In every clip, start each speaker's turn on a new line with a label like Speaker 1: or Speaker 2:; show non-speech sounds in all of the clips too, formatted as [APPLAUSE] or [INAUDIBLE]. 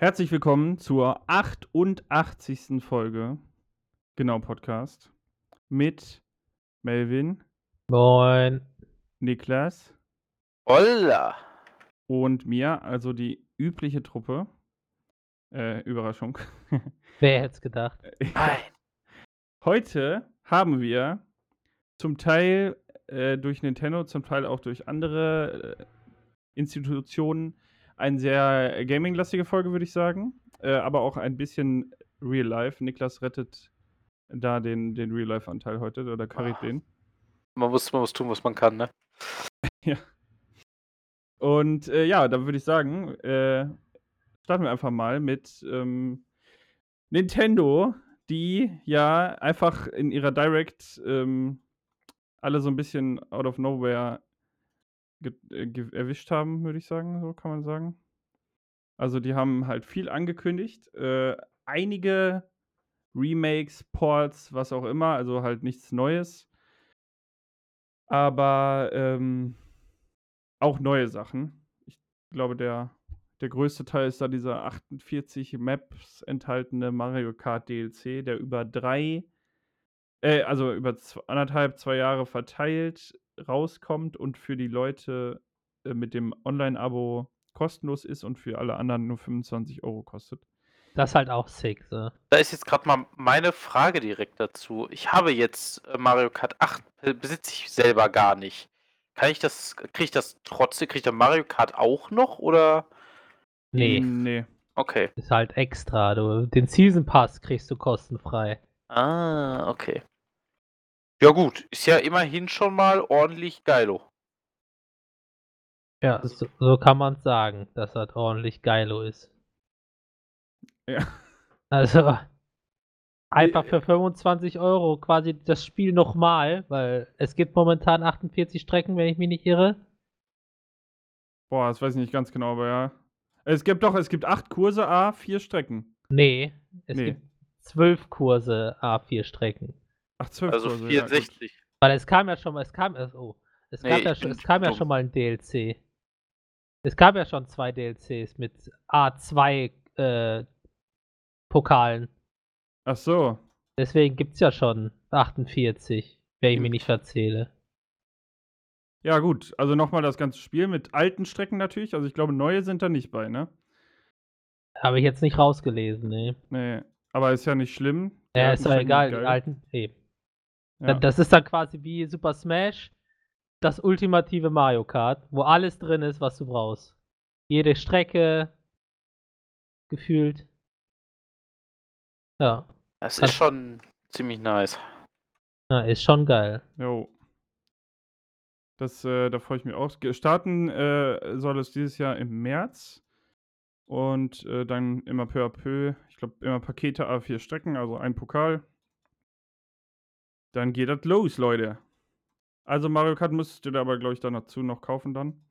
Speaker 1: Herzlich willkommen zur 88. Folge Genau Podcast mit Melvin,
Speaker 2: Moin.
Speaker 1: Niklas
Speaker 3: Holla!
Speaker 1: und mir, also die übliche Truppe. Äh, Überraschung. [LAUGHS]
Speaker 2: Wer hätte es gedacht?
Speaker 3: Nein. [LAUGHS]
Speaker 1: Heute haben wir zum Teil äh, durch Nintendo, zum Teil auch durch andere äh, Institutionen eine sehr gaming-lastige Folge, würde ich sagen. Äh, aber auch ein bisschen Real Life. Niklas rettet da den, den Real Life-Anteil heute oder carried
Speaker 3: Ah.
Speaker 1: den.
Speaker 3: Man muss, man muss tun, was man kann, ne? [LAUGHS]
Speaker 1: Und äh, ja, da würde ich sagen, äh, starten wir einfach mal mit ähm, Nintendo, die ja einfach in ihrer Direct ähm, alle so ein bisschen out of nowhere äh, erwischt haben, würde ich sagen, so kann man sagen. Also die haben halt viel angekündigt, äh, einige Remakes, Ports, was auch immer, also halt nichts Neues. Aber ähm, auch neue Sachen. Ich glaube, der, der größte Teil ist da dieser 48 Maps enthaltene Mario Kart DLC, der über drei, äh, also über anderthalb, zwei Jahre verteilt rauskommt und für die Leute äh, mit dem Online-Abo kostenlos ist und für alle anderen nur 25 Euro kostet.
Speaker 2: Das ist halt auch sick. So.
Speaker 3: Da ist jetzt gerade mal meine Frage direkt dazu. Ich habe jetzt äh, Mario Kart 8, äh, besitze ich selber gar nicht. Kann ich das, kriege ich das trotzdem, kriege ich dann Mario Kart auch noch oder?
Speaker 2: Nee,
Speaker 1: Mm, Nee.
Speaker 3: Okay.
Speaker 2: ist halt extra. Du, den Season Pass kriegst du kostenfrei.
Speaker 3: Ah, okay. Ja gut, ist ja immerhin schon mal ordentlich geilo.
Speaker 2: Ja, so, so kann man sagen, dass das ordentlich geilo ist.
Speaker 1: Ja.
Speaker 2: Also, einfach für 25 Euro quasi das Spiel nochmal, weil es gibt momentan 48 Strecken, wenn ich mich nicht irre.
Speaker 1: Boah, das weiß ich nicht ganz genau, aber ja. Es gibt doch, es gibt acht Kurse, A, vier Strecken.
Speaker 2: Nee, es
Speaker 1: Nee.
Speaker 2: gibt 12 Kurse, A4 Strecken.
Speaker 1: Ach, zwölf
Speaker 3: Also
Speaker 1: Kurse. ja, gut.
Speaker 3: 64.
Speaker 2: Weil es kam ja schon mal, es kam oh, es,
Speaker 3: Nee,
Speaker 2: gab ja schon, es kam ja schon mal ein DLC. Es gab ja schon zwei DLCs mit A2 äh, Pokalen.
Speaker 1: Ach so.
Speaker 2: Deswegen gibt es ja schon 48, wenn ich mich nicht verzähle.
Speaker 1: Ja, gut. Also nochmal das ganze Spiel mit alten Strecken natürlich. Also ich glaube, neue sind da nicht bei, ne?
Speaker 2: Habe ich jetzt nicht rausgelesen, ne.
Speaker 1: Nee. Aber ist ja nicht schlimm. Die
Speaker 2: Ja, ist doch egal, die alten. Eben.
Speaker 1: Ja.
Speaker 2: Das ist dann quasi wie Super Smash, das ultimative Mario Kart, wo alles drin ist, was du brauchst. Jede Strecke gefühlt. Ja,
Speaker 3: Das ist schon ziemlich nice.
Speaker 2: na, ist schon geil.
Speaker 1: Jo. Das, äh, da freue ich mich auch. Starten äh, soll es dieses Jahr im März. Und äh, dann immer peu à peu. Ich glaube, immer Pakete A4 Strecken, also ein Pokal. Dann geht das los, Leute. Also Mario Kart müsstest du da aber, glaube ich, dann dazu noch kaufen dann.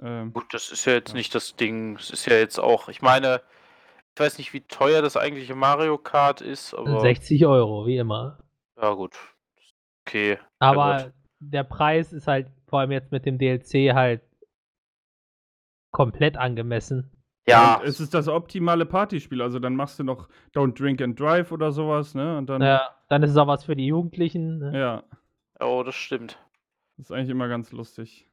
Speaker 1: Ähm,
Speaker 3: Gut, das ist ja jetzt
Speaker 1: Ja.
Speaker 3: nicht das Ding. Es ist ja jetzt auch, ich meine, ich weiß nicht, wie teuer das eigentliche Mario Kart ist, aber
Speaker 2: 60 Euro, wie immer.
Speaker 3: ja gut. Okay.
Speaker 2: Aber
Speaker 3: gut.
Speaker 2: der Preis ist halt vor allem jetzt mit dem DLC halt komplett angemessen.
Speaker 3: Ja,
Speaker 1: Und es ist das optimale Partyspiel. Also dann machst du noch Don't Drink and Drive oder sowas, ne? Und dann.
Speaker 2: Ja, dann ist es auch was für die Jugendlichen. Ne?
Speaker 1: ja
Speaker 3: oh, das stimmt.
Speaker 1: das ist eigentlich immer ganz lustig.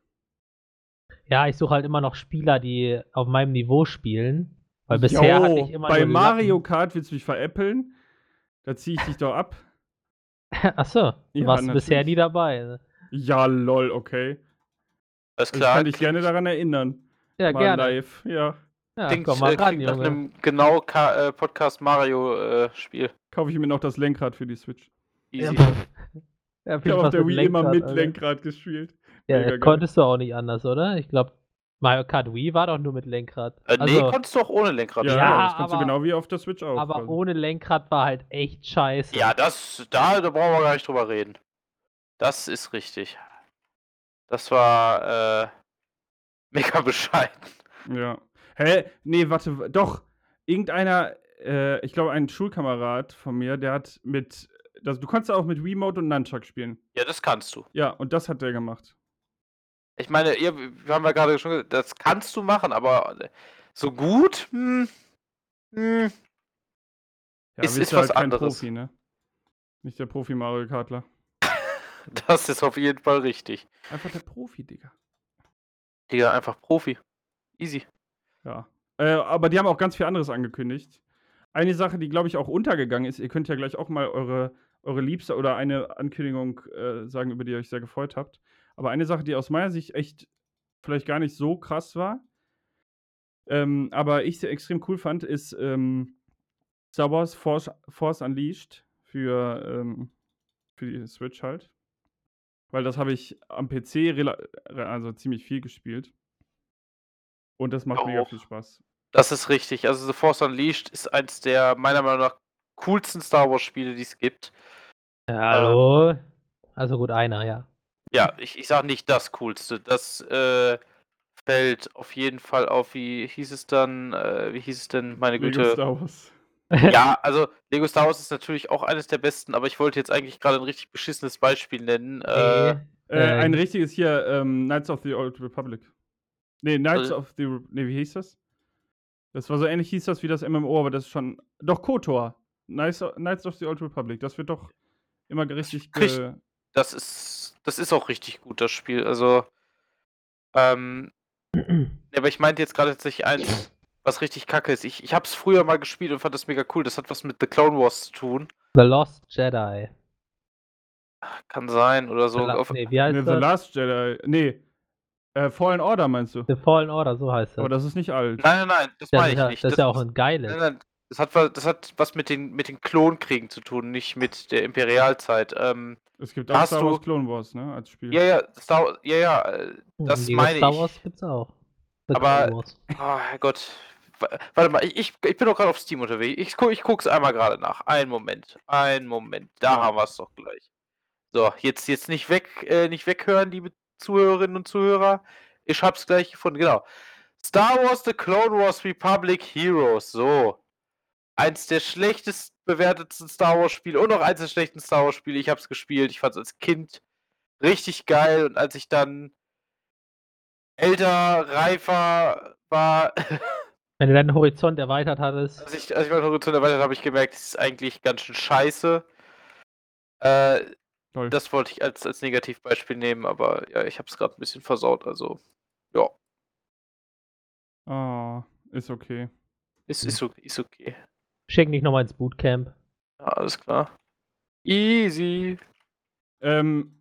Speaker 2: Ja, ich suche halt immer noch Spieler, die auf meinem Niveau spielen. Weil bisher hatte
Speaker 1: Jo,
Speaker 2: ich immer
Speaker 1: bei
Speaker 2: nur
Speaker 1: Mario. Kart willst du mich veräppeln? Da ziehe ich dich doch ab. [LAUGHS]
Speaker 2: Achso, du
Speaker 1: Ja,
Speaker 2: warst bisher
Speaker 1: natürlich.
Speaker 2: nie dabei. ne?
Speaker 1: Ja, lol, okay.
Speaker 3: Alles
Speaker 1: Ich
Speaker 3: klar.
Speaker 1: kann dich gerne daran erinnern.
Speaker 2: Ja,
Speaker 1: Mal
Speaker 2: gerne.
Speaker 1: live, ja.
Speaker 2: Ja,
Speaker 3: Klingt,
Speaker 2: komm mal
Speaker 3: äh,
Speaker 2: ran,
Speaker 3: nach
Speaker 2: Junge.
Speaker 3: einem genau Ka äh, Podcast Mario äh, Spiel.
Speaker 1: Kaufe ich mir noch das Lenkrad für die Switch.
Speaker 3: Easy.
Speaker 2: ja, [LAUGHS]
Speaker 1: Ich habe auf der Wii immer
Speaker 2: Lenkrad,
Speaker 1: mit
Speaker 2: Alter.
Speaker 1: Lenkrad gespielt.
Speaker 2: Ja,
Speaker 1: Mega geil.
Speaker 2: konntest du auch nicht anders, oder? Ich glaube, Mario Kart Wii war doch nur mit Lenkrad.
Speaker 3: Äh, nee,
Speaker 2: also,
Speaker 3: konntest du auch ohne Lenkrad
Speaker 1: Ja,
Speaker 3: spielen.
Speaker 2: Ja,
Speaker 1: das kannst du
Speaker 2: aber-
Speaker 1: genau wie auf der Switch auch.
Speaker 2: aber
Speaker 1: quasi.
Speaker 2: ohne Lenkrad war halt echt scheiße.
Speaker 3: Ja, das, da, da brauchen wir gar nicht drüber reden. Das ist richtig. Das war äh, [LAUGHS] mega bescheiden.
Speaker 1: Ja. Hä? Nee, warte, doch. Irgendeiner, äh, ich glaube, ein Schulkamerad von mir, der hat mit. Das, du kannst ja auch mit Remote und Nunchuck spielen.
Speaker 3: Ja, das kannst du.
Speaker 1: Ja, und das hat der gemacht.
Speaker 3: Ich meine, ihr, wir haben ja gerade schon gesagt, das kannst du machen, aber so gut? Hm, Hm,
Speaker 1: Ja,
Speaker 3: Ist- ist
Speaker 1: du
Speaker 3: was
Speaker 1: halt kein
Speaker 3: anderes.
Speaker 1: Profi, ne? Nicht der Profi Mario Kartler. [LAUGHS]
Speaker 3: das ist auf jeden Fall richtig.
Speaker 1: Einfach der Profi, Digga.
Speaker 3: Digga, einfach Profi. Easy.
Speaker 1: Ja. Äh, aber die haben auch ganz viel anderes angekündigt. Eine Sache, die, glaube ich, auch untergegangen ist, ihr könnt ja gleich auch mal eure, eure Liebste oder eine Ankündigung äh, sagen, über die ihr euch sehr gefreut habt. Aber eine Sache, die aus meiner Sicht echt vielleicht gar nicht so krass war, ähm, aber ich sehr extrem cool fand, ist ähm, Star Wars Force, Force Unleashed für, ähm, für die Switch halt. Weil das habe ich am PC also ziemlich viel gespielt. Und das macht mega
Speaker 3: Auch.
Speaker 1: viel Spaß.
Speaker 3: Das ist richtig. Also The Force Unleashed ist eins der meiner Meinung nach coolsten Star Wars Spiele, die es gibt.
Speaker 2: Ja, hallo. Also gut, einer, ja.
Speaker 3: Ja, ich, ich sag nicht das coolste. Das äh, fällt auf jeden Fall auf. Wie hieß es dann? Äh, wie hieß es denn? Meine
Speaker 1: Lego
Speaker 3: Güte.
Speaker 1: Star Wars. [LAUGHS]
Speaker 3: Ja, also Lego Star Wars ist natürlich auch eines der besten, aber ich wollte jetzt eigentlich gerade ein richtig beschissenes Beispiel nennen. Äh,
Speaker 2: Nee,
Speaker 1: Äh, ein
Speaker 2: ähm,
Speaker 1: richtiges hier, ähm, Knights of the Old Republic. Nee, Knights
Speaker 3: Äh.
Speaker 1: of the. Nee, wie hieß das? Das war so ähnlich hieß das wie das MMO, aber das ist schon. Doch, KOTOR. Knights of, Knights of the Old Republic. Das wird doch immer richtig. Ge
Speaker 3: das ist, das ist auch richtig gut, das Spiel. Also, ähm, [CLEARS THROAT] aber ich meinte jetzt gerade tatsächlich eins, was richtig kacke ist. Ich, ich habe es früher mal gespielt und fand das mega cool. Das hat was mit The Clone Wars zu tun.
Speaker 2: The Lost Jedi.
Speaker 3: Kann sein oder so.
Speaker 2: The La- nee, wie heißt
Speaker 1: nee, The
Speaker 2: das?
Speaker 1: Last Jedi. Nee. Äh, Fallen Order meinst du?
Speaker 2: The Fallen Order, so heißt das.
Speaker 1: Aber das ist nicht alt.
Speaker 3: nein, nein, nein, das
Speaker 2: das
Speaker 3: meine
Speaker 2: ist
Speaker 3: ich
Speaker 2: ja,
Speaker 3: nicht.
Speaker 2: das ist ja auch ein geiles.
Speaker 3: Nein, nein, das hat, das hat was mit den, mit den Klonkriegen zu tun, nicht mit der Imperialzeit. Ähm,
Speaker 1: Es gibt auch Star
Speaker 3: du-
Speaker 1: Wars Clone Wars, ne? Als Spiel.
Speaker 3: ja, ja, Star, ja, ja, äh, das
Speaker 2: Lego
Speaker 3: meine
Speaker 2: Star
Speaker 3: ich.
Speaker 2: Wars gibt's auch. The
Speaker 3: Aber-. Oh, Herrgott. Wa- Warte mal, ich, ich, ich bin doch gerade auf Steam unterwegs. Ich, gu- ich guck's einmal gerade nach. Einen Moment. Einen Moment. Da
Speaker 1: Ja.
Speaker 3: haben wir es doch gleich. So, jetzt, jetzt nicht weg, äh, nicht weghören, liebe Zuhörerinnen und Zuhörer. Ich hab's gleich gefunden, genau. Star Wars The Clone Wars Republic Heroes. So. Eins der schlechtest bewertetsten Star Wars Spiele und auch eins der schlechtesten Star Wars Spiele. Ich hab's gespielt. Ich fand's als Kind richtig geil und als ich dann älter, reifer war, [LAUGHS]
Speaker 2: Wenn du deinen Horizont erweitert hattest.
Speaker 3: Als ich, als ich meinen Horizont erweitert habe, habe ich gemerkt, das ist eigentlich ganz schön scheiße. Äh,
Speaker 1: Toll.
Speaker 3: das wollte ich als, als Negativbeispiel nehmen, aber ja, ich habe es gerade ein bisschen versaut. Also, ja,
Speaker 1: Ah, ist okay.
Speaker 3: ist, ist, ist okay.
Speaker 2: Schick dich nochmal ins Bootcamp.
Speaker 3: Ja, alles klar. Easy.
Speaker 1: Ähm,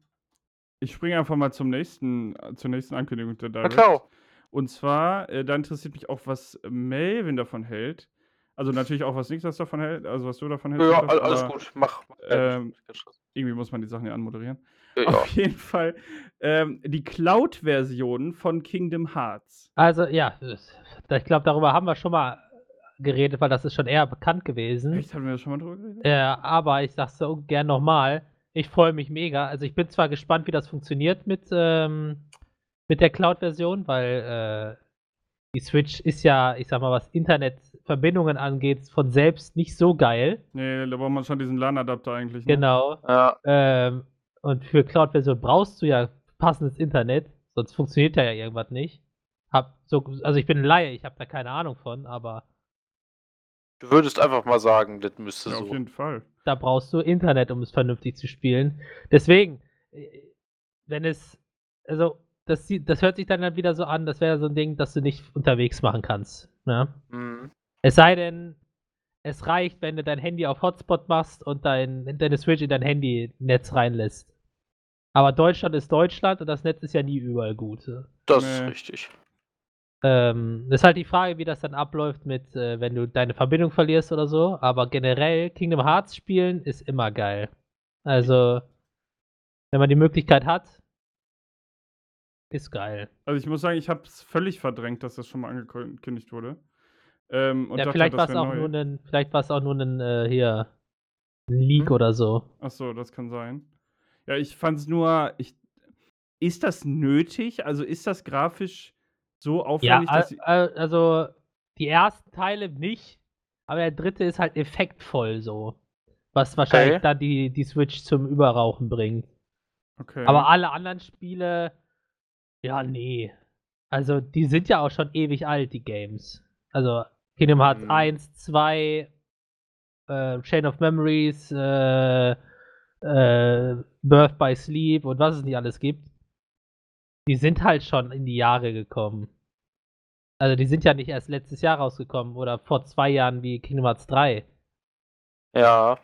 Speaker 1: ich springe einfach mal zum nächsten, zur nächsten Ankündigung der Direct.
Speaker 3: klar.
Speaker 1: Und zwar, äh, da interessiert mich auch, was Melvin davon hält. Also natürlich auch, was Niklas davon hält, also was du davon hältst.
Speaker 3: Ja, alles
Speaker 1: aber
Speaker 3: gut. Mach.
Speaker 1: ähm. Irgendwie muss man die Sachen ja anmoderieren.
Speaker 3: Ja.
Speaker 1: Auf jeden Fall ähm, die Cloud-Version von Kingdom Hearts.
Speaker 2: Also, ja, ich glaube, darüber haben wir schon mal geredet, weil das ist schon eher bekannt gewesen.
Speaker 1: Echt, haben wir schon mal drüber geredet?
Speaker 2: Äh, aber ich sag's so gern nochmal. Ich freue mich mega. Also ich bin zwar gespannt, wie das funktioniert mit, ähm, mit der Cloud-Version, weil äh, die Switch ist ja, ich sag mal, was Internetverbindungen angeht, von selbst nicht so geil.
Speaker 1: Nee, da braucht man schon diesen LAN-Adapter eigentlich. Ne?
Speaker 2: Genau.
Speaker 3: Ja,
Speaker 2: Ähm, und für Cloud-Version brauchst du ja passendes Internet, sonst funktioniert da ja irgendwas nicht. Hab so, also ich bin ein Laie, ich habe da keine Ahnung von, aber
Speaker 3: du würdest einfach mal sagen, das müsste
Speaker 1: Ja, auf
Speaker 3: so.
Speaker 1: jeden Fall.
Speaker 2: da brauchst du Internet, um es vernünftig zu spielen. Deswegen, äh, wenn es, also, das, das hört sich dann halt wieder so an, das wäre so ein Ding, das du nicht unterwegs machen kannst. Ne?
Speaker 3: Mhm.
Speaker 2: Es sei denn, es reicht, wenn du dein Handy auf Hotspot machst und dein, deine Switch in dein Handynetz reinlässt. Aber Deutschland ist Deutschland und das Netz ist ja nie überall gut.
Speaker 3: Das
Speaker 1: Nee.
Speaker 3: ist richtig.
Speaker 2: Ähm, das ist halt die Frage, wie das dann abläuft mit, äh, wenn du deine Verbindung verlierst oder so. Aber generell, Kingdom Hearts spielen ist immer geil. Also, wenn man die Möglichkeit hat, ist geil.
Speaker 1: Also ich muss sagen, ich habe es völlig verdrängt, dass das schon mal angekündigt wurde. Ähm, und
Speaker 2: ja,
Speaker 1: dachte,
Speaker 2: vielleicht
Speaker 1: das
Speaker 2: war es auch nur ein, vielleicht auch nur ein, äh, hier, Leak
Speaker 3: Hm?
Speaker 2: oder so.
Speaker 1: Ach so, das kann sein. Ja, ich fand es nur. Ich, ist das nötig? Also ist das grafisch so
Speaker 2: Ja,
Speaker 1: aufwendig, dass sie.
Speaker 2: al- al- also die ersten Teile nicht, aber der dritte ist halt effektvoll so. Was wahrscheinlich
Speaker 3: Okay.
Speaker 2: dann die, die Switch zum Überrauchen bringt.
Speaker 1: Okay.
Speaker 2: Aber alle anderen Spiele, ja, nee. Also, die sind ja auch schon ewig alt, die Games. Also, Kingdom Hearts
Speaker 3: Mhm.
Speaker 2: 1, 2, äh, Chain of Memories, äh, äh, Birth by Sleep und was es nicht alles gibt. Die sind halt schon in die Jahre gekommen. Also die sind ja nicht erst letztes Jahr rausgekommen oder vor zwei Jahren wie Kingdom Hearts 3.
Speaker 3: Ja.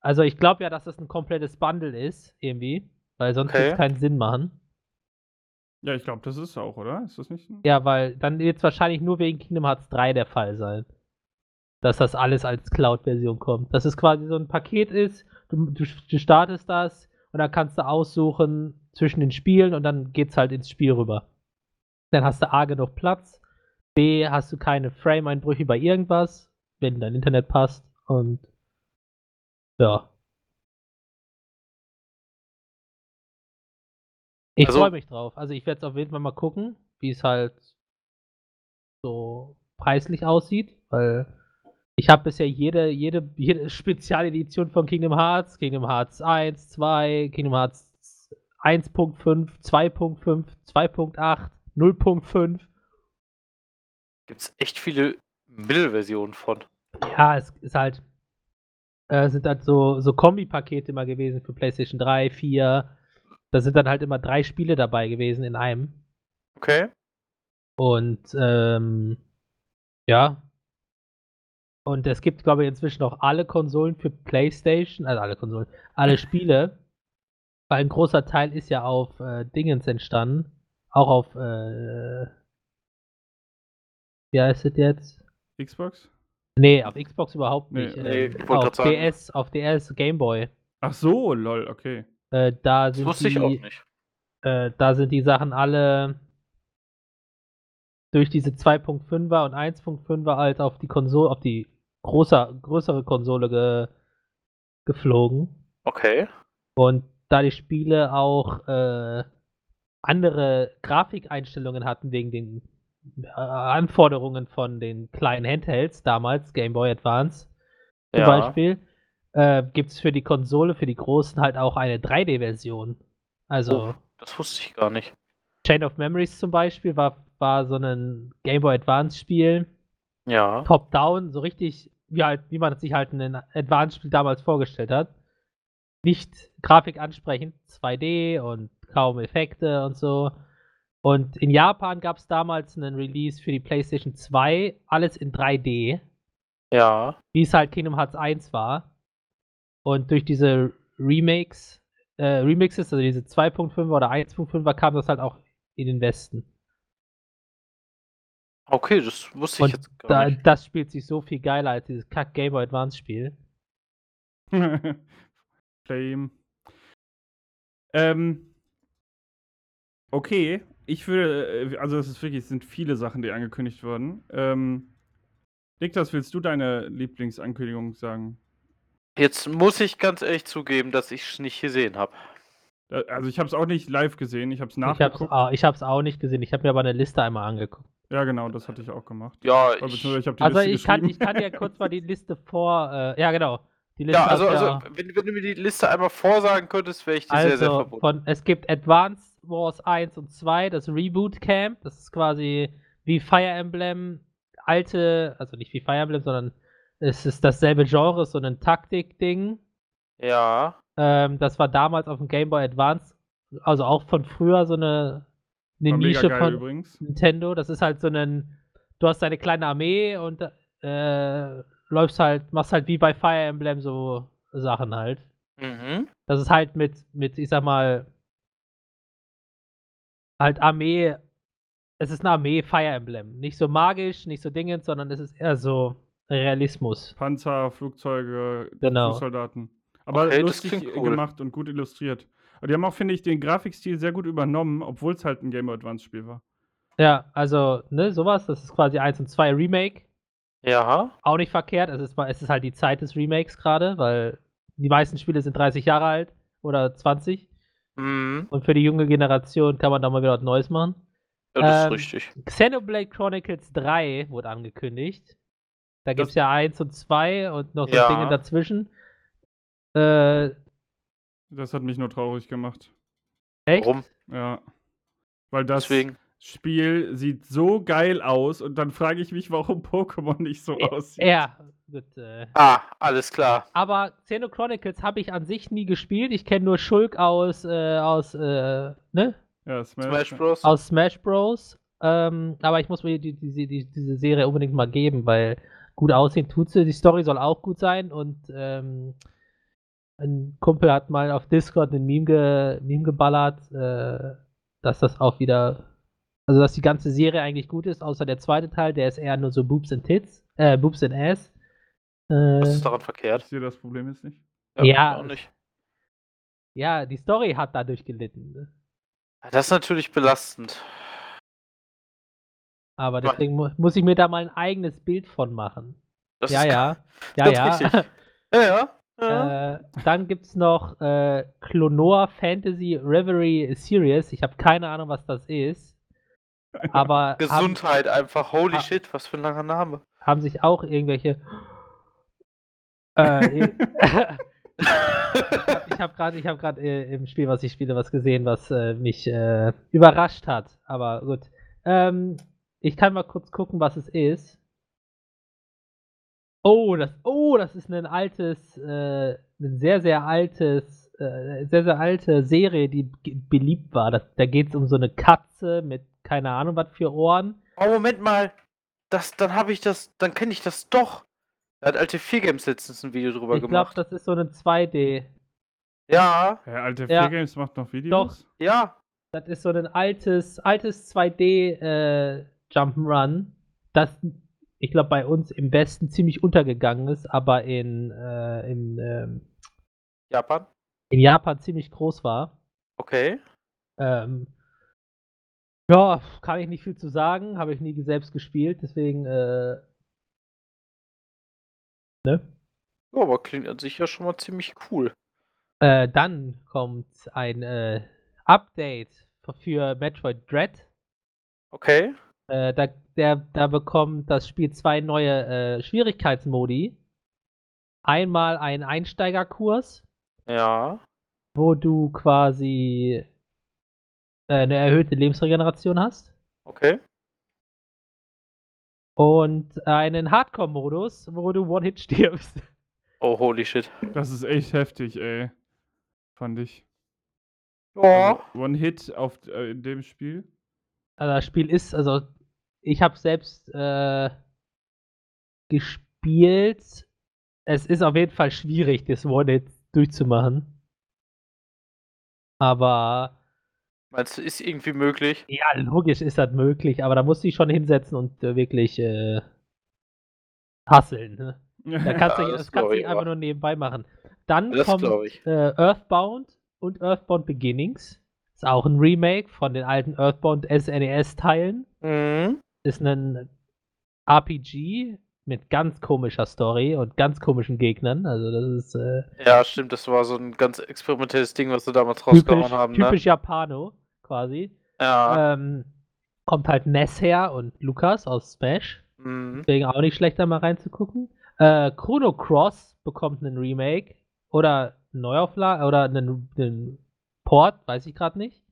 Speaker 2: Also ich glaube ja, dass das ein komplettes Bundle ist, irgendwie. Weil sonst
Speaker 3: Okay.
Speaker 2: würde es keinen Sinn machen.
Speaker 1: Ja, ich glaube, das ist auch, oder? Ist das nicht?
Speaker 2: Ja, weil dann wird es wahrscheinlich nur wegen Kingdom Hearts 3 der Fall sein. Dass das alles als Cloud-Version kommt. Dass es quasi so ein Paket ist, du, du, du startest das und dann kannst du aussuchen zwischen den Spielen und dann geht's halt ins Spiel rüber. Dann hast du A genug Platz, B hast du keine Frame-Einbrüche bei irgendwas, wenn dein Internet passt und ja. Ich
Speaker 3: Also-
Speaker 2: freue mich drauf. Also ich werde es auf jeden Fall mal gucken, wie es halt so preislich aussieht, weil ich habe bisher jede, jede, [LAUGHS] jede Spezialedition von Kingdom Hearts, Kingdom Hearts 1, 2, Kingdom Hearts 1.5, 2.5, 2.8, 0.5.
Speaker 3: Gibt's echt viele Mittelversionen von.
Speaker 2: Ja, es ist halt, äh, sind halt so, so Kombi-Pakete immer gewesen für PlayStation 3, 4. Da sind dann halt immer drei Spiele dabei gewesen in einem.
Speaker 3: Okay.
Speaker 2: Und ähm, ja. Und es gibt, glaube ich, inzwischen auch alle Konsolen für PlayStation, also alle Konsolen, alle [LAUGHS] Spiele. Weil ein großer Teil ist ja auf äh, Dingens entstanden. Auch auf, äh, wie heißt es jetzt?
Speaker 1: Xbox?
Speaker 2: Nee, auf Xbox überhaupt
Speaker 1: Nee,
Speaker 2: nicht.
Speaker 3: nee, ich wollte
Speaker 2: auf. DS, auf DS, Gameboy.
Speaker 1: Ach so, lol, okay.
Speaker 2: Äh, da
Speaker 3: Das
Speaker 2: sind
Speaker 3: wusste
Speaker 2: die,
Speaker 3: ich auch nicht.
Speaker 2: Äh, da sind die Sachen alle durch diese 2.5er und 1.5er halt auf die Konsole, auf die großer, größere Konsole ge, geflogen.
Speaker 3: Okay.
Speaker 2: Und da die Spiele auch äh, andere Grafikeinstellungen hatten wegen den äh, Anforderungen von den kleinen Handhelds damals, Game Boy Advance zum
Speaker 3: Ja.
Speaker 2: Beispiel, äh, gibt es für die Konsole, für die großen halt auch eine 3D-Version. Also
Speaker 3: Oh, das wusste ich gar nicht.
Speaker 2: Chain of Memories zum Beispiel war, war so ein Game Boy Advance Spiel,
Speaker 3: Ja.
Speaker 2: top-down, so richtig, wie, halt, wie man sich halt ein Advance-Spiel damals vorgestellt hat. Nicht Grafik ansprechend, 2D und kaum Effekte und so. Und in Japan gab es damals einen Release für die PlayStation 2, alles in 3D,
Speaker 3: Ja.
Speaker 2: wie es halt Kingdom Hearts 1 war. Und durch diese Remakes, äh, Remixes, also diese 2.5er oder 1.5er, kam das halt auch in den Westen.
Speaker 3: Okay, das wusste ich
Speaker 2: Und
Speaker 3: jetzt gar
Speaker 2: da,
Speaker 3: nicht.
Speaker 2: das spielt sich so viel geiler als dieses Kack Game Boy Advance Spiel.
Speaker 1: Flame. [LAUGHS] Ähm. Okay, ich würde, äh, also es ist wirklich, es sind viele Sachen, die angekündigt wurden. Ähm, Niklas, willst du deine Lieblingsankündigung sagen?
Speaker 3: Jetzt muss ich ganz ehrlich zugeben, dass ich es nicht gesehen habe.
Speaker 1: Äh, Also ich habe es auch nicht live gesehen, ich habe es
Speaker 2: Ich hab's,
Speaker 1: nachgeguckt.
Speaker 2: auch, ich hab's auch nicht gesehen. Ich habe mir aber eine Liste einmal angeguckt.
Speaker 1: Ja, genau, das hatte ich auch gemacht.
Speaker 3: Ja, ich,
Speaker 1: ich habe die
Speaker 2: Also
Speaker 1: Liste
Speaker 2: ich kann, ich kann dir kurz mal die Liste vor. Äh, ja, genau. Die Liste
Speaker 3: ja also, also
Speaker 2: der-
Speaker 3: wenn, wenn du mir die Liste einmal vorsagen könntest, wäre ich dir sehr, sehr
Speaker 2: also
Speaker 3: verbunden.
Speaker 2: von, es gibt Advanced Wars 1 und 2, das Reboot Camp. Das ist quasi wie Fire Emblem, alte, also nicht wie Fire Emblem, sondern es ist dasselbe Genre, so ein Taktik-Ding.
Speaker 3: Ja,
Speaker 2: Ähm, das war damals auf dem Game Boy Advance, also auch von früher so eine, eine Nische von
Speaker 1: übrigens.
Speaker 2: Nintendo. Das ist halt so ein, du hast deine kleine Armee und äh, läufst halt, machst halt wie bei Fire Emblem so Sachen halt.
Speaker 3: mhm.
Speaker 2: Das ist halt mit, mit, ich sag mal, halt Armee, es ist eine Armee Fire Emblem. Nicht so magisch, nicht so dingend, sondern es ist eher so Realismus.
Speaker 1: Panzer, Flugzeuge,
Speaker 2: Genau.
Speaker 1: Fußsoldaten. Aber
Speaker 3: Okay,
Speaker 1: lustig
Speaker 3: cool.
Speaker 1: gemacht und gut illustriert. Aber die haben auch, finde ich, den Grafikstil sehr gut übernommen, obwohl es halt ein Game Boy Advance Spiel war.
Speaker 2: Ja, also, ne, sowas, das ist quasi 1 und 2 Remake.
Speaker 3: Ja,
Speaker 2: auch nicht verkehrt. Es ist, es ist halt die Zeit des Remakes gerade, weil die meisten Spiele sind 30 Jahre alt oder 20.
Speaker 3: mhm.
Speaker 2: Und für die junge Generation kann man da mal wieder was Neues machen.
Speaker 3: ja das
Speaker 2: Ähm,
Speaker 3: ist richtig.
Speaker 2: Xenoblade Chronicles 3 wurde angekündigt. Da gibt es
Speaker 1: Das-
Speaker 2: ja 1 und 2 und noch so
Speaker 3: Ja.
Speaker 2: Dinge dazwischen. Äh,
Speaker 1: Das hat mich nur traurig gemacht.
Speaker 2: echt?
Speaker 3: Warum?
Speaker 1: Ja. Weil das,
Speaker 3: Deswegen.
Speaker 1: Spiel sieht so geil aus und dann frage ich mich, warum Pokémon nicht so aussieht.
Speaker 2: Ja, gut. Äh.
Speaker 3: Ah, alles klar.
Speaker 2: Aber Xeno Chronicles habe ich an sich nie gespielt. Ich kenne nur Shulk aus, äh, aus, äh, ne?
Speaker 1: Ja, Smash,
Speaker 3: Smash Bros.
Speaker 2: Aus Smash Bros. Ähm, aber ich muss mir die, die, die, diese Serie unbedingt mal geben, weil gut aussehen tut sie. Die Story soll auch gut sein und ähm, ein Kumpel hat mal auf Discord ein Meme, ge, Meme geballert, äh, dass das auch wieder, also dass die ganze Serie eigentlich gut ist, außer der zweite Teil, der ist eher nur so Boobs and Tits, äh, Boobs and Ass. Äh,
Speaker 3: Was ist daran verkehrt?
Speaker 1: Ich sehe das Problem jetzt nicht.
Speaker 2: Ja.
Speaker 3: Auch nicht.
Speaker 2: ja, die Story hat dadurch gelitten. Ne?
Speaker 3: Das ist natürlich belastend.
Speaker 2: Aber deswegen mu muss ich mir da mal ein eigenes Bild von machen.
Speaker 3: Das
Speaker 2: ja,
Speaker 3: ist
Speaker 2: ja. [LAUGHS] Ja, ja. [LAUGHS]
Speaker 3: Ja, ja. ja.
Speaker 2: Äh, dann gibt's noch äh, Clonoa Fantasy Reverie Series. Ich habe keine Ahnung, was das ist. [LAUGHS] Aber haben,
Speaker 3: Gesundheit einfach. Holy
Speaker 2: Ah.
Speaker 3: shit, was für ein langer Name.
Speaker 2: haben sich auch irgendwelche. Äh, ich habe gerade, ich habe gerade äh, im Spiel, was ich spiele, was gesehen, was äh, mich äh, überrascht hat. Aber gut. Ähm, ich kann mal kurz gucken, was es ist. Oh, das, oh, das ist ein altes, äh, ein sehr, sehr altes, äh, sehr, sehr alte Serie, die beliebt war. Das, da geht es um so eine Katze mit keine Ahnung was für Ohren.
Speaker 3: oh, Moment mal. Das, dann habe ich das, dann kenne ich das doch. Da hat alte Vier Games letztens ein Video drüber
Speaker 2: Ich glaube,
Speaker 3: gemacht.
Speaker 2: das ist so eine 2D.
Speaker 3: ja,
Speaker 1: Ja, alte
Speaker 2: Ja.
Speaker 1: Free Games macht noch Videos.
Speaker 3: ja.
Speaker 2: Das ist so ein altes, altes 2D äh, Jump'n'Run, das ich glaube bei uns im Westen ziemlich untergegangen ist, aber in, äh, in, ähm,
Speaker 3: Japan.
Speaker 2: in Japan ziemlich groß war.
Speaker 3: Okay.
Speaker 2: Ähm, ja, kann ich nicht viel zu sagen, habe ich nie selbst gespielt, deswegen, äh, ne?
Speaker 3: Ja, aber klingt an sich ja schon mal ziemlich cool.
Speaker 2: Äh, dann kommt ein äh, Update für Metroid Dread.
Speaker 3: Okay.
Speaker 2: Äh, da, der, da bekommt das Spiel zwei neue äh, Schwierigkeitsmodi. Einmal einen Einsteigerkurs,
Speaker 3: Ja.
Speaker 2: wo du quasi äh, eine erhöhte Lebensregeneration hast.
Speaker 3: Okay.
Speaker 2: Und einen Hardcore-Modus, wo du One-Hit stirbst.
Speaker 3: Oh, holy shit.
Speaker 1: Das ist echt heftig, ey. Fand ich.
Speaker 3: Ja.
Speaker 1: Also, One Hit auf äh, in dem Spiel.
Speaker 2: Also das Spiel ist, also ich habe selbst äh, gespielt. Es ist auf jeden Fall schwierig, das One-Hit durchzumachen. Aber
Speaker 3: Meinst du, ist irgendwie möglich?
Speaker 2: Ja, logisch ist das möglich, aber da musst du dich schon hinsetzen und äh, wirklich äh, hasseln. Ne? Da kannst du, [LAUGHS]
Speaker 3: Ja,
Speaker 2: das
Speaker 3: das
Speaker 2: kannst du einfach nur nebenbei machen. Dann
Speaker 3: Das
Speaker 2: kommt äh, Earthbound und Earthbound Beginnings. Ist auch ein Remake von den alten Earthbound SNES-Teilen.
Speaker 3: Mhm.
Speaker 2: Ist ein RPG mit ganz komischer Story und ganz komischen Gegnern. Also das ist äh,
Speaker 3: Ja, stimmt, das war so ein ganz experimentelles Ding, was sie damals rausgehauen
Speaker 2: typisch,
Speaker 3: haben, ne?
Speaker 2: typisch Japano quasi.
Speaker 3: Ja.
Speaker 2: Ähm, kommt halt Ness her und Lukas aus Smash.
Speaker 3: Mhm.
Speaker 2: Deswegen auch nicht schlecht, da mal reinzugucken. Äh, Chrono Cross bekommt einen Remake oder Neuauflage oder einen, einen Port, weiß ich gerade nicht.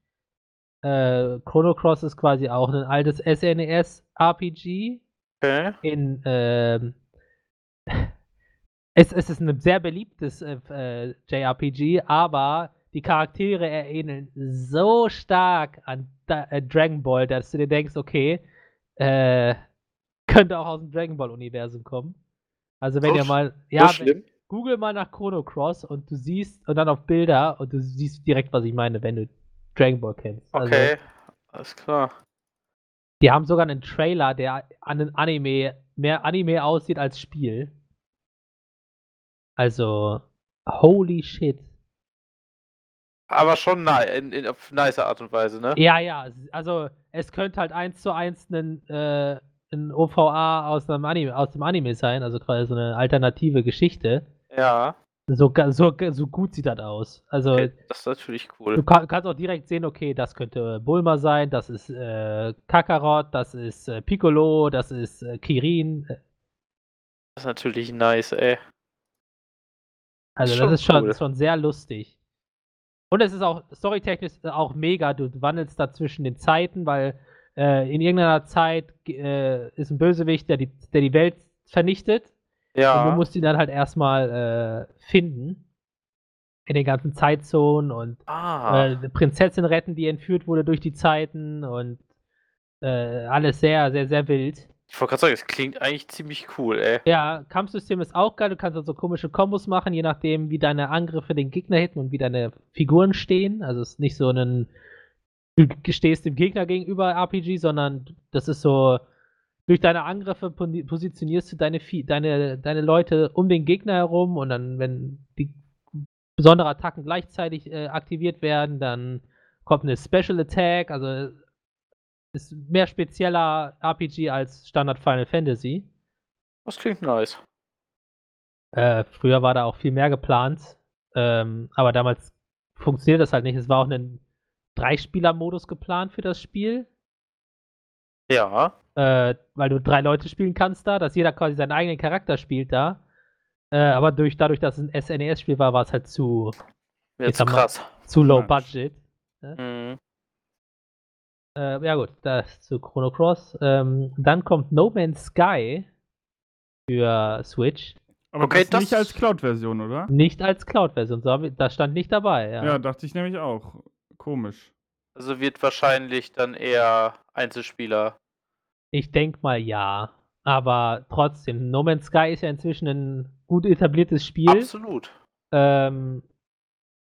Speaker 2: Äh, Chrono Cross ist quasi auch ein altes SNES-RPG
Speaker 3: Okay.
Speaker 2: in ähm, [LAUGHS] es, es ist ein sehr beliebtes äh, äh, JRPG, aber die Charaktere ähneln so stark an da, äh, Dragon Ball, dass du dir denkst, okay, äh, könnte auch aus dem Dragon Ball Universum kommen. Also wenn
Speaker 3: So
Speaker 2: ihr mal,
Speaker 3: So
Speaker 2: ja, wenn, google mal nach Chrono Cross und du siehst und dann auf Bilder und du siehst direkt, was ich meine, wenn du Dragon Ball kennst. Also,
Speaker 3: Okay. Alles klar.
Speaker 2: die haben sogar einen Trailer, der an den Anime mehr Anime aussieht als Spiel. Also, holy shit.
Speaker 3: Aber schon ni in, in, auf nice Art und Weise, ne?
Speaker 2: Ja, ja, also es könnte halt eins zu eins ein, äh, ein OVA aus, einem Anime, aus dem Anime sein, also quasi so eine alternative Geschichte.
Speaker 3: Ja.
Speaker 2: So, so, so gut sieht das aus. Also,
Speaker 3: Okay, das ist natürlich
Speaker 2: du
Speaker 3: cool.
Speaker 2: kann, kannst auch direkt sehen, okay, das könnte Bulma sein, das ist äh, Kakarot, das ist äh, Piccolo, das ist äh, Kirin. Äh,
Speaker 3: Das ist natürlich nice, ey.
Speaker 2: Also das ist schon,
Speaker 3: cool.
Speaker 2: schon sehr lustig. Und es ist auch storytechnisch auch mega. Du wandelst da zwischen den Zeiten, weil äh, in irgendeiner Zeit äh, ist ein Bösewicht, der die, der die Welt vernichtet. Und du
Speaker 3: Ja.
Speaker 2: musst ihn dann halt erstmal äh, finden. In den ganzen Zeitzonen und
Speaker 3: Ah.
Speaker 2: äh, eine Prinzessin retten, die entführt wurde durch die Zeiten und äh, alles sehr, sehr, sehr wild.
Speaker 3: Ich wollte gerade sagen, es klingt eigentlich ziemlich cool, ey.
Speaker 2: Ja, Kampfsystem ist auch geil. Du kannst also komische Kombos machen, je nachdem, wie deine Angriffe den Gegner hitten und wie deine Figuren stehen. Also es ist nicht so ein du stehst dem Gegner gegenüber RPG, sondern das ist so durch deine Angriffe positionierst du deine, deine, deine Leute um den Gegner herum und dann, wenn die besondere Attacken gleichzeitig äh, aktiviert werden, dann kommt eine Special Attack, also ist mehr spezieller RPG als Standard Final Fantasy.
Speaker 3: Das klingt nice.
Speaker 2: Äh, früher war da auch viel mehr geplant, ähm, aber damals funktioniert das halt nicht. Es war auch ein Dreispieler-Modus geplant für das Spiel,
Speaker 3: Ja.
Speaker 2: Äh, weil du drei Leute spielen kannst da, dass jeder quasi seinen eigenen Charakter spielt da. Äh, aber durch, dadurch, dass es ein SNES-Spiel war, war es halt zu, Jetzt
Speaker 3: zu krass.
Speaker 2: zu low
Speaker 1: Ja.
Speaker 2: budget.
Speaker 3: Mhm.
Speaker 2: Äh, ja gut, das zu Chrono Cross. Ähm, dann kommt No Man's Sky für Switch.
Speaker 1: Aber
Speaker 3: Okay,
Speaker 1: das nicht
Speaker 3: das-
Speaker 1: als Cloud-Version, oder?
Speaker 2: Nicht als Cloud-Version, so das stand nicht dabei. Ja.
Speaker 1: Ja. dachte ich nämlich auch. Komisch.
Speaker 3: Also wird wahrscheinlich dann eher Einzelspieler.
Speaker 2: Ich denke mal ja. Aber trotzdem, No Man's Sky ist ja inzwischen ein gut etabliertes Spiel.
Speaker 3: Absolut.
Speaker 2: Ähm,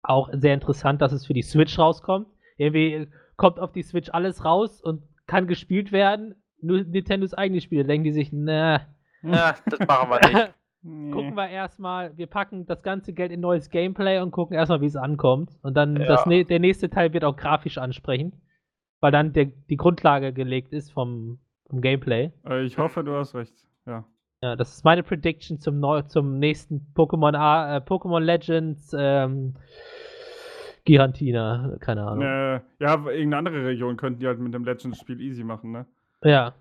Speaker 2: auch sehr interessant, dass es für die Switch rauskommt. Irgendwie kommt auf die Switch alles raus und kann gespielt werden. Nur Nintendos eigene Spiele denken die sich, na, [LAUGHS]
Speaker 3: Ja, das machen wir nicht.
Speaker 1: Nee.
Speaker 2: gucken wir erstmal, wir packen das ganze Geld in neues Gameplay und gucken erstmal, wie es ankommt. Und dann
Speaker 3: Ja.
Speaker 2: das, der nächste Teil wird auch grafisch ansprechend, weil dann der, die Grundlage gelegt ist vom, vom Gameplay.
Speaker 1: Äh, ich hoffe, du hast recht. Ja.
Speaker 2: Ja, das ist meine Prediction zum, neu, zum nächsten Pokémon äh, Pokémon Legends ähm, Gigantina, keine Ahnung.
Speaker 1: Äh, ja, irgendeine andere Region könnten die halt mit dem Legends-Spiel easy machen, ne?
Speaker 2: Ja,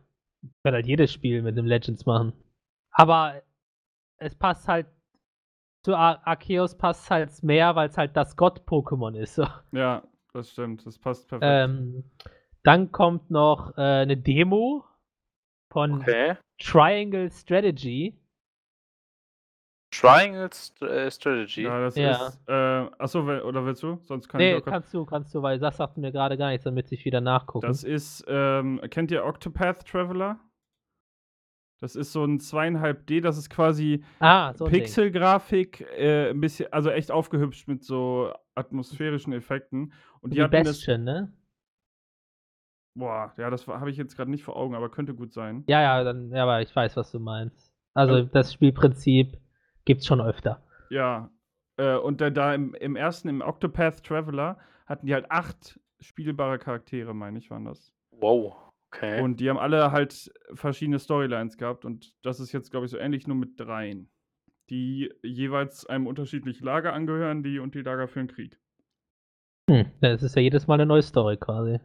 Speaker 2: kann halt jedes Spiel mit dem Legends machen. Aber es passt halt zu Ar Arceus passt halt mehr, weil es halt das Gott-Pokémon ist. So.
Speaker 1: Ja, das stimmt. Das passt perfekt.
Speaker 2: Ähm, dann kommt noch äh, eine Demo von
Speaker 3: Okay.
Speaker 2: Triangle Strategy.
Speaker 3: Triangle St äh, Strategy.
Speaker 1: ja, das
Speaker 2: ja.
Speaker 1: ist. Äh, achso, oder willst du? Sonst kann
Speaker 2: Nee,
Speaker 1: ich auch.
Speaker 2: kannst du, kannst du, weil das sagt mir gerade gar nichts, damit ich wieder nachgucken.
Speaker 1: Das ist, ähm, kennt ihr Octopath Traveler? Das ist so ein 2,5D, das ist quasi
Speaker 2: ah, so.
Speaker 1: Pixelgrafik, äh, ein bisschen, also echt aufgehübscht mit so atmosphärischen Effekten. Und die
Speaker 2: Wie
Speaker 1: hatten das.
Speaker 2: Ne?
Speaker 1: Boah, ja, das habe ich jetzt gerade nicht vor Augen, aber könnte gut sein.
Speaker 2: Ja, ja, dann, ja, aber ich weiß, was du meinst. Also
Speaker 1: Ähm.
Speaker 2: das Spielprinzip gibt's schon öfter.
Speaker 1: Ja. Äh, und da, da im, im ersten, im Octopath Traveler, hatten die halt acht spielbare Charaktere, meine ich, waren das.
Speaker 3: Wow. Okay.
Speaker 1: Und die haben alle halt verschiedene Storylines gehabt und das ist jetzt, glaube ich, so ähnlich nur mit dreien. Die jeweils einem unterschiedlichen Lager angehören, die und die Lager für den Krieg.
Speaker 2: Hm, das ist ja jedes Mal eine neue Story quasi.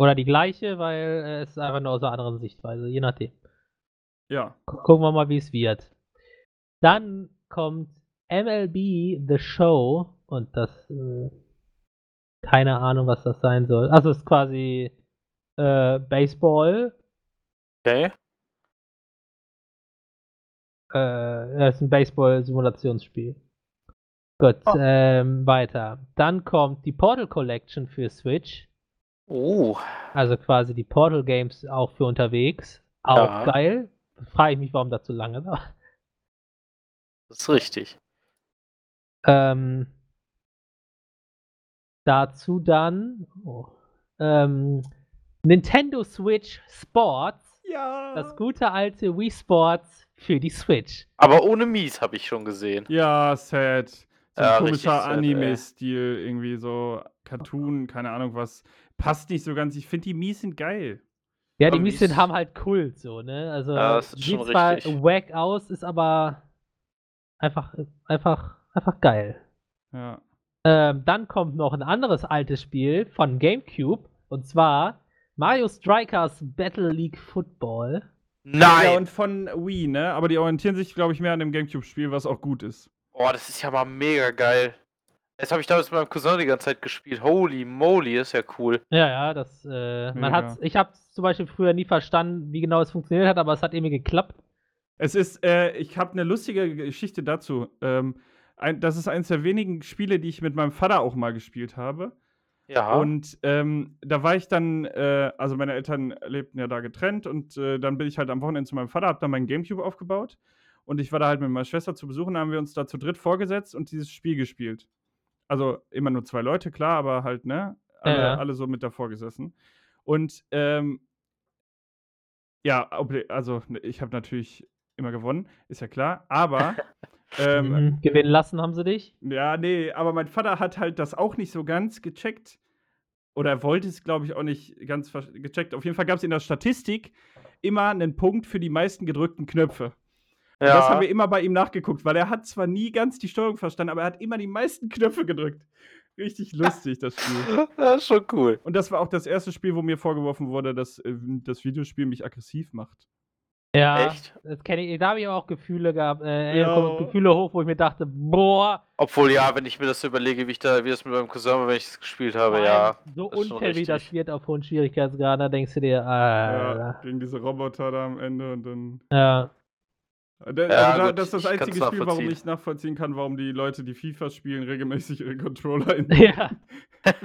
Speaker 2: Oder die gleiche, weil äh, es ist einfach nur aus einer anderen Sichtweise, je nachdem.
Speaker 1: Ja.
Speaker 2: Gu- Gucken wir mal, wie es wird. Dann kommt MLB The Show und das äh, keine Ahnung, was das sein soll. Also es ist quasi äh, Baseball.
Speaker 3: okay.
Speaker 2: Äh, es ist ein Baseball-Simulationsspiel. Gut,
Speaker 3: Oh.
Speaker 2: ähm, weiter. Dann kommt die Portal Collection für Switch.
Speaker 3: Uh.
Speaker 2: Also quasi die Portal Games auch für unterwegs. Auch
Speaker 3: Ja.
Speaker 2: geil. Frage ich mich, warum das so lange war.
Speaker 3: Das ist richtig.
Speaker 2: Ähm, dazu dann oh, ähm, Nintendo Switch Sports.
Speaker 1: Ja.
Speaker 2: Das gute alte Wii Sports für die Switch.
Speaker 3: Aber ohne Mies habe ich schon gesehen.
Speaker 1: Ja, sad. So ein
Speaker 3: Ja,
Speaker 1: komischer. Anime-Stil, irgendwie so Cartoon, keine Ahnung was. Passt nicht so ganz. Ich finde, die Mies sind geil.
Speaker 2: Ja, die Mies sind haben halt Kult so, ne? Also
Speaker 3: Ja, das ist
Speaker 2: sieht
Speaker 3: schon
Speaker 2: zwar
Speaker 3: richtig.
Speaker 2: wack aus, ist aber einfach, einfach, einfach geil.
Speaker 1: Ja.
Speaker 2: Ähm, dann kommt noch ein anderes altes Spiel von GameCube und zwar Mario Strikers Battle League Football.
Speaker 1: Ja,
Speaker 3: Nein!
Speaker 1: und von Wii, ne? Aber die orientieren sich, glaube ich, mehr an dem Gamecube-Spiel, was auch gut ist.
Speaker 3: oh, das ist ja mal mega geil. Jetzt habe ich damals mit meinem Cousin die ganze Zeit gespielt. Holy moly, ist ja cool.
Speaker 2: Ja, ja, das, äh, man
Speaker 1: Mega.
Speaker 2: hat's, ich habe zum Beispiel früher nie verstanden, wie genau es funktioniert hat, aber es hat irgendwie geklappt.
Speaker 1: Es ist, äh, ich habe eine lustige Geschichte dazu. Ähm, ein, das ist eines der wenigen Spiele, die ich mit meinem Vater auch mal gespielt habe.
Speaker 3: Ja.
Speaker 1: Und ähm, da war ich dann, äh, also meine Eltern lebten ja da getrennt und äh, dann bin ich halt am Wochenende zu meinem Vater, hab da meinen Gamecube aufgebaut und ich war da halt mit meiner Schwester zu besuchen, da haben wir uns da zu dritt vorgesetzt und dieses Spiel gespielt. Also immer nur zwei Leute, klar, aber halt, ne? Alle,
Speaker 2: Ja.
Speaker 1: alle so mit davor gesessen. Und ähm, ja, ob- also ne, ich habe natürlich immer gewonnen, ist ja klar, aber [LAUGHS] ähm,
Speaker 2: Mhm. Gewinnen lassen haben sie dich.
Speaker 1: ja, nee, aber mein Vater hat halt das auch nicht so ganz gecheckt. Oder er wollte es, glaube ich, auch nicht ganz gecheckt. Auf jeden Fall gab es in der Statistik immer einen Punkt für die meisten gedrückten Knöpfe.
Speaker 3: Ja.
Speaker 1: das haben wir immer bei ihm nachgeguckt, weil er hat zwar nie ganz die Steuerung verstanden, aber er hat immer die meisten Knöpfe gedrückt. Richtig lustig, das Spiel. [LAUGHS]
Speaker 3: das ist schon cool.
Speaker 1: Und das war auch das erste Spiel, wo mir vorgeworfen wurde, dass äh, das Videospiel mich aggressiv macht.
Speaker 2: Ja,
Speaker 3: Echt?
Speaker 2: das kenne ich. Da habe ich aber auch Gefühle gehabt, äh,
Speaker 1: Ja.
Speaker 2: Gefühle hoch, wo ich mir dachte, boah,
Speaker 3: Obwohl, ja, wenn ich mir das so überlege, wie ich da, wie das mit meinem Cousin war, wenn ich das gespielt habe,
Speaker 2: Mann,
Speaker 3: ja.
Speaker 2: so unfair wie das wird auf hohen Schwierigkeitsgraden, da denkst du dir,
Speaker 1: Ja,
Speaker 2: ah,
Speaker 1: gegen diese Roboter da am Ende und dann.
Speaker 2: ja.
Speaker 1: Da-
Speaker 3: Ja,
Speaker 1: also da,
Speaker 3: gut,
Speaker 1: das ist das einzige Spiel, warum ich nachvollziehen kann, warum die Leute, die FIFA spielen, regelmäßig ihre Controller in [LAUGHS]
Speaker 2: Ja.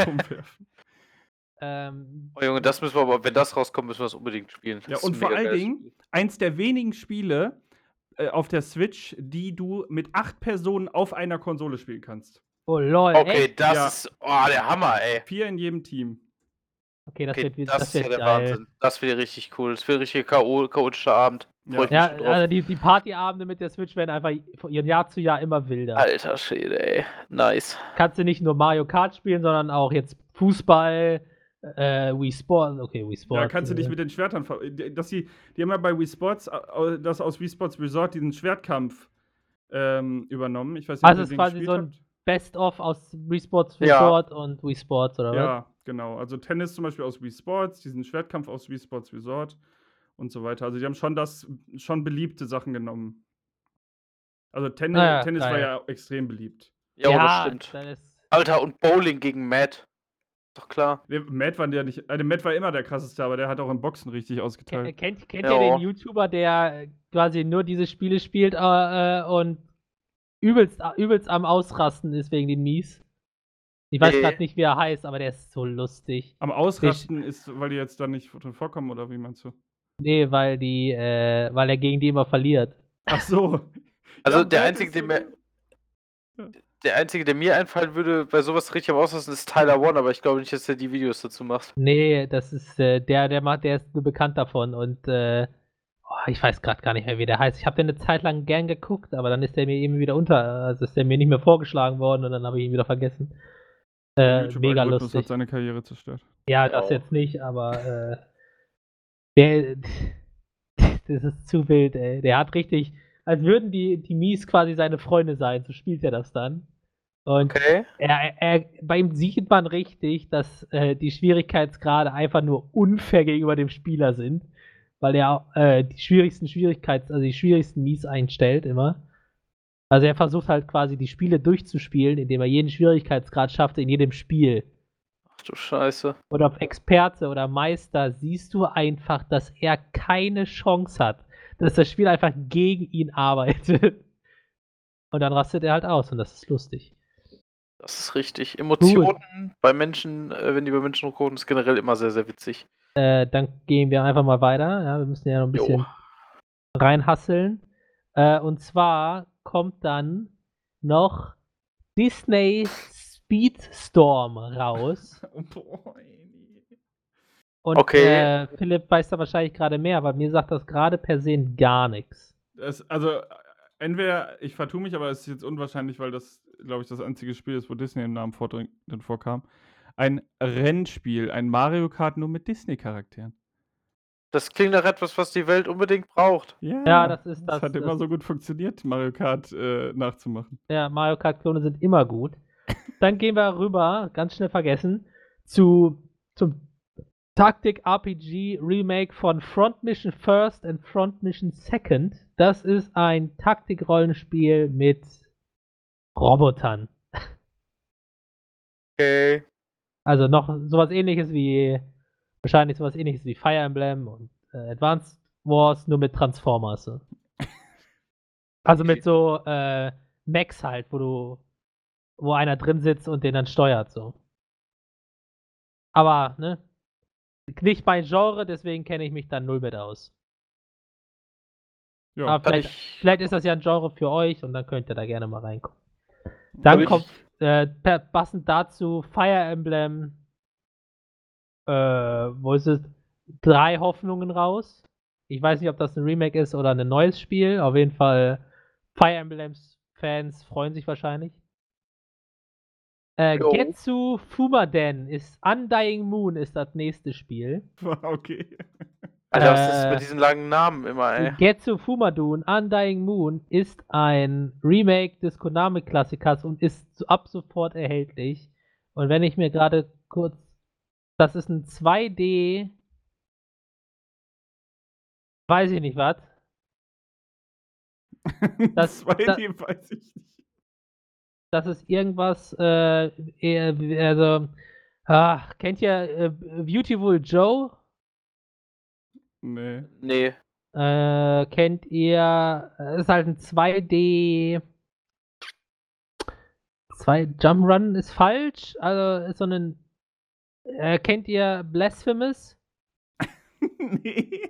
Speaker 1: umwerfen.
Speaker 2: Ähm,
Speaker 3: Oh Junge, das müssen wir aber, wenn das rauskommt, müssen wir das unbedingt spielen. Das
Speaker 1: Ja, und vor allen Dingen-
Speaker 3: Spiel.
Speaker 1: Eins der wenigen Spiele äh, auf der Switch, die du mit acht Personen auf einer Konsole spielen kannst.
Speaker 2: oh lol,
Speaker 3: Okay,
Speaker 2: echt?
Speaker 3: das
Speaker 1: Ja.
Speaker 3: ist, oh, der Hammer, ey.
Speaker 1: Vier in jedem Team.
Speaker 2: Okay, das
Speaker 3: Okay,
Speaker 2: wird,
Speaker 3: das,
Speaker 2: das
Speaker 3: ist ja
Speaker 2: wird
Speaker 3: der
Speaker 2: geil.
Speaker 3: Wahnsinn. Das wird richtig cool. Das wird ein richtig K.O. chaotischer Abend.
Speaker 1: Ja.
Speaker 2: Ja, also die, die Partyabende mit der Switch werden einfach von Jahr zu Jahr immer wilder.
Speaker 3: Alter Schwede, ey. Nice.
Speaker 2: Kannst du nicht nur Mario Kart spielen, sondern auch jetzt Fußball, äh, Wii Sport, okay, Wii Sport.
Speaker 1: Ja, kannst du dich
Speaker 2: äh,
Speaker 1: mit den Schwertern. ver- Dass die, die haben ja bei Wii Sports, das aus Wii Sports Resort, diesen Schwertkampf ähm, übernommen. Ich weiß nicht,
Speaker 2: Also
Speaker 1: ob ihr
Speaker 2: ist
Speaker 1: den
Speaker 2: quasi
Speaker 1: gespielt
Speaker 2: so ein
Speaker 1: habt.
Speaker 2: Best-of aus Wii Sports
Speaker 3: Ja.
Speaker 2: Resort und Wii Sports, oder was?
Speaker 1: Ja, genau. Also Tennis zum Beispiel aus Wii Sports, diesen Schwertkampf aus Wii Sports Resort und so weiter. Also die haben schon das, schon beliebte Sachen genommen. Also Tennis,
Speaker 2: Ah ja,
Speaker 1: Tennis war ja extrem beliebt.
Speaker 3: Ja, das stimmt.
Speaker 2: das ist-
Speaker 3: Alter, und Bowling gegen Matt. Doch klar.
Speaker 1: Der Matt war der nicht, also Matt war immer der krasseste, aber der hat auch im Boxen richtig ausgeteilt.
Speaker 2: Kennt, kennt
Speaker 3: Ja.
Speaker 2: ihr den YouTuber, der quasi nur diese Spiele spielt äh, äh, und übelst, übelst am Ausrasten ist wegen den Mies? Ich weiß
Speaker 3: Nee.
Speaker 2: gerade nicht, wie er heißt, aber der ist so lustig.
Speaker 1: Am Ausrasten ist, weil die jetzt da nicht drin vorkommen, oder wie meinst du?
Speaker 2: Nee, weil die, äh, weil er gegen die immer verliert.
Speaker 1: Ach so. [LAUGHS]
Speaker 3: Also
Speaker 1: Ja,
Speaker 3: der einzige, der mir, der einzige, der mir einfallen würde, bei sowas richtig am Auslassen, ist Tyler One, aber ich glaube nicht, dass er die Videos dazu macht.
Speaker 2: Nee, das ist äh, der, der macht, der ist nur bekannt davon und äh, oh, ich weiß gerade gar nicht mehr, wie der heißt. Ich habe den eine Zeit lang gern geguckt, aber dann ist der mir eben wieder unter, also ist der mir nicht mehr vorgeschlagen worden und dann habe ich ihn wieder vergessen. Äh, mega
Speaker 1: YouTube-Algorithmus
Speaker 2: lustig.
Speaker 1: hat seine Karriere zerstört.
Speaker 2: Ja,
Speaker 3: Ja.
Speaker 2: das jetzt nicht, aber äh, der, [LAUGHS] das ist zu wild, ey. Der hat richtig, als würden die, die Mies quasi seine Freunde sein, so spielt er das dann. Und
Speaker 3: Okay.
Speaker 2: er, er, bei ihm sieht man richtig, dass äh, die Schwierigkeitsgrade einfach nur unfair gegenüber dem Spieler sind, weil er äh, die schwierigsten Schwierigkeits, also die schwierigsten Mies einstellt immer. Also er versucht halt quasi die Spiele durchzuspielen, indem er jeden Schwierigkeitsgrad schafft in jedem Spiel.
Speaker 3: Ach du Scheiße.
Speaker 2: Und auf Experte oder Meister siehst du einfach, dass er keine Chance hat. Dass das Spiel einfach gegen ihn arbeitet. Und dann rastet er halt aus und das ist lustig.
Speaker 3: Das ist richtig. Emotionen bei Menschen, äh, wenn die bei Menschen hochkommen, ist generell immer sehr, sehr witzig.
Speaker 2: Äh, dann gehen wir einfach mal weiter. Ja, wir müssen ja noch ein bisschen
Speaker 3: Jo.
Speaker 2: reinhasseln. Äh, und zwar kommt dann noch Disney Speedstorm raus. [LAUGHS]
Speaker 1: Oh.
Speaker 2: Und
Speaker 3: Okay.
Speaker 2: äh, Philipp weiß da wahrscheinlich gerade mehr, aber mir sagt das gerade per se gar nichts.
Speaker 1: Das, also, entweder ich vertue mich, aber es ist jetzt unwahrscheinlich, weil das, glaube ich, das einzige Spiel ist, wo Disney im Namen drin vorkam. Ein Rennspiel, ein Mario Kart nur mit Disney-Charakteren.
Speaker 3: Das klingt nach etwas, was die Welt unbedingt braucht.
Speaker 2: Ja, das ist das.
Speaker 1: Das hat
Speaker 2: das
Speaker 1: immer so gut funktioniert, Mario Kart äh, nachzumachen.
Speaker 2: Ja, Mario Kart-Klone sind immer gut. [LAUGHS] Dann gehen wir rüber, ganz schnell vergessen, zu zum Taktik-RPG Remake von Front Mission First and Front Mission Second. Das ist ein Taktik-Rollenspiel mit Robotern.
Speaker 3: Okay.
Speaker 2: Also noch sowas ähnliches wie, wahrscheinlich sowas ähnliches wie Fire Emblem und äh, Advanced Wars, nur mit Transformers. So. [LAUGHS] Also mit so äh, Mechs halt, wo du, wo einer drin sitzt und den dann steuert, so. Aber, ne? Nicht mein Genre, deswegen kenne ich mich dann null mit aus.
Speaker 1: Ja.
Speaker 2: Aber vielleicht,
Speaker 3: ich,
Speaker 2: vielleicht ist das ja ein Genre für euch und dann könnt ihr da gerne mal reingucken. Dann
Speaker 3: Würde ich-
Speaker 2: kommt äh, passend dazu Fire Emblem, äh, wo ist es? Drei Hoffnungen raus. Ich weiß nicht, ob das ein Remake ist oder ein neues Spiel. Auf jeden Fall Fire Emblems Fans freuen sich wahrscheinlich. Äh,
Speaker 3: Jo.
Speaker 2: Getsu Fumaden ist Undying Moon ist das nächste Spiel. [LAUGHS]
Speaker 1: okay.
Speaker 3: Alter, was ist
Speaker 2: äh,
Speaker 3: mit diesen langen Namen immer, ey?
Speaker 2: Getsu Fumadun Undying Moon ist ein Remake des Konami-Klassikers und ist ab sofort erhältlich. Und wenn ich mir gerade kurz. Das ist ein 2D. Weiß ich nicht was. [LAUGHS] Das-
Speaker 1: 2D weiß ich nicht.
Speaker 2: Das ist irgendwas. Äh, eher, also. Ach, kennt ihr äh, Beautiful Joe?
Speaker 1: Nee.
Speaker 3: Nee.
Speaker 2: Äh, kennt ihr, es ist halt ein 2D. 2 Jump Run ist falsch, also ist so ein. Äh, kennt ihr Blasphemous? [LAUGHS]
Speaker 1: nee.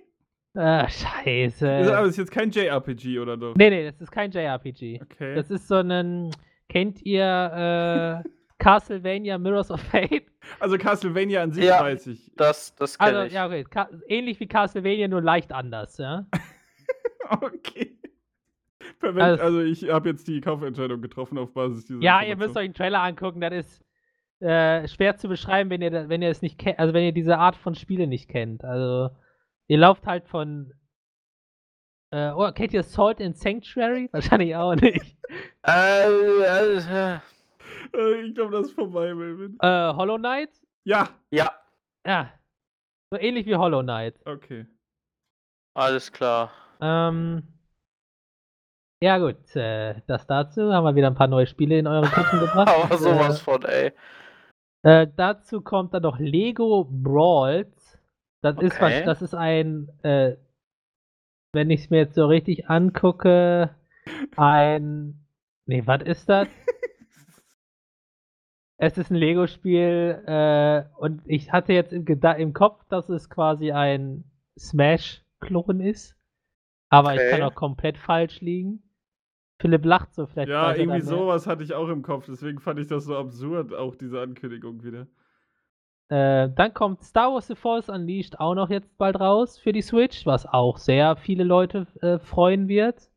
Speaker 2: Äh,
Speaker 1: Ist, aber
Speaker 2: scheiße.
Speaker 1: ist jetzt kein JRPG oder doch?
Speaker 2: Nee, nee, das ist kein JRPG.
Speaker 1: Okay.
Speaker 2: Das ist so ein. Kennt ihr äh, [LAUGHS] Castlevania Mirrors of Fate?
Speaker 1: also Castlevania an sich
Speaker 3: Ja.
Speaker 1: weiß ich.
Speaker 3: Das, das kenne
Speaker 2: Also,
Speaker 3: ich.
Speaker 2: ja, okay. Ka ähnlich wie Castlevania, nur leicht anders, ja. [LAUGHS]
Speaker 1: Okay. Perfekt.
Speaker 2: Also-
Speaker 1: Also, ich habe jetzt die Kaufentscheidung getroffen auf Basis dieser
Speaker 2: Ja, ihr müsst euch einen Trailer angucken, das ist äh, schwer zu beschreiben, wenn ihr, wenn ihr es nicht kennt, also wenn ihr diese Art von Spiele nicht kennt. Also, ihr lauft halt von. Äh, oh, kennt ihr Salt and Sanctuary? Wahrscheinlich auch nicht.
Speaker 3: Äh, äh,
Speaker 1: Äh, Ich glaube, das ist vorbei, Melvin.
Speaker 2: Äh, Hollow Knight?
Speaker 3: äh,
Speaker 1: Ja,
Speaker 3: ja,
Speaker 2: Ja. So ähnlich wie Hollow Knight.
Speaker 1: okay.
Speaker 3: alles klar.
Speaker 2: Ähm. Ja, gut, äh, das dazu. Haben wir wieder ein paar neue Spiele in euren Köpfen [LAUGHS] gebracht.
Speaker 3: Aber sowas
Speaker 2: Äh,
Speaker 3: von, ey.
Speaker 2: Äh, dazu kommt dann noch Lego Brawls. Das ist was,
Speaker 3: Okay.
Speaker 2: das ist ein, äh, wenn ich es mir jetzt so richtig angucke, ein. Nee, was ist das? Es ist ein Lego-Spiel äh, und ich hatte jetzt im, Geda im Kopf, dass es quasi ein Smash-Klon ist. Aber ich kann
Speaker 3: Okay.
Speaker 2: auch komplett falsch liegen. Philipp lacht so vielleicht.
Speaker 1: Ja, irgendwie sowas hatte ich auch im Kopf, deswegen fand ich das so absurd, auch diese Ankündigung wieder.
Speaker 2: Äh, dann kommt Star Wars The Force Unleashed auch noch jetzt bald raus für die Switch, was auch sehr viele Leute äh, freuen wird.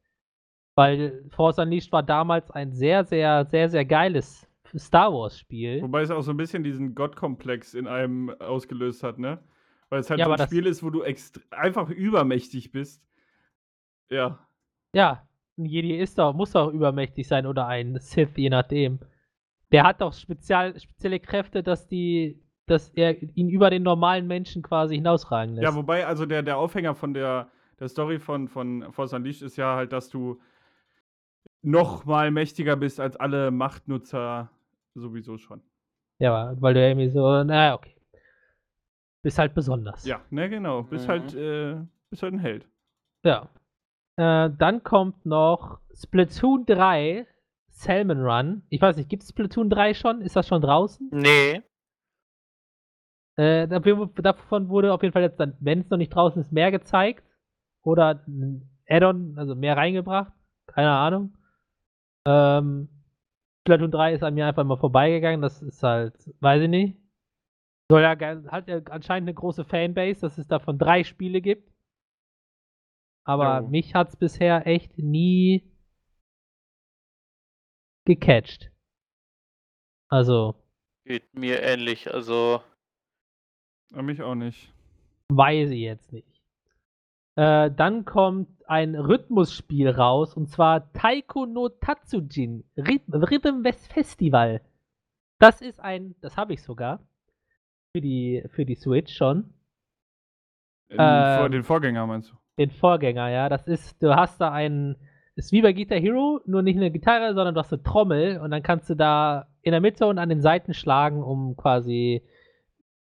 Speaker 2: Weil Force Unleashed war damals ein sehr, sehr, sehr, sehr geiles Star Wars Spiel.
Speaker 1: Wobei es auch so ein bisschen diesen Gottkomplex in einem ausgelöst hat, ne? Weil es halt
Speaker 2: Ja,
Speaker 1: so ein Spiel ist, wo du einfach übermächtig bist. Ja.
Speaker 2: Ja, ein Jedi ist doch, muss doch übermächtig sein oder ein Sith, je nachdem. Der hat doch spezial, spezielle Kräfte, dass die, dass er ihn über den normalen Menschen quasi hinausragen lässt.
Speaker 1: Ja, wobei, also der, der Aufhänger von der, der Story von, von Force Unleashed ist ja halt, dass du noch mal mächtiger bist als alle Machtnutzer sowieso schon.
Speaker 2: ja, weil du irgendwie so, naja, okay. Bist halt besonders.
Speaker 1: Ja, ne, genau. Bist
Speaker 3: Mhm.
Speaker 1: halt, äh, bist halt ein Held.
Speaker 2: Ja. Äh, dann kommt noch Splatoon 3 Salmon Run. Ich weiß nicht, gibt es Splatoon 3 schon? Ist das schon draußen?
Speaker 3: Nee.
Speaker 2: Äh, davon wurde auf jeden Fall jetzt dann, wenn es noch nicht draußen ist, mehr gezeigt. Oder ein Add-on, also mehr reingebracht. Keine Ahnung. Ähm, Splatoon 3 ist an mir einfach mal vorbeigegangen. Das ist halt, weiß ich nicht. Soll ja, hat ja anscheinend eine große Fanbase, dass es davon drei Spiele gibt. Aber
Speaker 1: Jo.
Speaker 2: mich hat es bisher echt nie gecatcht. Also,
Speaker 3: Geht mir ähnlich. Also,
Speaker 1: mich auch nicht.
Speaker 2: weiß ich jetzt nicht. Äh, dann kommt ein Rhythmusspiel raus und zwar Taiko no Tatsujin Rhythm, West Festival. Das ist ein, das habe ich sogar für die für die Switch schon.
Speaker 1: Den,
Speaker 2: Ähm,
Speaker 1: den Vorgänger meinst du?
Speaker 2: Den Vorgänger, ja. Das ist, du hast da einen, ist wie bei Guitar Hero, nur nicht eine Gitarre, sondern du hast eine Trommel und dann kannst du da in der Mitte und an den Seiten schlagen, um quasi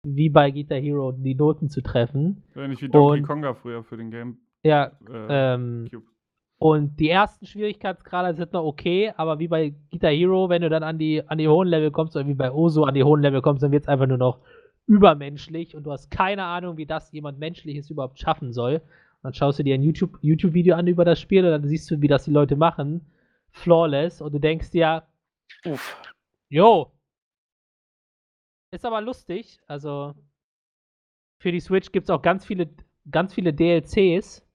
Speaker 2: wie bei Guitar Hero die Noten zu treffen.
Speaker 1: Ähnlich wie Donkey
Speaker 2: Und-
Speaker 1: Konga früher für den Game.
Speaker 2: Ja,
Speaker 1: Äh,
Speaker 2: ähm,
Speaker 1: Cube.
Speaker 2: und die ersten Schwierigkeitsgrade sind noch okay, aber wie bei Guitar Hero, wenn du dann an die, an die hohen Level kommst, oder wie bei Oso an die hohen Level kommst, dann wird es einfach nur noch übermenschlich und du hast keine Ahnung, wie das jemand Menschliches überhaupt schaffen soll. Dann schaust du dir ein YouTube- YouTube-Video an über das Spiel und dann siehst du, wie das die Leute machen. Flawless. Und du denkst dir,
Speaker 3: Uff.
Speaker 2: Jo. Ist aber lustig. Also für die Switch gibt es auch ganz viele, ganz viele DLCs.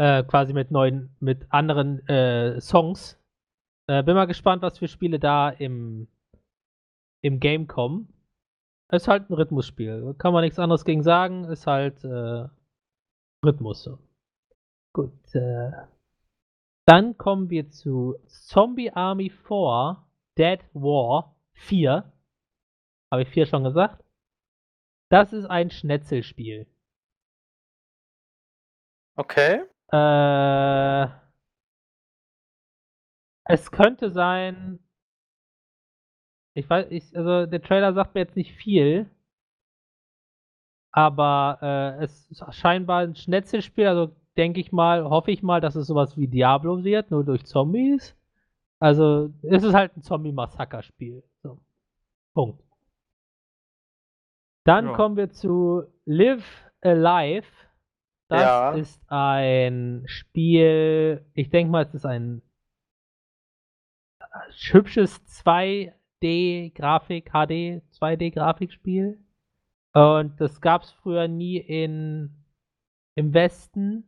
Speaker 2: Äh, quasi mit neuen, mit anderen äh, Songs. Äh, bin mal gespannt, was für Spiele da im, im Game kommen. Ist halt ein Rhythmusspiel. Kann man nichts anderes gegen sagen. Ist halt äh, Rhythmus. Gut. Äh, dann kommen wir zu Zombie Army 4 Dead War 4. Habe ich 4 schon gesagt? Das ist ein Schnetzelspiel.
Speaker 3: Okay.
Speaker 2: Äh, es könnte sein. Ich weiß, ich, also der Trailer sagt mir jetzt nicht viel. Aber äh, es ist scheinbar ein Schnetzelspiel, also denke ich mal, hoffe ich mal, dass es sowas wie Diablo wird, nur durch Zombies. Also, es ist halt ein Zombie-Massaker-Spiel. So. Punkt. Dann
Speaker 1: Ja.
Speaker 2: kommen wir zu Live Alive. Das
Speaker 3: Ja.
Speaker 2: ist ein Spiel, ich denke mal, es ist ein äh, hübsches 2D-Grafik, HD 2D-Grafikspiel. Und das gab es früher nie in, im Westen.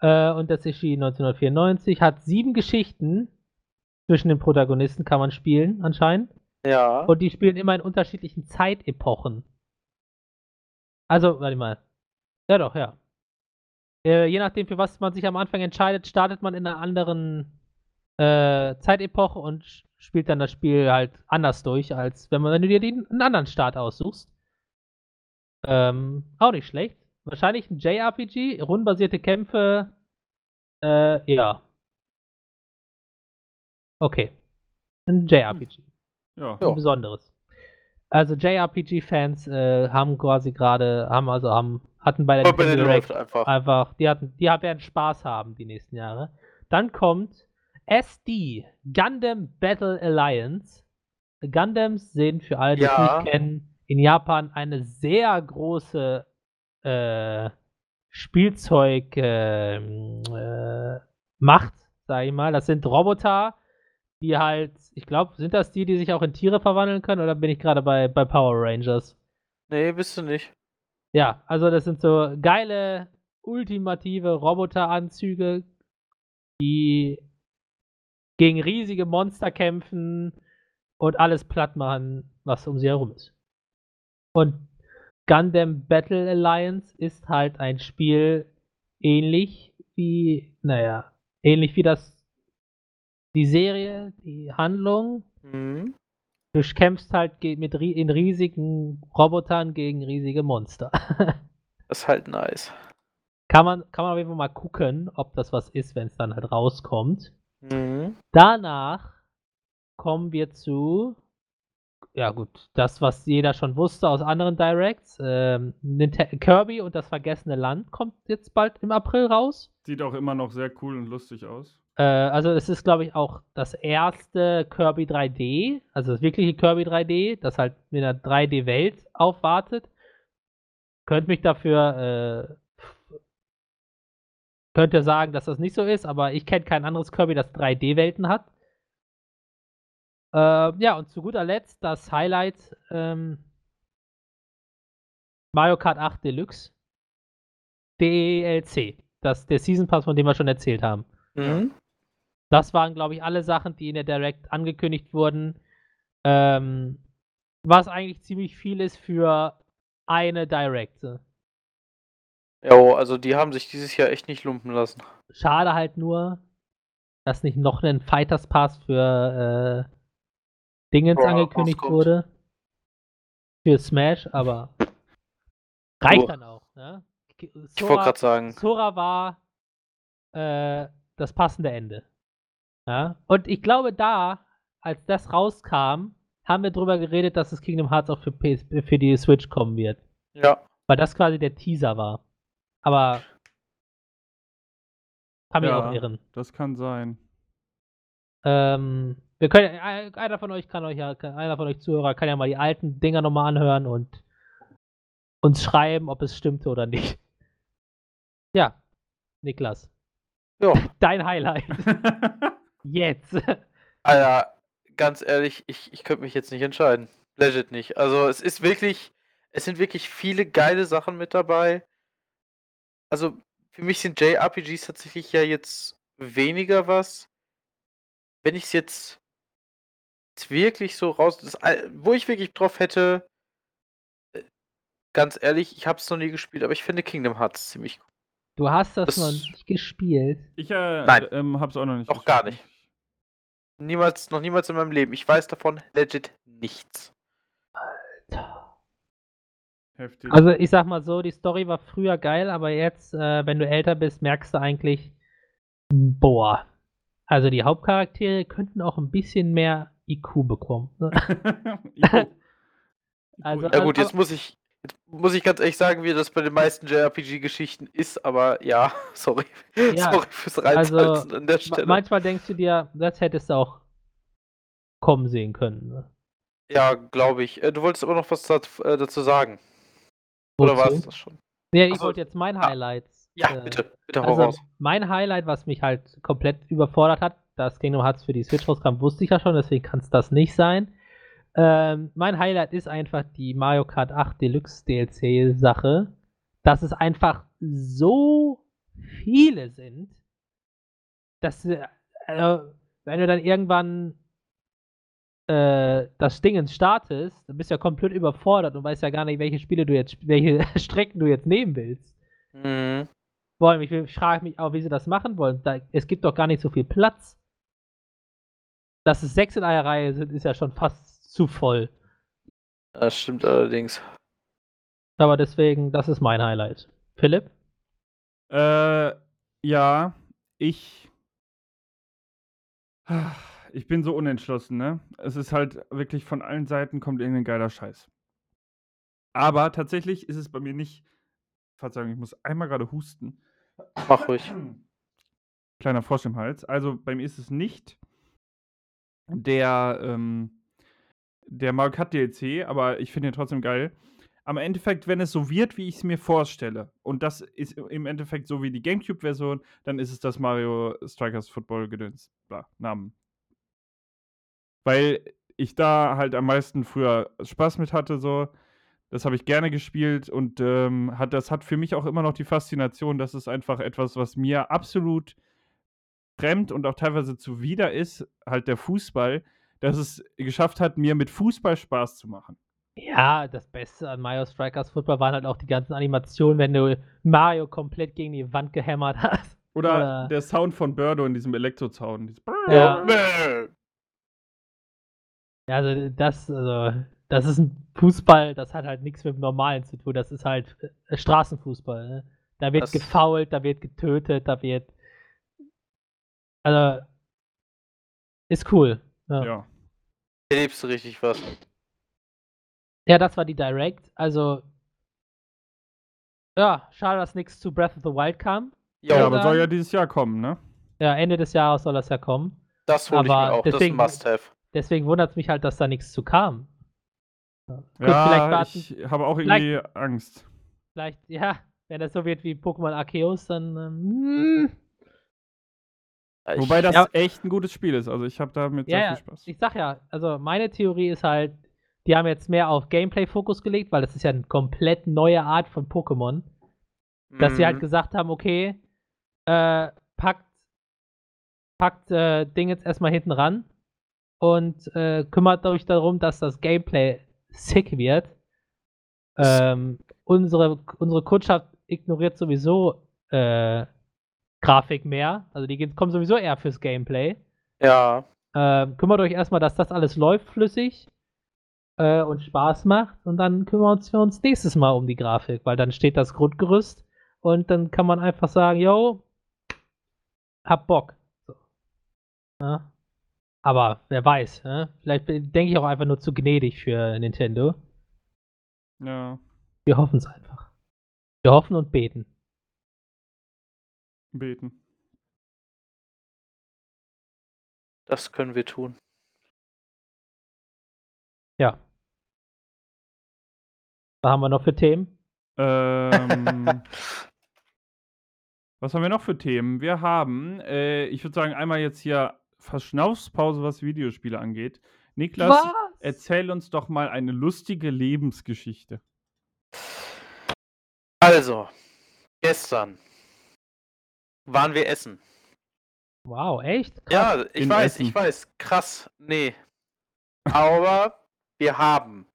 Speaker 2: Äh, und das erschien 1994. Hat sieben Geschichten zwischen den Protagonisten, kann man spielen anscheinend.
Speaker 3: Ja.
Speaker 2: Und die spielen immer in unterschiedlichen Zeitepochen. Also, warte mal. Ja doch, ja. Äh, je nachdem, für was man sich am Anfang entscheidet, startet man in einer anderen äh, Zeitepoche und spielt dann das Spiel halt anders durch, als wenn, man, wenn du dir den, einen anderen Start aussuchst. Ähm, auch nicht schlecht. Wahrscheinlich ein JRPG, rundenbasierte Kämpfe. Äh, ja. Okay. Ein JRPG
Speaker 1: Ja.
Speaker 3: Ja.
Speaker 2: ein besonderes. Also JRPG-Fans äh, haben quasi gerade, haben also haben, hatten bei der Nintendo Direct
Speaker 3: einfach.
Speaker 2: einfach, die hatten, die werden Spaß haben die nächsten Jahre. Dann kommt SD, Gundam Battle Alliance. Gundams sind für alle, die es
Speaker 3: Ja.
Speaker 2: nicht kennen, in Japan eine sehr große äh, Spielzeug ähm, äh, Macht, sag ich mal. Das sind Roboter, die halt, ich glaube, sind das die, die sich auch in Tiere verwandeln können, oder bin ich gerade bei, bei Power Rangers?
Speaker 3: Nee, bist du nicht.
Speaker 2: Ja, also das sind so geile, ultimative Roboteranzüge, die gegen riesige Monster kämpfen und alles platt machen, was um sie herum ist. Und Gundam Battle Alliance ist halt ein Spiel ähnlich wie, naja, ähnlich wie das die Serie, die Handlung.
Speaker 3: Mhm.
Speaker 2: Du kämpfst halt mit in riesigen Robotern gegen riesige Monster. [LAUGHS]
Speaker 3: Das ist halt nice.
Speaker 2: kann, man, kann man auf jeden Fall mal gucken, ob das was ist, wenn es dann halt rauskommt.
Speaker 3: Mhm.
Speaker 2: Danach kommen wir zu, ja gut, das, was jeder schon wusste aus anderen Directs. Ähm, Kirby und das vergessene Land kommt jetzt bald im April raus.
Speaker 1: Sieht auch immer noch sehr cool und lustig aus.
Speaker 2: Äh, also es ist, glaube ich, auch das erste Kirby 3D, also das wirkliche Kirby 3D, das halt in einer 3D-Welt aufwartet. Könnt mich dafür, äh, könnte sagen, dass das nicht so ist, aber ich kenne kein anderes Kirby, das 3D-Welten hat. Äh, ja, und zu guter Letzt das Highlight ähm, Mario Kart 8 Deluxe DLC. Das, der Season Pass, von dem wir schon erzählt haben.
Speaker 3: Mhm.
Speaker 2: Das waren, glaube ich, alle Sachen, die in der Direct angekündigt wurden. Ähm, was eigentlich ziemlich viel ist für eine Direct.
Speaker 3: Jo, also die haben sich dieses Jahr echt nicht lumpen lassen.
Speaker 2: Schade halt nur, dass nicht noch ein Fighters Pass für äh, Dingens
Speaker 3: Ja,
Speaker 2: angekündigt wurde. Für Smash, aber reicht
Speaker 3: Oh.
Speaker 2: dann auch. Ne?
Speaker 3: Ich wollte
Speaker 2: Sora,
Speaker 3: gerade sagen.
Speaker 2: Sora war äh, das passende Ende. Ja? Und ich glaube, da als das rauskam, haben wir drüber geredet, dass das Kingdom Hearts auch für, PS für die Switch kommen wird.
Speaker 3: Ja.
Speaker 2: Weil das quasi der Teaser war. Aber kann mich
Speaker 1: Ja.
Speaker 2: auch irren.
Speaker 1: Das kann sein.
Speaker 2: Ähm, wir können, ein- einer von euch kann euch ja, einer von euch Zuhörer kann ja mal die alten Dinger nochmal anhören und uns schreiben, ob es stimmte oder nicht. Ja, Niklas,
Speaker 3: Ja. [LAUGHS]
Speaker 2: dein Highlight. [LAUGHS] Jetzt.
Speaker 3: Alter, ganz ehrlich, ich, ich könnte mich jetzt nicht entscheiden. Legit nicht. Also es ist wirklich, es sind wirklich viele geile Sachen mit dabei. Also für mich sind JRPGs tatsächlich ja jetzt weniger was. Wenn ich es jetzt, wirklich so raus, das, wo ich wirklich drauf hätte, äh, ganz ehrlich, ich habe es noch nie gespielt, aber ich finde Kingdom Hearts ziemlich cool.
Speaker 2: Du hast das,
Speaker 3: Das-
Speaker 2: noch nicht gespielt.
Speaker 1: Ich äh,
Speaker 3: Nein.
Speaker 1: ähm, hab's auch noch nicht.
Speaker 3: Noch gar
Speaker 1: gespielt.
Speaker 3: Niemals, noch niemals in meinem Leben. Ich weiß davon legit nichts.
Speaker 1: Heftig.
Speaker 2: Also ich sag mal so, die Story war früher geil, aber jetzt, äh, wenn du älter bist, merkst du eigentlich, boah. Also die Hauptcharaktere könnten auch ein bisschen mehr IQ bekommen. ne? [LAUGHS]
Speaker 1: Ico. [LAUGHS]
Speaker 2: Also-
Speaker 3: Ja gut,
Speaker 2: aber-
Speaker 3: jetzt muss ich, jetzt muss ich ganz ehrlich sagen, wie das bei den meisten JRPG-Geschichten ist, aber ja, [LAUGHS] sorry.
Speaker 2: Ja,
Speaker 3: sorry fürs
Speaker 2: also,
Speaker 3: Reinsalzen an der Stelle.
Speaker 2: Manchmal denkst du dir, das hättest du auch kommen sehen können. Ne?
Speaker 3: Ja, glaube ich. Äh, Du wolltest aber noch was dazu, äh, dazu sagen. Oder war
Speaker 2: Wozu?
Speaker 3: es das schon?
Speaker 2: Ja, ich
Speaker 3: Ach so.
Speaker 2: wollte jetzt mein
Speaker 3: Ah.
Speaker 2: Highlight.
Speaker 3: Ja,
Speaker 2: äh,
Speaker 3: bitte. Bitte hau
Speaker 2: Also
Speaker 3: raus.
Speaker 2: mein Highlight, was mich halt komplett überfordert hat, das Kingdom Hearts für die Switch rauskam, wusste ich ja schon, deswegen kann es das nicht sein. Ähm, mein Highlight ist einfach die Mario Kart 8 Deluxe DLC Sache, dass es einfach so viele sind, dass äh, äh, wenn du dann irgendwann äh, das Ding startest, dann bist du ja komplett überfordert und weißt ja gar nicht, welche Spiele du jetzt, welche [LAUGHS] Strecken du jetzt nehmen willst.
Speaker 3: Mhm.
Speaker 2: Vor allem, ich, ich frage mich auch, wie sie das machen wollen. Da, es gibt doch gar nicht so viel Platz. Dass es sechs in einer Reihe sind, ist ja schon fast zu voll.
Speaker 3: Das stimmt allerdings.
Speaker 2: Aber deswegen, das ist mein Highlight. Philipp?
Speaker 1: Äh, ja, ich. Ich bin so unentschlossen, ne? Es ist halt wirklich von allen Seiten kommt irgendein geiler Scheiß. Aber tatsächlich ist es bei mir nicht. Verzeihung, ich muss einmal gerade husten.
Speaker 3: Mach ruhig.
Speaker 1: Kleiner Frosch im Hals. Also bei mir ist es nicht der, ähm, der Mario Kart DLC, aber ich finde ihn trotzdem geil. Am Endeffekt, wenn es so wird, wie ich es mir vorstelle, und das ist im Endeffekt so wie die GameCube-Version, dann ist es das Mario Strikers Football Gedöns. Namen. Weil ich da halt am meisten früher Spaß mit hatte, so. Das habe ich gerne gespielt und ähm, hat, das hat für mich auch immer noch die Faszination, dass es einfach etwas, was mir absolut fremd und auch teilweise zuwider ist, halt der Fußball, dass es geschafft hat, mir mit Fußball Spaß zu machen.
Speaker 2: Ja, das Beste an Mario Strikers Football waren halt auch die ganzen Animationen, wenn du Mario komplett gegen die Wand gehämmert hast.
Speaker 1: Oder,
Speaker 2: Oder-
Speaker 1: der Sound von Birdo in diesem Elektrozaun.
Speaker 2: Ja. Ja, also das, also, das ist ein Fußball, das hat halt nichts mit dem Normalen zu tun. Das ist halt äh, Straßenfußball. Ne? Da wird
Speaker 3: Das-
Speaker 2: gefoult, da wird getötet, da wird. Also. Ist cool. Ja.
Speaker 1: Ja.
Speaker 3: Erlebst du richtig was?
Speaker 2: ja, das war die Direct. Also. Ja, schade, dass nichts zu Breath of the Wild kam.
Speaker 1: Ja, aber soll ja dieses Jahr kommen, ne?
Speaker 2: Ja, Ende des Jahres soll das ja kommen.
Speaker 3: das hole ich mir auch.
Speaker 2: deswegen-
Speaker 3: das Must-Have.
Speaker 2: Deswegen wundert es mich halt, dass da nichts zu kam. Ja, Gut,
Speaker 1: ja,
Speaker 2: vielleicht warten.
Speaker 1: ich habe auch irgendwie Angst.
Speaker 2: Vielleicht, ja, wenn das so wird wie Pokémon Arceus, dann. Ähm,
Speaker 3: ich-
Speaker 1: Wobei das
Speaker 2: Ja.
Speaker 1: echt ein gutes Spiel ist. Also ich habe damit
Speaker 2: Ja,
Speaker 1: sehr viel Spaß.
Speaker 2: ich sag ja, also meine Theorie ist halt, die haben jetzt mehr auf Gameplay-Fokus gelegt, weil das ist ja eine komplett neue Art von Pokémon. Dass sie halt
Speaker 3: Mhm.
Speaker 2: gesagt haben, okay, äh, packt, packt äh, Ding jetzt erstmal hinten ran und äh, kümmert euch darum, dass das Gameplay sick wird. Ähm, unsere, unsere Kundschaft ignoriert sowieso äh, Grafik mehr. Also die kommen sowieso eher fürs Gameplay.
Speaker 3: Ja.
Speaker 2: Ähm, kümmert euch erstmal, dass das alles läuft flüssig äh, und Spaß macht. Und dann kümmern wir uns nächstes Mal um die Grafik, weil dann steht das Grundgerüst und dann kann man einfach sagen, yo, hab Bock. So. Ja. Aber wer weiß, ne? Vielleicht denke ich auch einfach nur zu gnädig für Nintendo.
Speaker 1: Ja,
Speaker 2: Wir hoffen es einfach. Wir hoffen und beten.
Speaker 1: Beten.
Speaker 3: Das können wir tun.
Speaker 2: Ja. Was haben wir noch für Themen?
Speaker 1: Ähm, [LAUGHS] was haben wir noch für Themen? Wir haben, äh, ich würde sagen, einmal jetzt hier Verschnaufspause, was Videospiele angeht. Niklas, erzähl uns doch mal eine lustige Lebensgeschichte.
Speaker 3: Also, gestern waren wir essen.
Speaker 2: Wow, echt? Krass.
Speaker 3: Ja, ich
Speaker 1: In
Speaker 3: weiß,
Speaker 1: Essen.
Speaker 3: ich weiß. Krass. Nee. Aber wir haben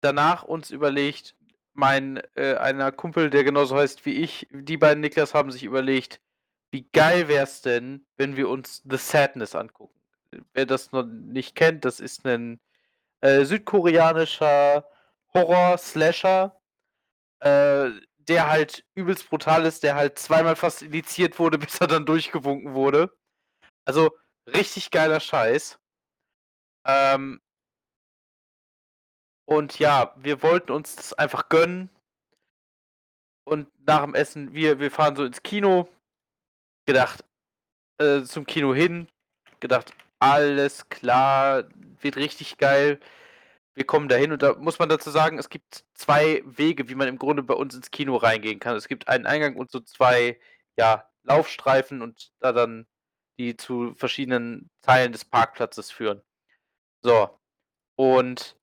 Speaker 3: danach uns überlegt, mein äh, einer Kumpel, der genauso heißt wie ich, die beiden Niklas haben sich überlegt, wie geil wär's denn, wenn wir uns The Sadness angucken. Wer das noch nicht kennt, das ist ein äh, südkoreanischer Horror-Slasher, äh, der halt übelst brutal ist, der halt zweimal fast indiziert wurde, [LAUGHS] bis er dann durchgewunken wurde. Also richtig geiler Scheiß. Ähm, und ja, wir wollten uns das einfach gönnen. Und nach dem Essen, wir, wir fahren so ins Kino. Gedacht, äh, zum Kino hin. Gedacht, alles klar, wird richtig geil. Wir kommen dahin und da muss man dazu sagen, es gibt zwei Wege, wie man im Grunde bei uns ins Kino reingehen kann. Es gibt einen Eingang und so zwei, ja, Laufstreifen und da dann die zu verschiedenen Teilen des Parkplatzes führen. So. Und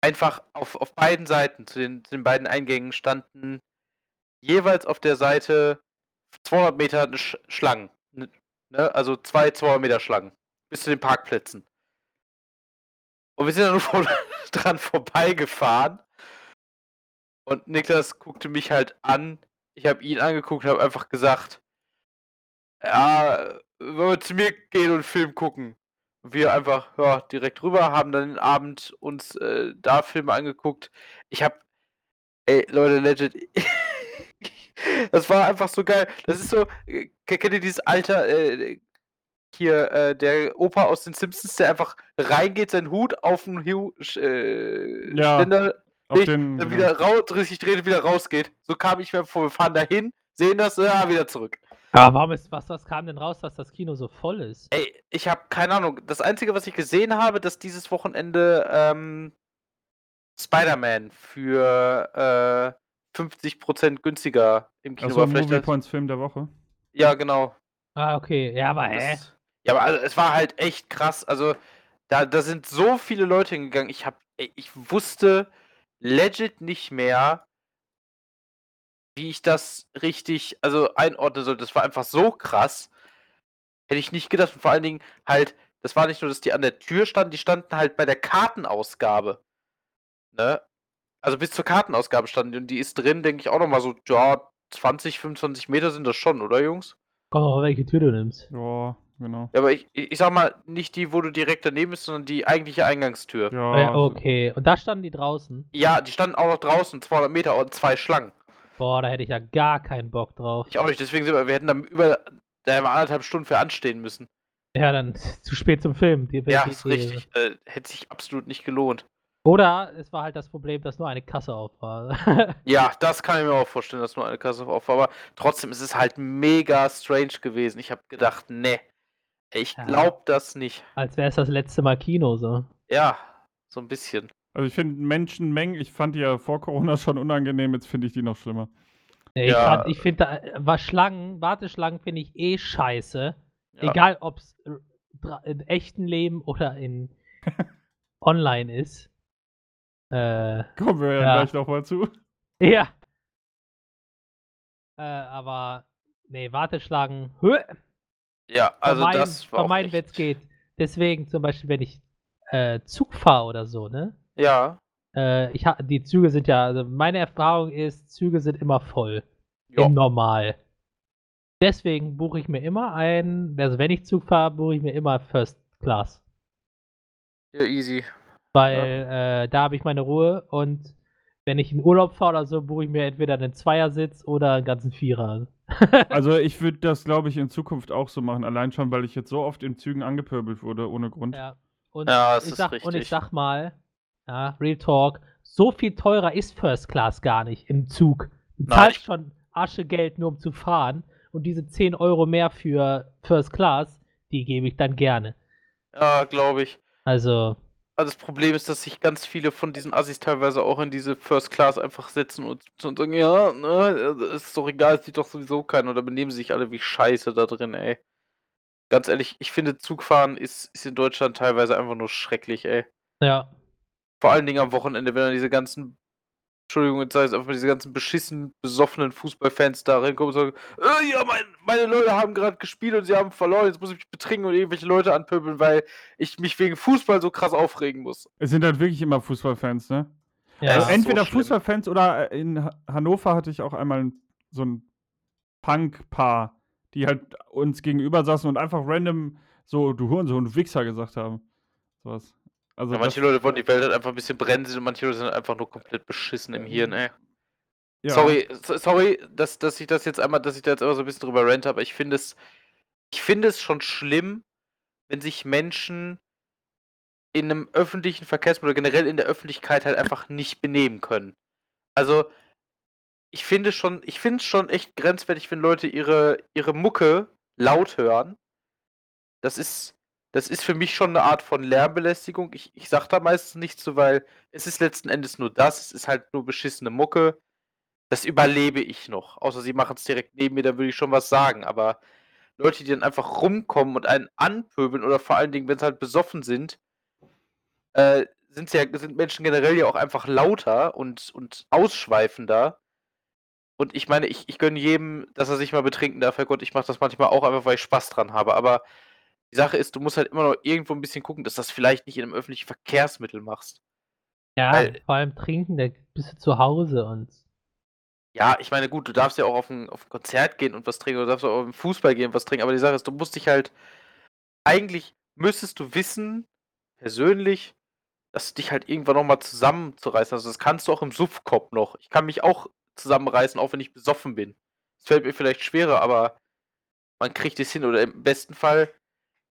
Speaker 3: einfach auf, auf beiden Seiten, zu den, zu den beiden Eingängen standen jeweils auf der Seite 200 Meter Sch Schlangen. Ne? Also zwei 200 Meter Schlangen. Bis zu den Parkplätzen. Und wir sind dann [LAUGHS] nur dran vorbeigefahren. Und Niklas guckte mich halt an. Ich habe ihn angeguckt und habe einfach gesagt, ja, wollen wir zu mir gehen und einen Film gucken. Und wir einfach, ja, direkt rüber, haben dann den Abend uns äh, da Filme angeguckt. Ich hab, ey, Leute, legit, [LAUGHS] das war einfach so geil. Das ist so, äh, kennt ihr dieses Alter, äh, hier, äh, der Opa aus den Simpsons, der einfach reingeht, seinen Hut auf den Hu äh,
Speaker 1: Ja,
Speaker 3: Ständer legt,
Speaker 1: den,
Speaker 3: dann wieder raus, sich dreht und wieder rausgeht. So kam ich mir vor, wir fahren dahin, sehen das, ja, wieder zurück.
Speaker 2: Aber warum ist, was, was kam denn raus, dass das Kino so voll ist?
Speaker 3: Ey, ich habe keine Ahnung. Das Einzige, was ich gesehen habe, dass dieses Wochenende ähm, Spider-Man für äh, 50% günstiger im Kino
Speaker 1: Achso,
Speaker 3: war. Vielleicht
Speaker 1: Movie Points Film der Woche.
Speaker 3: ja, genau.
Speaker 2: Ah, okay. Ja, aber hä?
Speaker 3: Das, ja, aber also, es war halt echt krass. Also, da, da sind so viele Leute hingegangen. Ich hab, ey, ich wusste legit nicht mehr, wie ich das richtig, also einordnen sollte. Das war einfach so krass. Hätte ich nicht gedacht. Und vor allen Dingen halt, das war nicht nur, dass die an der Tür standen, die standen halt bei der Kartenausgabe. Ne? Also bis zur Kartenausgabe standen die und die ist drin, denke ich auch nochmal so, ja, 20, 25 Meter sind das schon, oder Jungs?
Speaker 2: Komm auf welche Tür du nimmst.
Speaker 1: Ja, genau.
Speaker 3: Ja, aber ich, ich ich sag mal, nicht die, wo du direkt daneben bist, sondern die eigentliche Eingangstür.
Speaker 1: Ja,
Speaker 2: Ja, okay. Und da standen die draußen.
Speaker 3: Ja, die standen auch noch draußen, 200 Meter und zwei Schlangen.
Speaker 2: Boah, da hätte ich ja gar keinen Bock drauf.
Speaker 3: Ich auch nicht, deswegen sind wir, wir hätten dann über, da haben wir anderthalb Stunden für anstehen müssen.
Speaker 2: Ja, dann [LAUGHS] zu spät zum Film. Die,
Speaker 3: Ja,
Speaker 2: die-
Speaker 3: ist
Speaker 2: die-
Speaker 3: richtig. Äh, hätte sich absolut nicht gelohnt.
Speaker 2: Oder es war halt das Problem, dass nur eine Kasse auf war. [LAUGHS]
Speaker 3: Ja, das kann ich mir auch vorstellen, dass nur eine Kasse auf war. Aber trotzdem ist es halt mega strange gewesen. Ich habe gedacht, ne, ich
Speaker 2: Ja.
Speaker 3: glaub das nicht.
Speaker 2: Als wäre es das letzte Mal Kino so.
Speaker 3: Ja, so ein bisschen.
Speaker 1: Also ich finde Menschenmengen, ich fand die ja vor Corona schon unangenehm, jetzt finde ich die noch schlimmer.
Speaker 2: Nee, Ich,
Speaker 3: Ja.
Speaker 2: ich finde, da- was Schlangen, Warteschlangen finde ich eh scheiße.
Speaker 3: Ja.
Speaker 2: Egal, ob es im echten Leben oder in [LAUGHS] online ist. Äh,
Speaker 1: Kommen wir ja,
Speaker 2: Ja.
Speaker 1: gleich nochmal zu.
Speaker 2: ja. Äh, aber, nee, Warteschlangen, hö,
Speaker 3: Ja, also
Speaker 2: vermeiden,
Speaker 3: das war
Speaker 2: vermeiden, wenn es geht. Deswegen zum Beispiel, wenn ich äh, Zug fahre oder so, ne?
Speaker 3: Ja,
Speaker 2: Äh, ich die Züge sind ja, also meine Erfahrung ist, Züge sind immer voll.
Speaker 3: ja.
Speaker 2: Im Normal. Deswegen buche ich mir immer ein, also wenn ich Zug fahre, buche ich mir immer First Class.
Speaker 3: ja easy.
Speaker 2: Weil äh, da habe ich meine Ruhe und wenn ich in Urlaub fahre oder so, buche ich mir entweder einen Zweiersitz oder einen ganzen Vierer.
Speaker 1: Also ich würde das, glaube ich, in Zukunft auch so machen. Allein schon, weil ich jetzt so oft in Zügen angepöbelt wurde, ohne Grund.
Speaker 2: Ja. Und,
Speaker 3: Ja, das
Speaker 2: ich
Speaker 3: ist
Speaker 2: sag, und ich sag mal, ja, Real Talk, so viel teurer ist First Class gar nicht im Zug. Du
Speaker 3: Nein,
Speaker 2: zahlst schon Aschegeld nur um zu fahren und diese 10 Euro mehr für First Class, die gebe ich dann gerne.
Speaker 3: Ja, glaube ich.
Speaker 2: Also,
Speaker 3: Also das Problem ist, dass sich ganz viele von diesen Assis teilweise auch in diese First Class einfach setzen und, und sagen, ja, ne, ist doch egal, es sieht doch sowieso keiner. Oder benehmen sich alle wie Scheiße da drin, ey. Ganz ehrlich, ich finde Zugfahren ist, ist in Deutschland teilweise einfach nur schrecklich, ey.
Speaker 2: ja.
Speaker 3: Vor allen Dingen am Wochenende, wenn dann diese ganzen, Entschuldigung, jetzt sage ich einfach mal, diese ganzen beschissen, besoffenen Fußballfans da reinkommen und sagen, äh, ja, mein, meine Leute haben gerade gespielt und sie haben verloren, jetzt muss ich mich betrinken und irgendwelche Leute anpöbeln, weil ich mich wegen Fußball so krass aufregen muss.
Speaker 1: Es sind halt wirklich immer Fußballfans, ne?
Speaker 3: Ja,
Speaker 2: Ja,
Speaker 3: es ist so
Speaker 1: Entweder
Speaker 3: schlimm.
Speaker 1: Fußballfans oder äh, in Ha- Hannover hatte ich auch einmal ein- so ein Punk-Paar, die halt uns gegenüber saßen und einfach random so, du Hurensohn, du Wichser gesagt haben. Sowas. Also
Speaker 3: Ja, manche Leute wollen die Welt halt einfach ein bisschen brennen und manche Leute sind einfach nur komplett beschissen im Hirn, ey.
Speaker 1: ja.
Speaker 3: Sorry, so- sorry, dass, dass ich das jetzt einmal, dass ich da jetzt immer so ein bisschen drüber rant, aber ich finde es, ich finde es schon schlimm, wenn sich Menschen in einem öffentlichen Verkehrsmittel oder generell in der Öffentlichkeit halt einfach nicht benehmen können. Also, ich finde schon, ich finde es schon echt grenzwertig, wenn Leute ihre, ihre Mucke laut hören. Das ist, das ist für mich schon eine Art von Lärmbelästigung. Ich, ich sag da meistens nichts zu, weil es ist letzten Endes nur das, es ist halt nur beschissene Mucke. Das überlebe ich noch. Außer sie machen es direkt neben mir, dann würde ich schon was sagen. Aber Leute, die dann einfach rumkommen und einen anpöbeln oder vor allen Dingen, wenn sie halt besoffen sind, äh, sind, ja, sind Menschen generell ja auch einfach lauter und, und ausschweifender. Und ich meine, ich, ich gönne jedem, dass er sich mal betrinken darf. Herrgott, ich mache das manchmal auch einfach, weil ich Spaß dran habe. Aber die Sache ist, du musst halt immer noch irgendwo ein bisschen gucken, dass du das vielleicht nicht in einem öffentlichen Verkehrsmittel machst.
Speaker 2: ja
Speaker 3: Weil-
Speaker 2: vor allem trinken, da bist du zu Hause und
Speaker 3: Ja, ich meine, gut, du darfst ja auch auf ein, auf ein Konzert gehen und was trinken, du darfst auch auf den Fußball gehen und was trinken, aber die Sache ist, du musst dich halt, eigentlich müsstest du wissen, persönlich, dass du dich halt irgendwann nochmal zusammenzureißen. Also das kannst du auch im Suffkopf noch. Ich kann mich auch zusammenreißen, auch wenn ich besoffen bin. Es fällt mir vielleicht schwerer, aber man kriegt es hin. Oder im besten Fall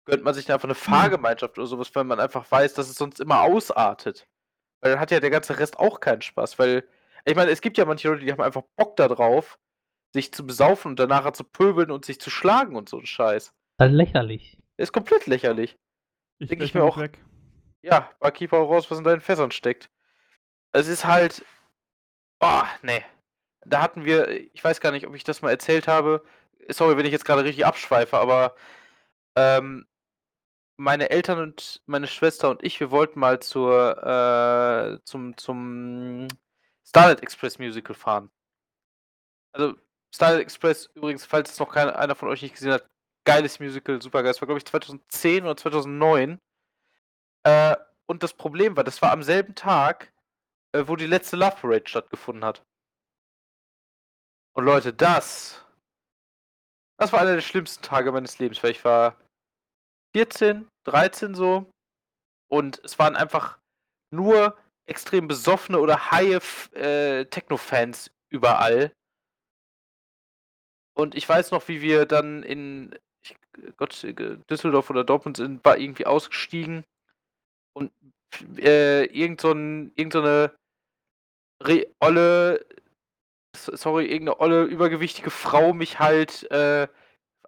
Speaker 3: gönnt man sich dann einfach eine Fahrgemeinschaft oder sowas, weil man einfach weiß, dass es sonst immer ausartet. Weil dann hat ja der ganze Rest auch keinen Spaß. Weil, ich meine, es gibt ja manche Leute, die haben einfach Bock darauf, sich zu besaufen und danach zu pöbeln und sich zu schlagen und so ein Scheiß.
Speaker 2: das ist lächerlich.
Speaker 3: Ist komplett lächerlich.
Speaker 1: ich
Speaker 3: denk ich mir auch-
Speaker 1: weg.
Speaker 3: Ja, Barkeeper raus, was in deinen Fässern steckt. Es ist halt. Oh, nee. Da hatten wir, ich weiß gar nicht, ob ich das mal erzählt habe. Sorry, wenn ich jetzt gerade richtig abschweife, aber ähm, meine Eltern und meine Schwester und ich, wir wollten mal zur, äh, zum, zum Starlight Express Musical fahren. Also, Starlight Express, übrigens, falls es noch keiner, einer von euch nicht gesehen hat, geiles Musical, super geil. Das war, glaube ich, 2010 oder 2009. Äh, und das Problem war, das war am selben Tag, äh, wo die letzte Love Parade stattgefunden hat. Und Leute, das. Das war einer der schlimmsten Tage meines Lebens, weil ich war 14, 13 so. Und es waren einfach nur extrem besoffene oder high äh, Techno-Fans überall. Und ich weiß noch, wie wir dann in ich, Gott, äh, Düsseldorf oder Dortmund sind, war irgendwie ausgestiegen und äh, irgend so, irgend so eine olle, sorry, irgendeine olle, übergewichtige Frau mich halt äh,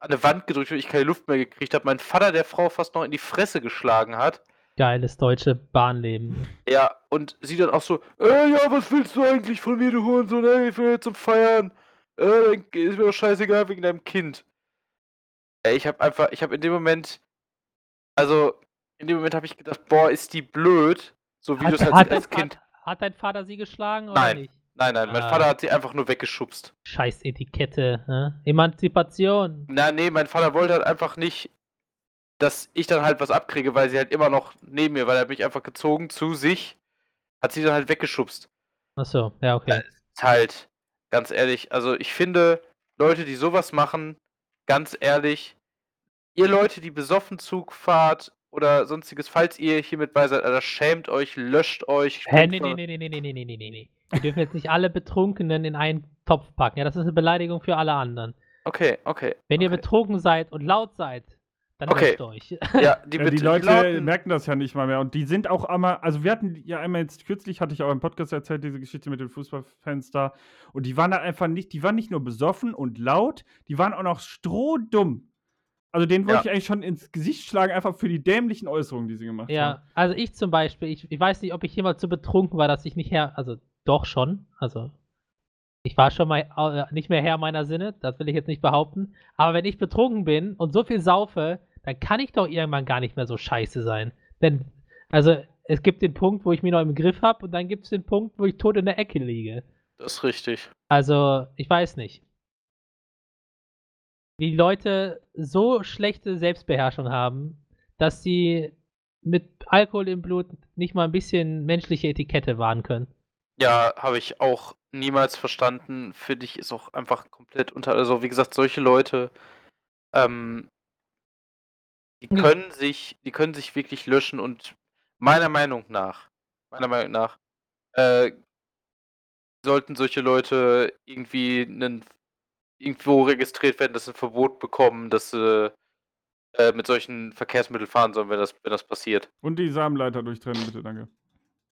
Speaker 3: an eine Wand gedrückt und ich keine Luft mehr gekriegt habe. Mein Vater der Frau fast noch in die Fresse geschlagen hat.
Speaker 2: Geiles deutsche Bahnleben.
Speaker 3: Ja, und sie dann auch so, äh, ja, was willst du eigentlich von mir, du Hurensohn, ey, ich will jetzt zum Feiern. Äh, ist mir doch scheißegal wegen deinem Kind. Ey, ich hab einfach, ich hab in dem Moment, also, in dem Moment habe ich gedacht, boah, ist die blöd, so wie du es
Speaker 2: Hat,
Speaker 3: als,
Speaker 2: hat,
Speaker 3: Kind.
Speaker 2: Vater, hat dein Vater sie geschlagen oder
Speaker 3: Nein.
Speaker 2: nicht?
Speaker 3: Nein, nein, mein
Speaker 2: Ah.
Speaker 3: Vater hat sie einfach nur weggeschubst.
Speaker 2: Scheiß Etikette. Ne? Emanzipation.
Speaker 3: Na, nee, mein Vater wollte halt einfach nicht, dass ich dann halt was abkriege, weil sie halt immer noch neben mir, weil er hat mich einfach gezogen zu sich, hat sie dann halt weggeschubst.
Speaker 2: Achso, ja, okay.
Speaker 3: ist halt, ganz ehrlich, also ich finde, Leute, die sowas machen, ganz ehrlich, ihr Leute, die besoffen Zug fahrt oder sonstiges, falls ihr hier mit bei seid, Alter, schämt euch, löscht euch.
Speaker 2: Hä, nee, nee, nee, nee, nee, nee, nee, nee, nee, nee. Wir dürfen jetzt nicht alle Betrunkenen in einen Topf packen. Ja, das ist eine Beleidigung für alle anderen.
Speaker 3: Okay, okay.
Speaker 2: Wenn ihr
Speaker 3: okay.
Speaker 2: betrunken seid und laut seid, dann
Speaker 3: Okay.
Speaker 2: löscht euch.
Speaker 3: Ja, [LAUGHS] die,
Speaker 1: Ja, die Leute
Speaker 3: Lauten-
Speaker 1: merken das ja nicht mal mehr. Und die sind auch einmal, also wir hatten ja einmal jetzt kürzlich, hatte ich auch im Podcast erzählt, diese Geschichte mit den Fußballfans da. Und die waren da einfach nicht, die waren nicht nur besoffen und laut, die waren auch noch strohdumm. Also denen wollte
Speaker 3: Ja.
Speaker 1: ich eigentlich schon ins Gesicht schlagen, einfach für die dämlichen Äußerungen, die sie gemacht haben.
Speaker 2: Ja, also ich zum Beispiel, ich, ich weiß nicht, ob ich jemals so betrunken war, dass ich nicht her, also doch schon, also ich war schon mal äh, nicht mehr Herr meiner Sinne, das will ich jetzt nicht behaupten, aber wenn ich betrunken bin und so viel saufe, dann kann ich doch irgendwann gar nicht mehr so scheiße sein. Denn, also es gibt den Punkt, wo ich mich noch im Griff habe und dann gibt es den Punkt, wo ich tot in der Ecke liege.
Speaker 3: Das ist richtig.
Speaker 2: Also, ich weiß nicht. Wie Leute so schlechte Selbstbeherrschung haben, dass sie mit Alkohol im Blut nicht mal ein bisschen menschliche Etikette wahren können.
Speaker 3: Ja, habe ich auch niemals verstanden. Finde ich, ist auch einfach komplett unter. Also, wie gesagt, solche Leute, ähm, die
Speaker 2: Ja.
Speaker 3: können sich, die können sich wirklich löschen und meiner Meinung nach, meiner Meinung nach, äh, sollten solche Leute irgendwie einen, irgendwo registriert werden, dass sie ein Verbot bekommen, dass sie äh, mit solchen Verkehrsmitteln fahren sollen, wenn das, wenn das passiert.
Speaker 1: Und die Samenleiter durchtrennen, bitte, danke.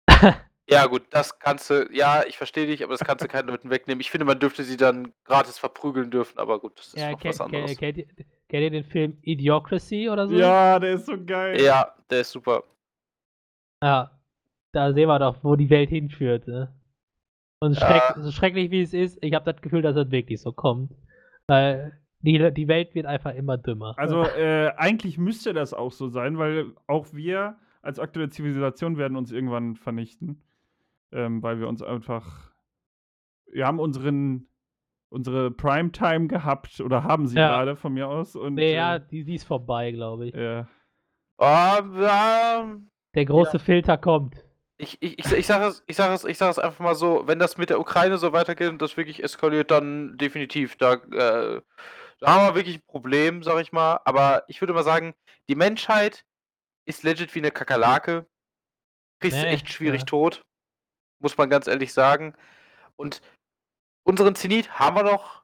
Speaker 1: [LAUGHS]
Speaker 3: Ja, gut, das kannst du, ja, ich verstehe dich, aber das kannst du keinen Leuten wegnehmen. Ich finde, man dürfte sie dann gratis verprügeln dürfen, aber gut, das ist
Speaker 2: Ja,
Speaker 3: noch was anderes.
Speaker 2: kennt, kennt, ihr- kennt ihr den Film Idiocracy oder so?
Speaker 1: Ja, der ist so geil.
Speaker 3: Ja, der ist super.
Speaker 2: Ja, da sehen wir doch, wo die Welt hinführt. Ne? Und schreck,
Speaker 3: Ja.
Speaker 2: so schrecklich wie es ist, ich habe das Gefühl, dass das wirklich so kommt. Weil die, die Welt wird einfach immer dümmer.
Speaker 1: Also äh, eigentlich müsste das auch so sein, weil auch wir als aktuelle Zivilisation werden uns irgendwann vernichten, ähm, weil wir uns einfach, wir haben unseren unsere Primetime gehabt oder haben sie
Speaker 2: Ja.
Speaker 1: gerade von mir aus und
Speaker 2: nee, ja,
Speaker 1: äh,
Speaker 2: die, die ist vorbei, glaube ich.
Speaker 1: ja.
Speaker 3: Oh, ja,
Speaker 2: Der große Filter kommt.
Speaker 3: ich, ich, ich, ich sage es, ich sage es, ich sage es einfach mal so, wenn das mit der Ukraine so weitergeht und das wirklich eskaliert, dann definitiv. Da, äh, da haben wir wirklich ein Problem, sag ich mal. Aber ich würde mal sagen, die Menschheit ist legit wie eine Kakerlake. Kriegst du
Speaker 2: Nee,
Speaker 3: echt schwierig
Speaker 2: ja.
Speaker 3: tot. Muss man ganz ehrlich sagen. Und unseren Zenit haben wir noch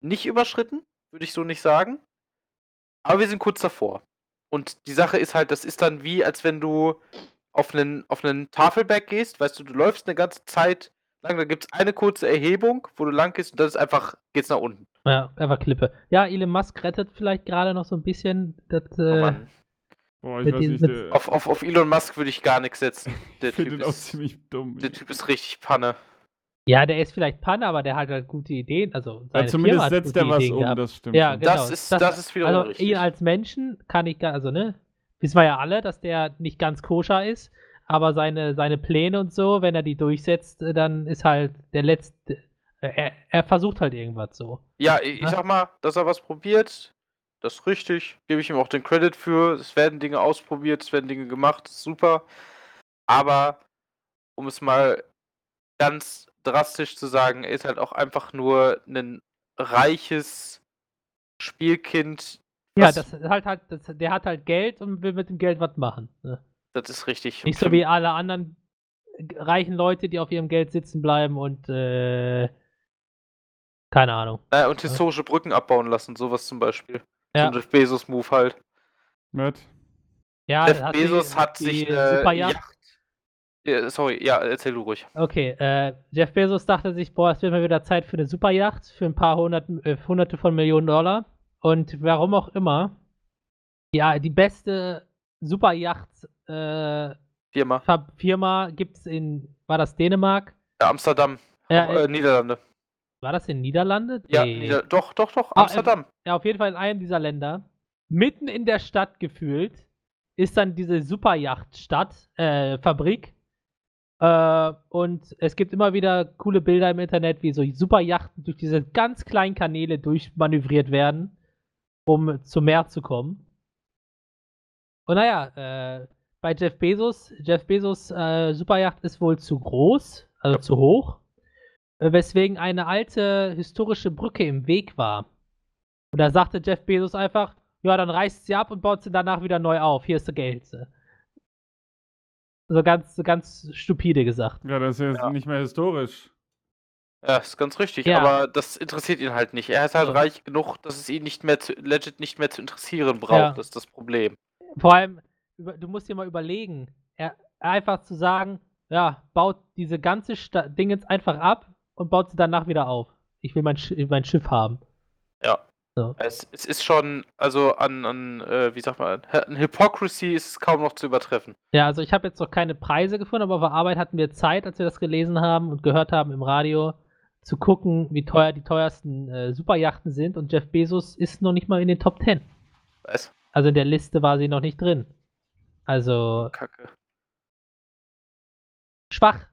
Speaker 3: nicht überschritten, würde ich so nicht sagen. Aber wir sind kurz davor. Und die Sache ist halt, das ist dann wie, als wenn du auf einen, auf einen Tafelberg gehst, weißt du, du läufst eine ganze Zeit lang, da gibt es eine kurze Erhebung, wo du lang gehst und das ist einfach, geht's nach unten.
Speaker 2: Ja, einfach Klippe. Ja, Elon Musk rettet vielleicht gerade noch so ein bisschen das.
Speaker 3: Oh
Speaker 2: Äh,
Speaker 3: Mann.
Speaker 1: Boah, ich
Speaker 2: Mit
Speaker 1: weiß nicht, der,
Speaker 3: Auf, auf, auf Elon Musk würde ich gar nichts setzen. [LAUGHS] Der
Speaker 1: ich
Speaker 3: typ,
Speaker 1: den auch
Speaker 3: ist,
Speaker 1: ziemlich dumm.
Speaker 3: der Typ ist richtig Panne.
Speaker 2: ja, der ist vielleicht Panne, aber der hat halt gute Ideen. Also
Speaker 1: ja, zumindest setzt er was
Speaker 2: Ideen
Speaker 1: um,
Speaker 2: gehabt.
Speaker 1: das stimmt.
Speaker 2: Ja, genau.
Speaker 3: Das ist- das ist wiederum
Speaker 2: Also
Speaker 3: richtig.
Speaker 2: ihn als Menschen kann ich gar, also ne, wissen wir ja alle, dass der nicht ganz koscher ist, aber seine, seine Pläne und so, wenn er die durchsetzt, äh, dann ist halt der letzte, äh, er, er versucht halt irgendwas so.
Speaker 3: Ja, ich, ich
Speaker 2: Ja.
Speaker 3: sag mal, dass er was probiert, das ist richtig. Gebe ich ihm auch den Credit für. Es werden Dinge ausprobiert, es werden Dinge gemacht, super. Aber um es mal ganz drastisch zu sagen, er ist halt auch einfach nur ein reiches Spielkind.
Speaker 2: Ja, das ist halt halt, das, der hat halt Geld und will mit dem Geld was machen. Ne?
Speaker 3: das ist richtig.
Speaker 2: Nicht so wie alle anderen reichen Leute, die auf ihrem Geld sitzen bleiben und äh, keine Ahnung.
Speaker 3: Naja, und historische Brücken abbauen lassen, sowas zum Beispiel.
Speaker 2: Ja.
Speaker 3: So ein Jeff Bezos-Move halt.
Speaker 1: Matt?
Speaker 2: Ja,
Speaker 3: Jeff Bezos
Speaker 2: die-
Speaker 3: hat
Speaker 2: die
Speaker 3: sich eine
Speaker 2: Superjacht
Speaker 3: Yacht. Ja, sorry, ja, erzähl du ruhig.
Speaker 2: Okay, äh, Jeff Bezos dachte sich, boah, es wird mal wieder Zeit für eine Superjacht für ein paar hundert, äh, hunderte von Millionen Dollar. Und warum auch immer, ja, die beste Superjacht äh,
Speaker 3: Firma.
Speaker 2: Firma gibt es in, war das Dänemark?
Speaker 3: Ja, Amsterdam.
Speaker 2: Äh,
Speaker 3: äh,
Speaker 2: äh,
Speaker 3: Niederlande.
Speaker 2: War das in Niederlande?
Speaker 3: Ja,
Speaker 2: Nee.
Speaker 3: Nieder doch, doch, doch,
Speaker 2: Ah,
Speaker 3: Amsterdam.
Speaker 2: Ja, auf jeden Fall in einem dieser Länder. Mitten in der Stadt gefühlt ist dann diese Superjachtstadt, äh, Fabrik. Äh, und es gibt immer wieder coole Bilder im Internet, wie so Superjachten durch diese ganz kleinen Kanäle durchmanövriert werden, um zum Meer zu kommen. Und naja, äh, bei Jeff Bezos, Jeff Bezos äh, Superjacht ist wohl zu groß, also
Speaker 3: Ja.
Speaker 2: zu hoch, äh, weswegen eine alte historische Brücke im Weg war. Und da sagte Jeff Bezos einfach, ja, dann reißt sie ab und baut sie danach wieder neu auf. Hier ist das Geld. So ganz, so ganz stupide gesagt.
Speaker 1: Ja, das ist ja,
Speaker 3: Ja.
Speaker 1: nicht mehr historisch.
Speaker 3: Ja, ist ganz richtig,
Speaker 2: Ja.
Speaker 3: aber das interessiert ihn halt nicht. Er ist halt
Speaker 2: So.
Speaker 3: reich genug, dass es ihn nicht mehr zu, legit nicht mehr zu interessieren braucht.
Speaker 2: Ja.
Speaker 3: Das ist das Problem.
Speaker 2: Vor allem, du musst dir mal überlegen, er, einfach zu sagen, ja, baut diese ganze Sta Ding jetzt einfach ab und baut sie danach wieder auf. Ich will mein, Sch mein Schiff haben.
Speaker 3: Ja.
Speaker 2: So.
Speaker 3: Es, es ist schon, also an, an äh, wie sagt man, an Hypocrisy ist es kaum noch zu übertreffen.
Speaker 2: Ja, also ich habe jetzt noch keine Preise gefunden, aber auf der Arbeit hatten wir Zeit, als wir das gelesen haben und gehört haben im Radio, zu gucken, wie teuer die teuersten äh, Superjachten sind und Jeff Bezos ist noch nicht mal in den Top 10.
Speaker 3: Weiß?
Speaker 2: Also in der Liste war sie noch nicht drin. Also
Speaker 3: Kacke.
Speaker 2: schwach.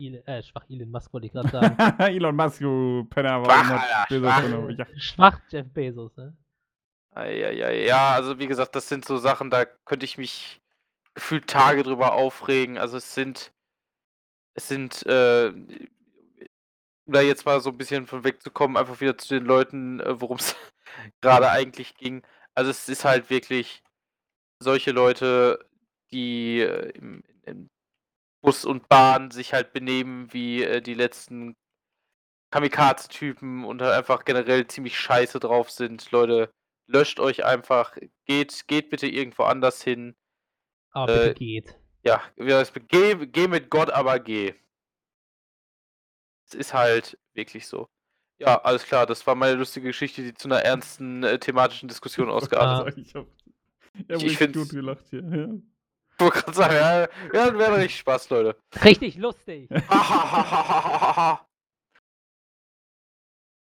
Speaker 2: Elon, äh, schwach Elon Musk wollte ich gerade sagen. [LAUGHS]
Speaker 1: Elon Musk, du Penner,
Speaker 3: Schwach,
Speaker 1: Bezos
Speaker 3: schwach.
Speaker 2: schwach Jeff Bezos, ne?
Speaker 3: Eieiei. Ja, also wie gesagt, das sind so Sachen, da könnte ich mich gefühlt Tage drüber aufregen. Also es sind, es sind, äh, um da jetzt mal so ein bisschen von wegzukommen, einfach wieder zu den Leuten, äh, worum es [LAUGHS] gerade eigentlich ging. Also es ist halt wirklich solche Leute, die äh, im, im Bus und Bahn sich halt benehmen wie äh, die letzten Kamikaze-Typen und halt einfach generell ziemlich scheiße drauf sind. Leute, löscht euch einfach, geht, geht bitte irgendwo anders hin.
Speaker 2: Aber
Speaker 3: Äh,
Speaker 2: bitte geht.
Speaker 3: Ja, geh, geh mit Gott, aber geh. Es ist halt wirklich so. Ja, alles klar, das war meine lustige Geschichte, die zu einer ernsten äh, thematischen Diskussion [LAUGHS] ausgeartet ist.
Speaker 1: Ich hab, ja,
Speaker 3: Ich
Speaker 1: ich gut gelacht hier. Ja.
Speaker 3: Ich [LAUGHS] wollte gerade sagen, ja, ja, dann wäre richtig Spaß, Leute.
Speaker 2: Richtig lustig. [LAUGHS] [LAUGHS]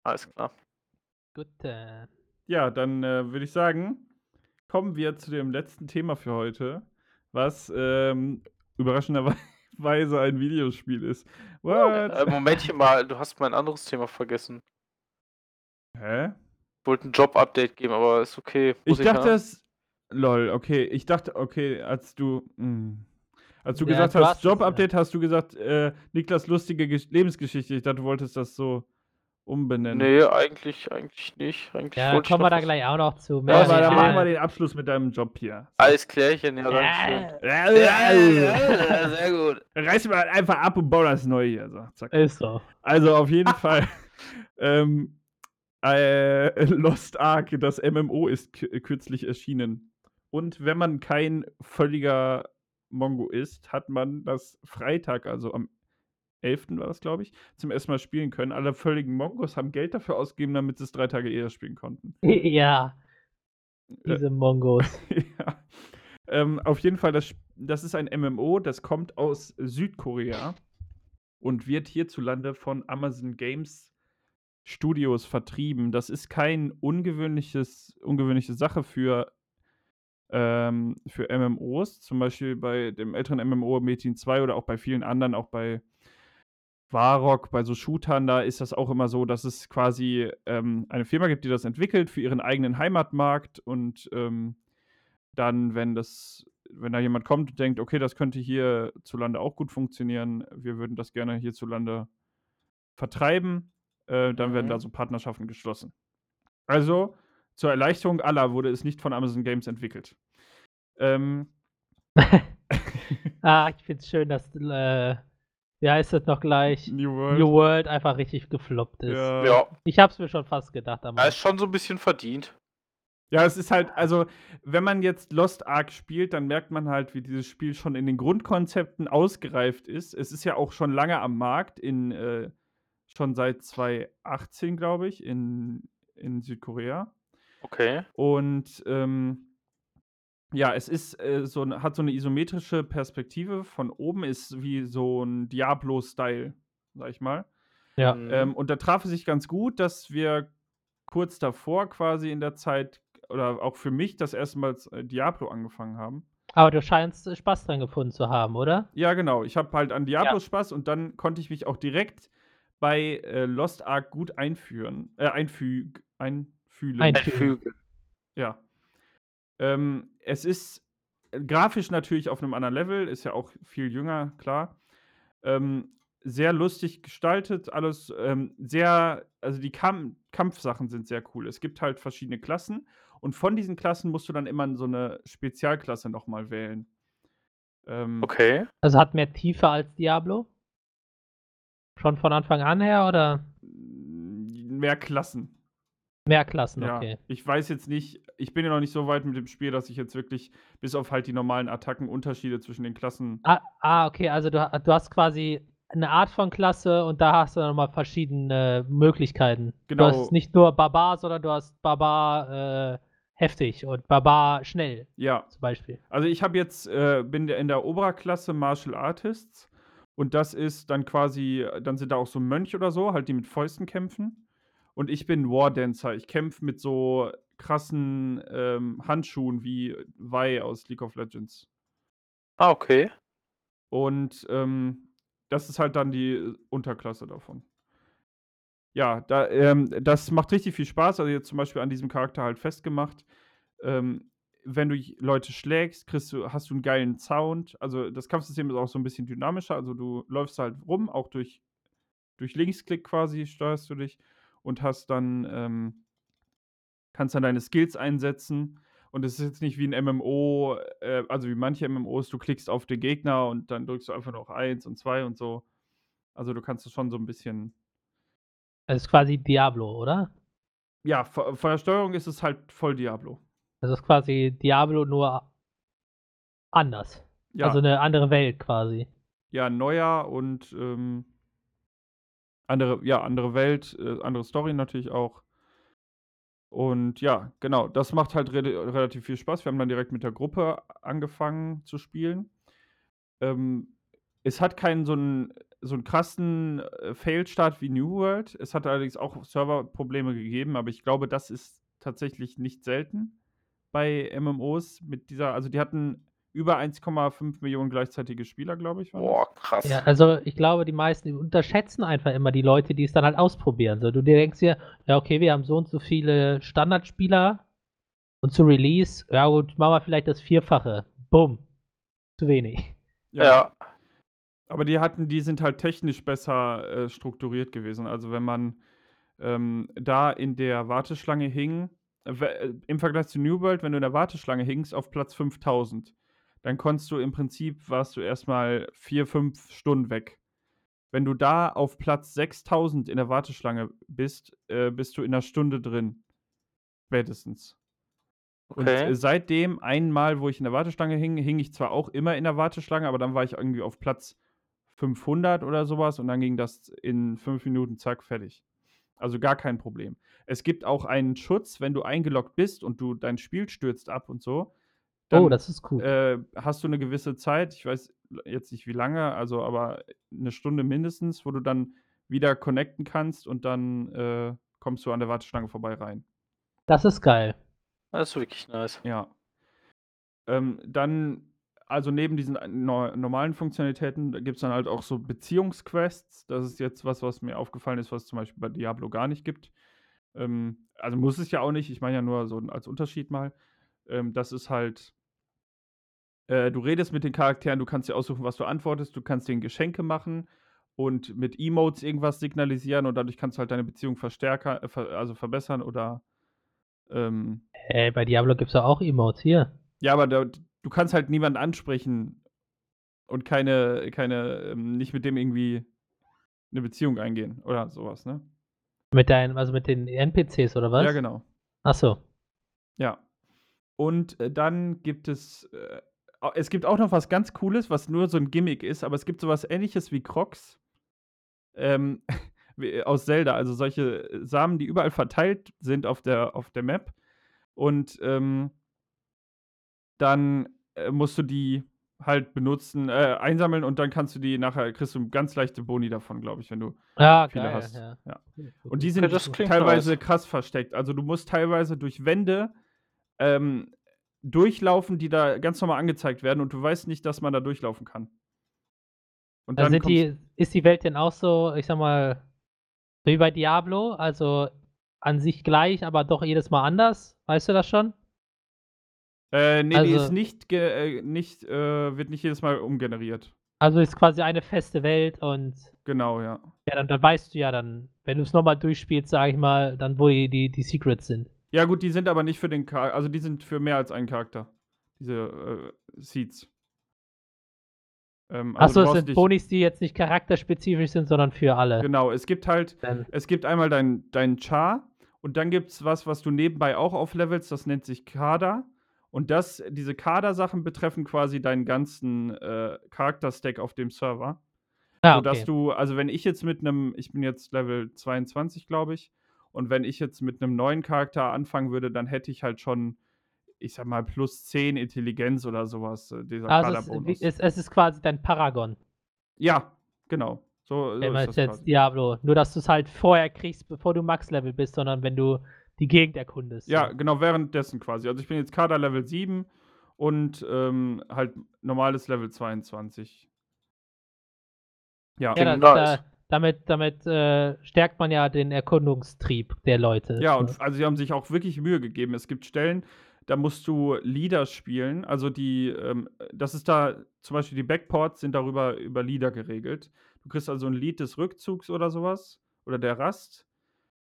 Speaker 3: alles klar.
Speaker 2: Gut. Äh,
Speaker 1: Ja, dann äh, würde ich sagen, kommen wir zu dem letzten Thema für heute, was ähm, überraschenderweise ein Videospiel ist. What?
Speaker 3: Äh, Momentchen mal, du hast mein anderes Thema vergessen.
Speaker 1: Hä?
Speaker 3: Ich wollte ein Job-Update geben, aber ist okay.
Speaker 1: Ich
Speaker 3: Muss
Speaker 1: dachte,
Speaker 3: ja.
Speaker 1: es. Lol, okay. Ich dachte, okay, als du. Mh. Als du
Speaker 2: Ja,
Speaker 1: gesagt
Speaker 2: du
Speaker 1: hast,
Speaker 2: ja.
Speaker 1: Job-Update, hast du gesagt, äh, Niklas lustige Gesch Lebensgeschichte. Ich dachte, du wolltest das so umbenennen.
Speaker 3: Nee, eigentlich, eigentlich nicht. Eigentlich
Speaker 2: ja, kommen wir da gleich auch noch zu.
Speaker 1: Ja, aber dann machen wir den Abschluss mit deinem Job hier.
Speaker 3: Alles klärchen, ja, danke schön.
Speaker 2: Ja,
Speaker 3: Ja, sehr gut.
Speaker 1: Reiß mal einfach ab und bau das neu hier. So, zack.
Speaker 2: ist so.
Speaker 1: Also auf jeden Fall. [LAUGHS] Ähm, äh, [LAUGHS] Lost Ark, das MMO ist kü- kürzlich erschienen. Und wenn man kein völliger Mongo ist, hat man das Freitag, also am 11. war das, glaube ich, zum ersten Mal spielen können. Alle völligen Mongos haben Geld dafür ausgegeben, damit sie es drei Tage eher spielen konnten. [LAUGHS]
Speaker 2: Ja, diese Mongos. [LAUGHS]
Speaker 1: ja. Ähm, auf jeden Fall, das, das ist ein MMO, das kommt aus Südkorea und wird hierzulande von Amazon Games Studios vertrieben. Das ist kein ungewöhnliches, ungewöhnliche Sache für, ähm, für MMOs. Zum Beispiel bei dem älteren MMO Metin 2 oder auch bei vielen anderen, auch bei Varrock, bei so Shootern, da ist das auch immer so, dass es quasi ähm, eine Firma gibt, die das entwickelt für ihren eigenen Heimatmarkt und ähm, dann, wenn das, wenn da jemand kommt und denkt, okay, das könnte hierzulande auch gut funktionieren, wir würden das gerne hierzulande vertreiben, äh, dann werden
Speaker 3: Mhm.
Speaker 1: da so Partnerschaften geschlossen. Also, zur Erleichterung aller wurde es nicht von Amazon Games entwickelt. Ähm, [LAUGHS]
Speaker 2: ah, ich find's schön, dass, äh, wie heißt das noch gleich?
Speaker 1: New World.
Speaker 2: New World einfach richtig gefloppt ist.
Speaker 1: Ja.
Speaker 3: Ja,
Speaker 2: Ich hab's mir schon fast gedacht, aber.
Speaker 3: er ist schon so ein bisschen verdient.
Speaker 1: Ja, es ist halt, also, wenn man jetzt Lost Ark spielt, dann merkt man halt, wie dieses Spiel schon in den Grundkonzepten ausgereift ist. Es ist ja auch schon lange am Markt, in, äh, schon seit 2018, glaube ich, in, in Südkorea.
Speaker 3: Okay.
Speaker 1: Und ähm, ja, es ist äh, so, ein- hat so eine isometrische Perspektive. Von oben ist wie so ein Diablo-Style, sag ich mal.
Speaker 2: ja.
Speaker 3: Mhm.
Speaker 1: Ähm, und da traf es sich ganz gut, dass wir kurz davor quasi in der Zeit oder auch für mich das erste Mal äh, Diablo angefangen haben.
Speaker 2: Aber du scheinst äh, Spaß dran gefunden zu haben, oder?
Speaker 1: Ja, genau. Ich habe halt an Diablo
Speaker 2: Ja.
Speaker 1: Spaß und dann konnte ich mich auch direkt bei äh, Lost Ark gut einführen, äh, einfüg, einfühlen.
Speaker 2: Ein-
Speaker 3: Ein Vögel.
Speaker 1: Ja. Ähm, es ist äh, grafisch natürlich auf einem anderen Level, ist ja auch viel jünger, klar. Ähm, sehr lustig gestaltet, alles ähm, sehr, also die Kam Kampfsachen sind sehr cool. Es gibt halt verschiedene Klassen und von diesen Klassen musst du dann immer so eine Spezialklasse nochmal wählen. Ähm,
Speaker 3: Okay.
Speaker 2: Also hat mehr Tiefe als Diablo? Schon von Anfang an her oder
Speaker 1: Mehr Klassen.
Speaker 2: Mehr Klassen?
Speaker 1: Ja,
Speaker 2: Okay.
Speaker 1: ich weiß jetzt nicht, ich bin ja noch nicht so weit mit dem Spiel, dass ich jetzt wirklich bis auf halt die normalen Attacken Unterschiede zwischen den Klassen.
Speaker 2: Ah, ah, okay, also du, du hast quasi eine Art von Klasse und da hast du nochmal verschiedene Möglichkeiten.
Speaker 1: Genau.
Speaker 2: Du hast nicht nur Barbar, sondern du hast Barbar äh, heftig und Barbar schnell
Speaker 1: Ja,
Speaker 2: zum Beispiel.
Speaker 1: also ich habe jetzt, äh, bin in der Oberklasse Martial Artists und das ist dann quasi, dann sind da auch so Mönche oder so, halt die mit Fäusten kämpfen. Und ich bin War Dancer. Ich kämpfe mit so krassen ähm, Handschuhen wie Vi aus League of Legends.
Speaker 3: Ah, okay.
Speaker 1: Und ähm, das ist halt dann die äh, Unterklasse davon. Ja, da, ähm, das macht richtig viel Spaß. Also jetzt zum Beispiel an diesem Charakter halt festgemacht. Ähm, wenn du Leute schlägst, kriegst du, hast du einen geilen Sound. Also das Kampfsystem ist auch so ein bisschen dynamischer. Also du läufst halt rum, auch durch, durch Linksklick quasi steuerst du dich und hast dann, ähm, kannst dann deine Skills einsetzen. Und es ist jetzt nicht wie ein MMO, äh, also wie manche MMOs, du klickst auf den Gegner und dann drückst du einfach noch eins und zwei und so. Also du kannst es schon so ein bisschen.
Speaker 2: Das ist quasi Diablo, oder?
Speaker 1: Ja, von von der Steuerung ist es halt voll Diablo.
Speaker 2: Das ist quasi Diablo nur anders.
Speaker 1: Ja,
Speaker 2: Also eine andere Welt quasi.
Speaker 1: ja neuer und ähm, andere, ja, andere Welt, äh, andere Story natürlich auch. Und ja, genau, das macht halt re relativ viel Spaß. Wir haben dann direkt mit der Gruppe angefangen zu spielen. Ähm, es hat keinen so einen, so krassen äh, Fail-Start wie New World. Es hat allerdings auch Serverprobleme gegeben, aber ich glaube, das ist tatsächlich nicht selten bei MMOs mit dieser, also die hatten über 1,5 Millionen gleichzeitige Spieler, glaube ich.
Speaker 3: Boah, krass.
Speaker 2: Ja, also ich glaube, die meisten unterschätzen einfach immer die Leute, die es dann halt ausprobieren. So, du dir denkst dir, ja, okay, wir haben so und so viele Standardspieler und zu Release, ja gut, machen wir vielleicht das Vierfache. Bumm. Zu wenig.
Speaker 3: ja.
Speaker 1: Aber die hatten, die sind halt technisch besser äh, strukturiert gewesen. Also wenn man ähm, da in der Warteschlange hing, äh, im Vergleich zu New World, wenn du in der Warteschlange hingst auf Platz 5000, dann konntest du im Prinzip, warst du erstmal vier, fünf Stunden weg. Wenn du da auf Platz 6000 in der Warteschlange bist, äh, bist du in einer Stunde drin. Spätestens. Und
Speaker 3: Okay.
Speaker 1: äh, seitdem einmal, wo ich in der Warteschlange hing, hing ich zwar auch immer in der Warteschlange, aber dann war ich irgendwie auf Platz 500 oder sowas und dann ging das in fünf Minuten zack fertig. Also gar kein Problem. Es gibt auch einen Schutz, wenn du eingeloggt bist und du dein Spiel stürzt ab und so. Dann
Speaker 2: oh, das ist cool.
Speaker 1: äh, hast du eine gewisse Zeit, ich weiß jetzt nicht wie lange, also aber eine Stunde mindestens, wo du dann wieder connecten kannst und dann äh, kommst du an der Warteschlange vorbei rein.
Speaker 2: Das ist geil.
Speaker 3: Das ist wirklich nice.
Speaker 1: Ja. Ähm, dann, also neben diesen no normalen Funktionalitäten gibt es dann halt auch so Beziehungsquests. Das ist jetzt was, was mir aufgefallen ist, was zum Beispiel bei Diablo gar nicht gibt. Ähm, also muss es ja auch nicht, ich meine ja nur so als Unterschied mal. Ähm, das ist halt, äh, du redest mit den Charakteren, du kannst dir aussuchen, was du antwortest, du kannst denen Geschenke machen und mit Emotes irgendwas signalisieren und dadurch kannst du halt deine Beziehung verstärken, äh, ver also verbessern oder ähm,
Speaker 2: Hey, bei Diablo gibt es ja auch Emotes hier.
Speaker 1: ja, aber da, du kannst halt niemanden ansprechen und keine, keine, ähm, nicht mit dem irgendwie eine Beziehung eingehen oder sowas, ne?
Speaker 2: Mit deinen, also mit den NPCs oder was?
Speaker 1: Ja, genau.
Speaker 2: Ach so.
Speaker 1: Ja. Und äh, dann gibt es, äh, es gibt auch noch was ganz Cooles, was nur so ein Gimmick ist, aber es gibt sowas ähnliches wie Crocs ähm, [LAUGHS] wie- aus Zelda, also solche Samen, die überall verteilt sind auf der, auf der Map. Und ähm, dann äh, musst du die halt benutzen, äh, einsammeln und dann kannst du die nachher, kriegst du ganz leichte Boni davon, glaube ich, wenn du
Speaker 2: Ja,
Speaker 1: viele
Speaker 2: geil.
Speaker 1: hast.
Speaker 2: Ja.
Speaker 1: Ja. Und die sind
Speaker 3: klingt
Speaker 1: teilweise
Speaker 3: nice.
Speaker 1: krass versteckt. Also du musst teilweise durch Wände ähm, durchlaufen, die da ganz normal angezeigt werden und du weißt nicht, dass man da durchlaufen kann. Und
Speaker 2: Also sind
Speaker 1: kommst-
Speaker 2: die, ist die Welt denn auch so, ich sag mal, wie bei Diablo, also an sich gleich, aber doch jedes Mal anders? Weißt du das schon?
Speaker 1: Äh, nee, die
Speaker 2: Also-
Speaker 1: ist nicht, ge äh, nicht äh, wird nicht jedes Mal umgeneriert.
Speaker 2: Also ist quasi eine feste Welt und
Speaker 1: Genau, ja.
Speaker 2: ja, dann, dann weißt du ja dann, wenn du es nochmal durchspielst, sag ich mal, dann wo die, die, die Secrets sind.
Speaker 1: Ja, gut, die sind aber nicht für den Charakter, also die sind für mehr als einen Charakter. Diese äh, Seeds. Ähm,
Speaker 2: Achso,
Speaker 1: du
Speaker 2: es sind
Speaker 1: nicht-
Speaker 2: Bonis, die jetzt nicht charakterspezifisch sind, sondern für alle.
Speaker 1: Genau, es gibt halt,
Speaker 2: Dann-
Speaker 1: es gibt einmal dein, dein Char und dann gibt es was, was du nebenbei auch auflevelst, das nennt sich Kader. Und das, diese Kader-Sachen betreffen quasi deinen ganzen äh, Charakter-Stack auf dem Server.
Speaker 2: Ah,
Speaker 1: sodass
Speaker 2: okay.
Speaker 1: du, also wenn ich jetzt mit einem, ich bin jetzt Level 22, glaube ich, und wenn ich jetzt mit einem neuen Charakter anfangen würde, dann hätte ich halt schon, ich sag mal, plus 10 Intelligenz oder sowas, äh, dieser
Speaker 2: Also es,
Speaker 1: Kaderbonus.
Speaker 2: es, es ist quasi dein Paragon,
Speaker 1: ja, genau. So, so
Speaker 2: wenn man
Speaker 1: ist das
Speaker 2: jetzt
Speaker 1: quasi.
Speaker 2: Diablo. Nur, dass du es halt vorher kriegst, bevor du Max-Level bist, sondern wenn du die Gegend erkundest.
Speaker 1: Ja,
Speaker 2: so.
Speaker 1: genau, währenddessen quasi. Also ich bin jetzt Kader Level 7 und ähm, halt normales Level 22. Ja,
Speaker 2: Ja, da, da. Damit, damit äh, stärkt man ja den Erkundungstrieb der Leute.
Speaker 1: Ja, und also sie haben sich auch wirklich Mühe gegeben. Es gibt Stellen, da musst du Lieder spielen. Also die, ähm, das ist da, zum Beispiel die Backports sind darüber über Lieder geregelt. Du kriegst also ein Lied des Rückzugs oder sowas. Oder der Rast.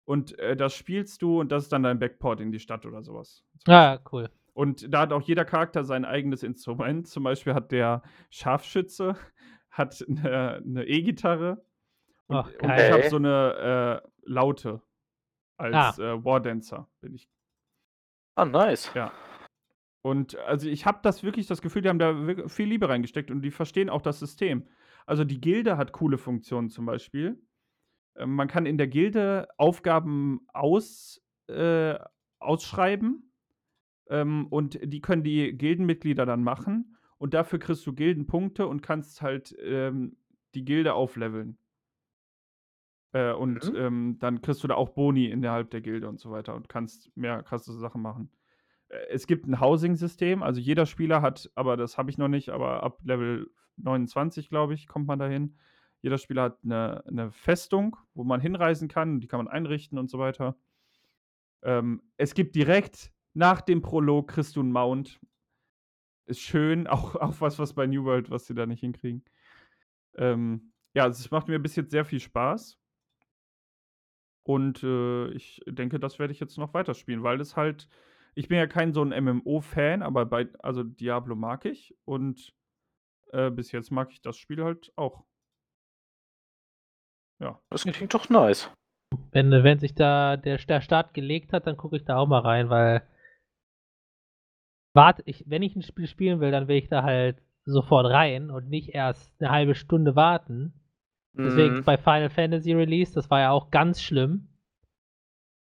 Speaker 1: Und äh, das spielst du und das ist dann dein Backport in die Stadt oder sowas.
Speaker 2: Ah, cool.
Speaker 1: Und da hat auch jeder Charakter sein eigenes Instrument. Zum Beispiel hat der Scharfschütze [LAUGHS] hat eine, eine E-Gitarre. Und,
Speaker 2: Ach,
Speaker 1: und ich habe so eine äh, Laute als äh, Wardancer bin ich.
Speaker 3: Ah, nice.
Speaker 1: Ja. Und also ich habe das wirklich das Gefühl, die haben da viel Liebe reingesteckt und die verstehen auch das System. Also die Gilde hat coole Funktionen zum Beispiel. Ähm, man kann in der Gilde Aufgaben aus, äh, ausschreiben ähm, und die können die Gildenmitglieder dann machen und dafür kriegst du Gildenpunkte und kannst halt ähm, die Gilde aufleveln. Äh, und
Speaker 3: Mhm.
Speaker 1: ähm, dann kriegst du da auch Boni innerhalb der Gilde und so weiter und kannst mehr krasse Sachen machen. Äh, Es gibt ein Housing-System, also jeder Spieler hat, aber das habe ich noch nicht, aber ab Level 29, glaube ich, kommt man dahin. Jeder Spieler hat eine, eine Festung, wo man hinreisen kann, die kann man einrichten und so weiter. Ähm, es gibt direkt nach dem Prolog kriegst du einen Mount. Ist schön, [LAUGHS] auch, auch was, was bei New World, was sie da nicht hinkriegen. Ähm, ja, also es macht mir bis jetzt sehr viel Spaß. Und äh, ich denke, das werde ich jetzt noch weiterspielen, weil es halt, ich bin ja kein so ein MMO-Fan, aber bei, also Diablo mag ich und äh, bis jetzt mag ich das Spiel halt auch. Ja.
Speaker 3: Das klingt doch nice.
Speaker 2: Wenn, wenn sich da der, der Start gelegt hat, dann gucke ich da auch mal rein, weil warte, ich, wenn ich ein Spiel spielen will, dann will ich da halt sofort rein und nicht erst eine halbe Stunde warten. Deswegen
Speaker 3: Mhm.
Speaker 2: bei Final Fantasy Release, das war ja auch ganz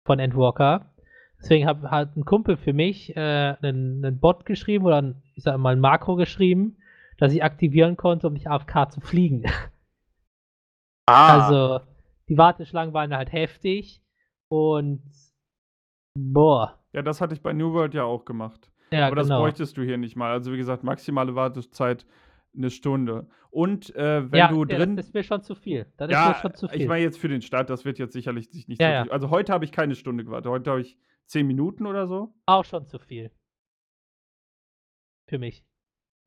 Speaker 2: von Endwalker. Deswegen hat, hat ein Kumpel für mich äh, einen, einen Bot geschrieben oder ein, ich sag mal ein Makro geschrieben, das ich aktivieren konnte, um nicht AFK zu fliegen.
Speaker 3: Ah,
Speaker 2: Also die Warteschlangen waren halt heftig und boah.
Speaker 1: Ja, das hatte ich bei New World ja auch gemacht.
Speaker 2: Ja,
Speaker 1: Aber das
Speaker 2: genau.
Speaker 1: bräuchtest du hier nicht mal. Also wie gesagt, maximale Wartezeit eine Stunde. Und äh, wenn
Speaker 2: ja,
Speaker 1: du
Speaker 2: ja,
Speaker 1: drin.
Speaker 2: das ist mir schon zu viel. Das ist
Speaker 1: ja,
Speaker 2: mir schon zu viel.
Speaker 1: ich meine jetzt für den Start, das wird jetzt sicherlich sich nicht
Speaker 2: Ja,
Speaker 1: so.
Speaker 2: ja.
Speaker 1: Also heute habe ich keine Stunde gewartet. Heute habe ich zehn Minuten oder so.
Speaker 2: auch schon zu viel. Für mich.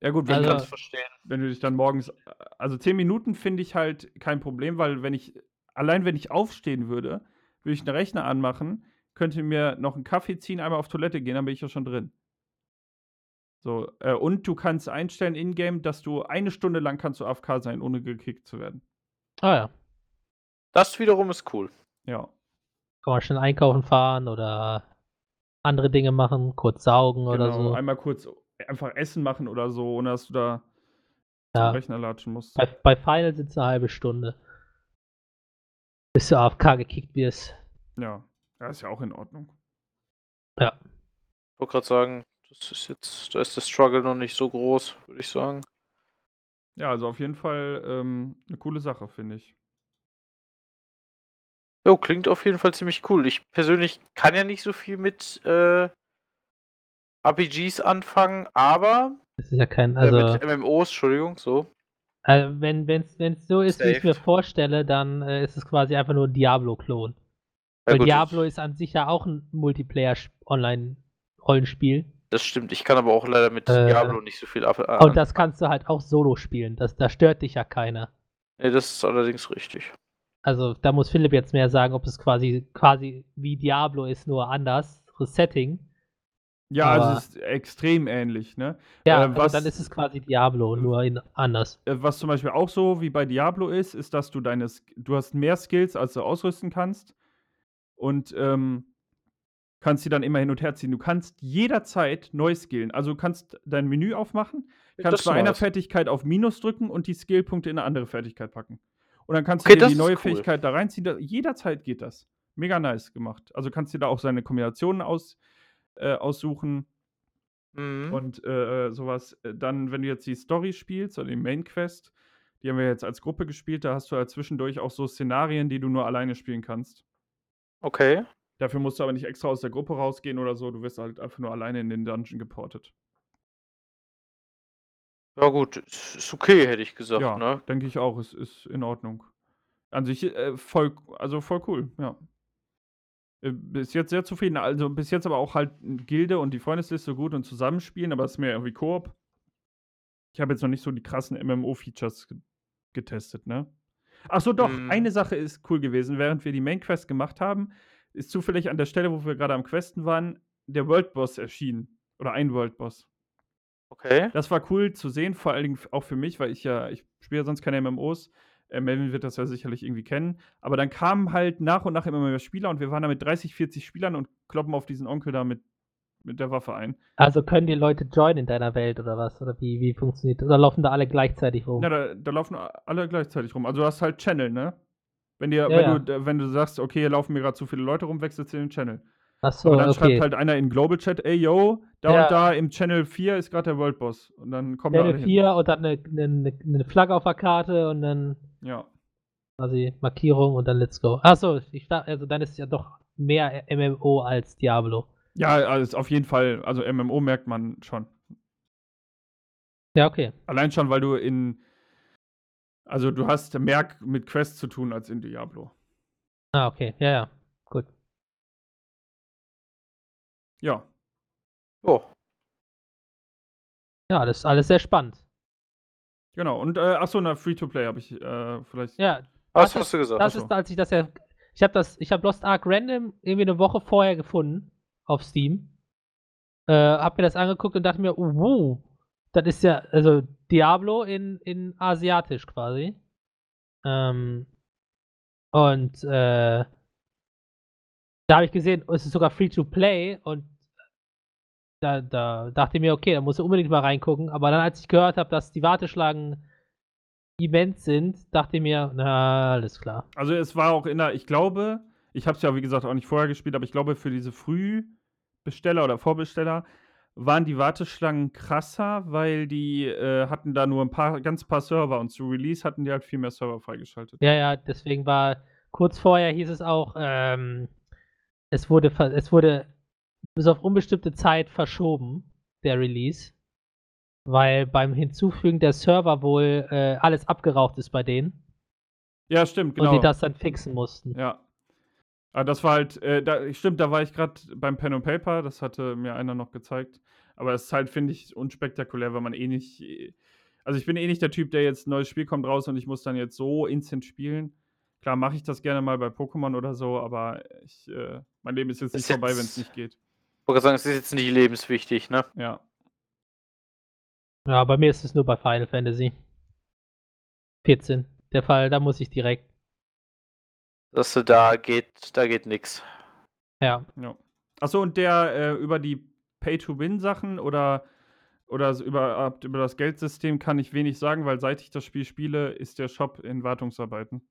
Speaker 1: Ja gut, wenn,
Speaker 2: Also-
Speaker 1: du,
Speaker 3: verstehen.
Speaker 1: wenn du dich dann morgens. Also zehn Minuten finde ich halt kein Problem, weil wenn ich. Allein wenn ich aufstehen würde, würde ich einen Rechner anmachen, könnte mir noch einen Kaffee ziehen, einmal auf Toilette gehen, dann bin ich ja schon drin. So, äh, und du kannst einstellen in-game, dass du eine Stunde lang kannst du AFK sein, ohne gekickt zu werden.
Speaker 2: Ah ja.
Speaker 3: Das wiederum ist cool.
Speaker 1: Ja.
Speaker 2: Kann man schnell einkaufen fahren oder andere Dinge machen, kurz saugen oder
Speaker 1: Genau,
Speaker 2: so.
Speaker 1: einmal kurz einfach Essen machen oder so, ohne dass du da
Speaker 2: Ja.
Speaker 1: zum Rechner latschen musst.
Speaker 2: Bei, bei Final es eine halbe Stunde. Bis du AFK gekickt wirst.
Speaker 1: Ja, ja, ist ja auch in Ordnung.
Speaker 2: Ja.
Speaker 3: Ich wollte gerade sagen, das ist jetzt, da ist der Struggle noch nicht so groß, würde ich sagen.
Speaker 1: Ja, also auf jeden Fall ähm, eine coole Sache, finde ich.
Speaker 3: Jo, klingt auf jeden Fall ziemlich cool. Ich persönlich kann ja nicht so viel mit äh, RPGs anfangen, aber
Speaker 2: Das ist ja kein,
Speaker 3: äh,
Speaker 2: also,
Speaker 3: mit MMOs, Entschuldigung, so.
Speaker 2: äh, wenn es wenn's so ist, wie ich mir vorstelle, dann äh, ist es quasi einfach nur ein Diablo-Klon.
Speaker 3: Ja,
Speaker 2: Weil
Speaker 3: gut,
Speaker 2: Diablo ist an sich ja auch ein Multiplayer-Online-Rollenspiel.
Speaker 3: Das stimmt, ich kann aber auch leider mit
Speaker 2: Äh,
Speaker 3: Diablo nicht so viel ab. Äh,
Speaker 2: Und das kannst du halt auch solo spielen. Das, da stört dich ja keiner.
Speaker 3: nee, das ist allerdings richtig.
Speaker 2: Also da muss Philipp jetzt mehr sagen, ob es quasi quasi wie Diablo ist, nur anders, Setting.
Speaker 1: Ja,
Speaker 2: Aber-
Speaker 1: also es ist extrem ähnlich, ne?
Speaker 2: Ja,
Speaker 1: Äh,
Speaker 2: aber
Speaker 1: was-
Speaker 2: dann ist es quasi Diablo, nur in anders.
Speaker 1: Äh, was zum Beispiel auch so wie bei Diablo ist, ist, dass du deine du hast mehr Skills, als du ausrüsten kannst und, ähm, kannst die dann immer hin und her ziehen. Du kannst jederzeit neu skillen. Also, du kannst dein Menü aufmachen, kannst bei einer. Fertigkeit auf Minus drücken und die Skillpunkte in eine andere Fertigkeit packen. Und dann kannst
Speaker 3: Okay,
Speaker 1: du dir die neue
Speaker 3: cool.
Speaker 1: Fähigkeit da reinziehen. Da jederzeit geht das. Mega nice gemacht. Also, kannst dir da auch seine Kombinationen aus äh, aussuchen.
Speaker 3: Mhm.
Speaker 1: Und äh, äh, sowas. Äh, Dann, wenn du jetzt die Story spielst oder die Main Quest, die haben wir jetzt als Gruppe gespielt, da hast du halt zwischendurch auch so Szenarien, die du nur alleine spielen kannst.
Speaker 3: Okay.
Speaker 1: Dafür musst du aber nicht extra aus der Gruppe rausgehen oder so, du wirst halt einfach nur alleine in den Dungeon geportet.
Speaker 3: Ja, gut, ist okay, hätte ich gesagt,
Speaker 1: ja,
Speaker 3: ne?
Speaker 1: denke ich auch, es ist in Ordnung. An sich äh, voll, also voll cool, ja. Äh, Bis jetzt sehr zufrieden. Also bis jetzt aber auch halt Gilde und die Freundesliste gut und zusammenspielen, aber es ist mehr irgendwie Koop. Ich habe jetzt noch nicht so die krassen MMO-Features ge getestet, ne? Ach so, doch,
Speaker 3: Mhm.
Speaker 1: eine Sache ist cool gewesen. Während wir die Main Quest gemacht haben, ist zufällig an der Stelle, wo wir gerade am Questen waren, der World Boss erschienen. Oder ein World Boss.
Speaker 3: Okay.
Speaker 1: Das war cool zu sehen, vor allen Dingen auch für mich, weil ich ja, ich spiele ja sonst keine MMOs. Äh, Melvin wird das ja sicherlich irgendwie kennen. Aber dann kamen halt nach und nach immer mehr Spieler und wir waren da mit 30, 40 Spielern und kloppen auf diesen Onkel da mit, mit der Waffe ein.
Speaker 2: Also können die Leute joinen in deiner Welt oder was? Oder wie, wie funktioniert das? Oder laufen da alle gleichzeitig rum?
Speaker 1: Ja, da, da laufen alle gleichzeitig rum. Also du hast halt Channel, ne? Wenn, dir,
Speaker 2: Ja,
Speaker 1: wenn,
Speaker 2: ja.
Speaker 1: Du, wenn du sagst, okay, hier laufen mir gerade zu viele Leute rum, wechselst du den Channel.
Speaker 2: Achso,
Speaker 1: Aber dann
Speaker 2: okay.
Speaker 1: schreibt halt einer in Global Chat, ey yo, da
Speaker 2: Ja.
Speaker 1: und da im Channel 4 ist gerade der World Boss. Und dann kommen da
Speaker 2: Channel
Speaker 1: hin.
Speaker 2: 4 und dann eine, eine, eine Flagge auf der Karte und dann
Speaker 1: Ja.
Speaker 2: quasi Markierung und dann let's go. Achso, ich dachte, also dann ist ja doch mehr MMO als Diablo.
Speaker 1: Ja, also auf jeden Fall. Also MMO merkt man schon.
Speaker 2: Ja, okay.
Speaker 1: Allein schon, weil du in. Also du hast mehr mit Quests zu tun als in Diablo.
Speaker 2: Ah, okay. Ja, ja. Gut.
Speaker 1: Ja.
Speaker 3: Oh.
Speaker 2: Ja, das ist alles sehr spannend.
Speaker 1: Genau. Und äh, achso, na, Free-to-Play habe ich äh, vielleicht.
Speaker 2: Ja,
Speaker 3: Was
Speaker 2: Das
Speaker 3: hast du gesagt?
Speaker 2: das
Speaker 1: Ach so.
Speaker 2: ist, als ich das ja. Ich habe das, ich habe Lost Ark Random irgendwie eine Woche vorher gefunden auf Steam. Äh, hab mir das angeguckt und dachte mir, oh, wow, das ist ja, also Diablo in, in asiatisch quasi. Ähm, und äh, da habe ich gesehen, es ist sogar free to play und da, da dachte ich mir, okay, da muss ich unbedingt mal reingucken. Aber dann, als ich gehört habe, dass die Warteschlangen immens sind, dachte ich mir, na, alles klar.
Speaker 1: Also es war auch in der, ich glaube, ich habe es ja wie gesagt auch nicht vorher gespielt, aber ich glaube für diese Frühbesteller oder Vorbesteller waren die Warteschlangen krasser, weil die äh, hatten da nur ein paar, ganz paar Server und zu Release hatten die halt viel mehr Server freigeschaltet.
Speaker 2: Ja, ja, deswegen war kurz vorher hieß es auch, ähm, es wurde, es wurde bis auf unbestimmte Zeit verschoben, der Release, weil beim Hinzufügen der Server wohl äh, alles abgeraucht ist bei denen
Speaker 1: Ja, stimmt, genau.
Speaker 2: und die das dann fixen mussten.
Speaker 1: Ja. Aber das war halt, äh, da, stimmt, da war ich gerade beim Pen and Paper, das hatte mir einer noch gezeigt. Aber das ist halt, finde ich, unspektakulär, weil man eh nicht. Also ich bin eh nicht der Typ, der jetzt ein neues Spiel kommt raus und ich muss dann jetzt so instant spielen. Klar mache ich das gerne mal bei Pokémon oder so, aber ich, äh, mein Leben ist jetzt nicht
Speaker 3: Ist
Speaker 1: vorbei, wenn es nicht geht.
Speaker 3: Ich wollte sagen, es ist jetzt nicht lebenswichtig, ne?
Speaker 1: Ja.
Speaker 2: Ja, bei mir ist es nur bei Final Fantasy 14. Der Fall, da muss ich direkt.
Speaker 3: Dass du da geht, da geht nix.
Speaker 2: Ja.
Speaker 1: ja. Achso, und der äh, über die Pay-to-Win-Sachen oder, oder über, über das Geldsystem kann ich wenig sagen, weil seit ich das Spiel spiele, ist der Shop in Wartungsarbeiten.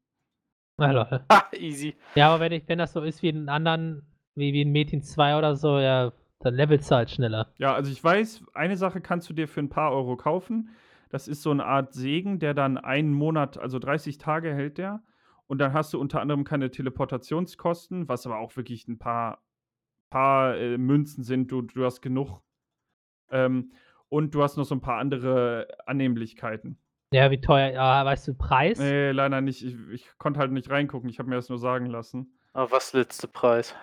Speaker 2: Na, Leute. [LAUGHS]
Speaker 3: Ha, easy.
Speaker 2: Ja, aber wenn, ich, wenn das so ist wie in anderen, wie, wie in Metin 2 oder so, ja, dann levelst du halt schneller.
Speaker 1: Ja, also ich weiß, eine Sache kannst du dir für ein paar Euro kaufen. Das ist so eine Art Segen, der dann einen Monat, also 30 Tage hält der. Und dann hast du unter anderem keine Teleportationskosten, was aber auch wirklich ein paar, paar äh, Münzen sind. Du, du hast genug. Ähm, und du hast noch so ein paar andere Annehmlichkeiten.
Speaker 2: Ja, wie teuer, ja, weißt du, Preis?
Speaker 1: Nee, leider nicht. Ich, ich konnte halt nicht reingucken. Ich habe mir das nur sagen lassen.
Speaker 3: Aber was letzte Preis?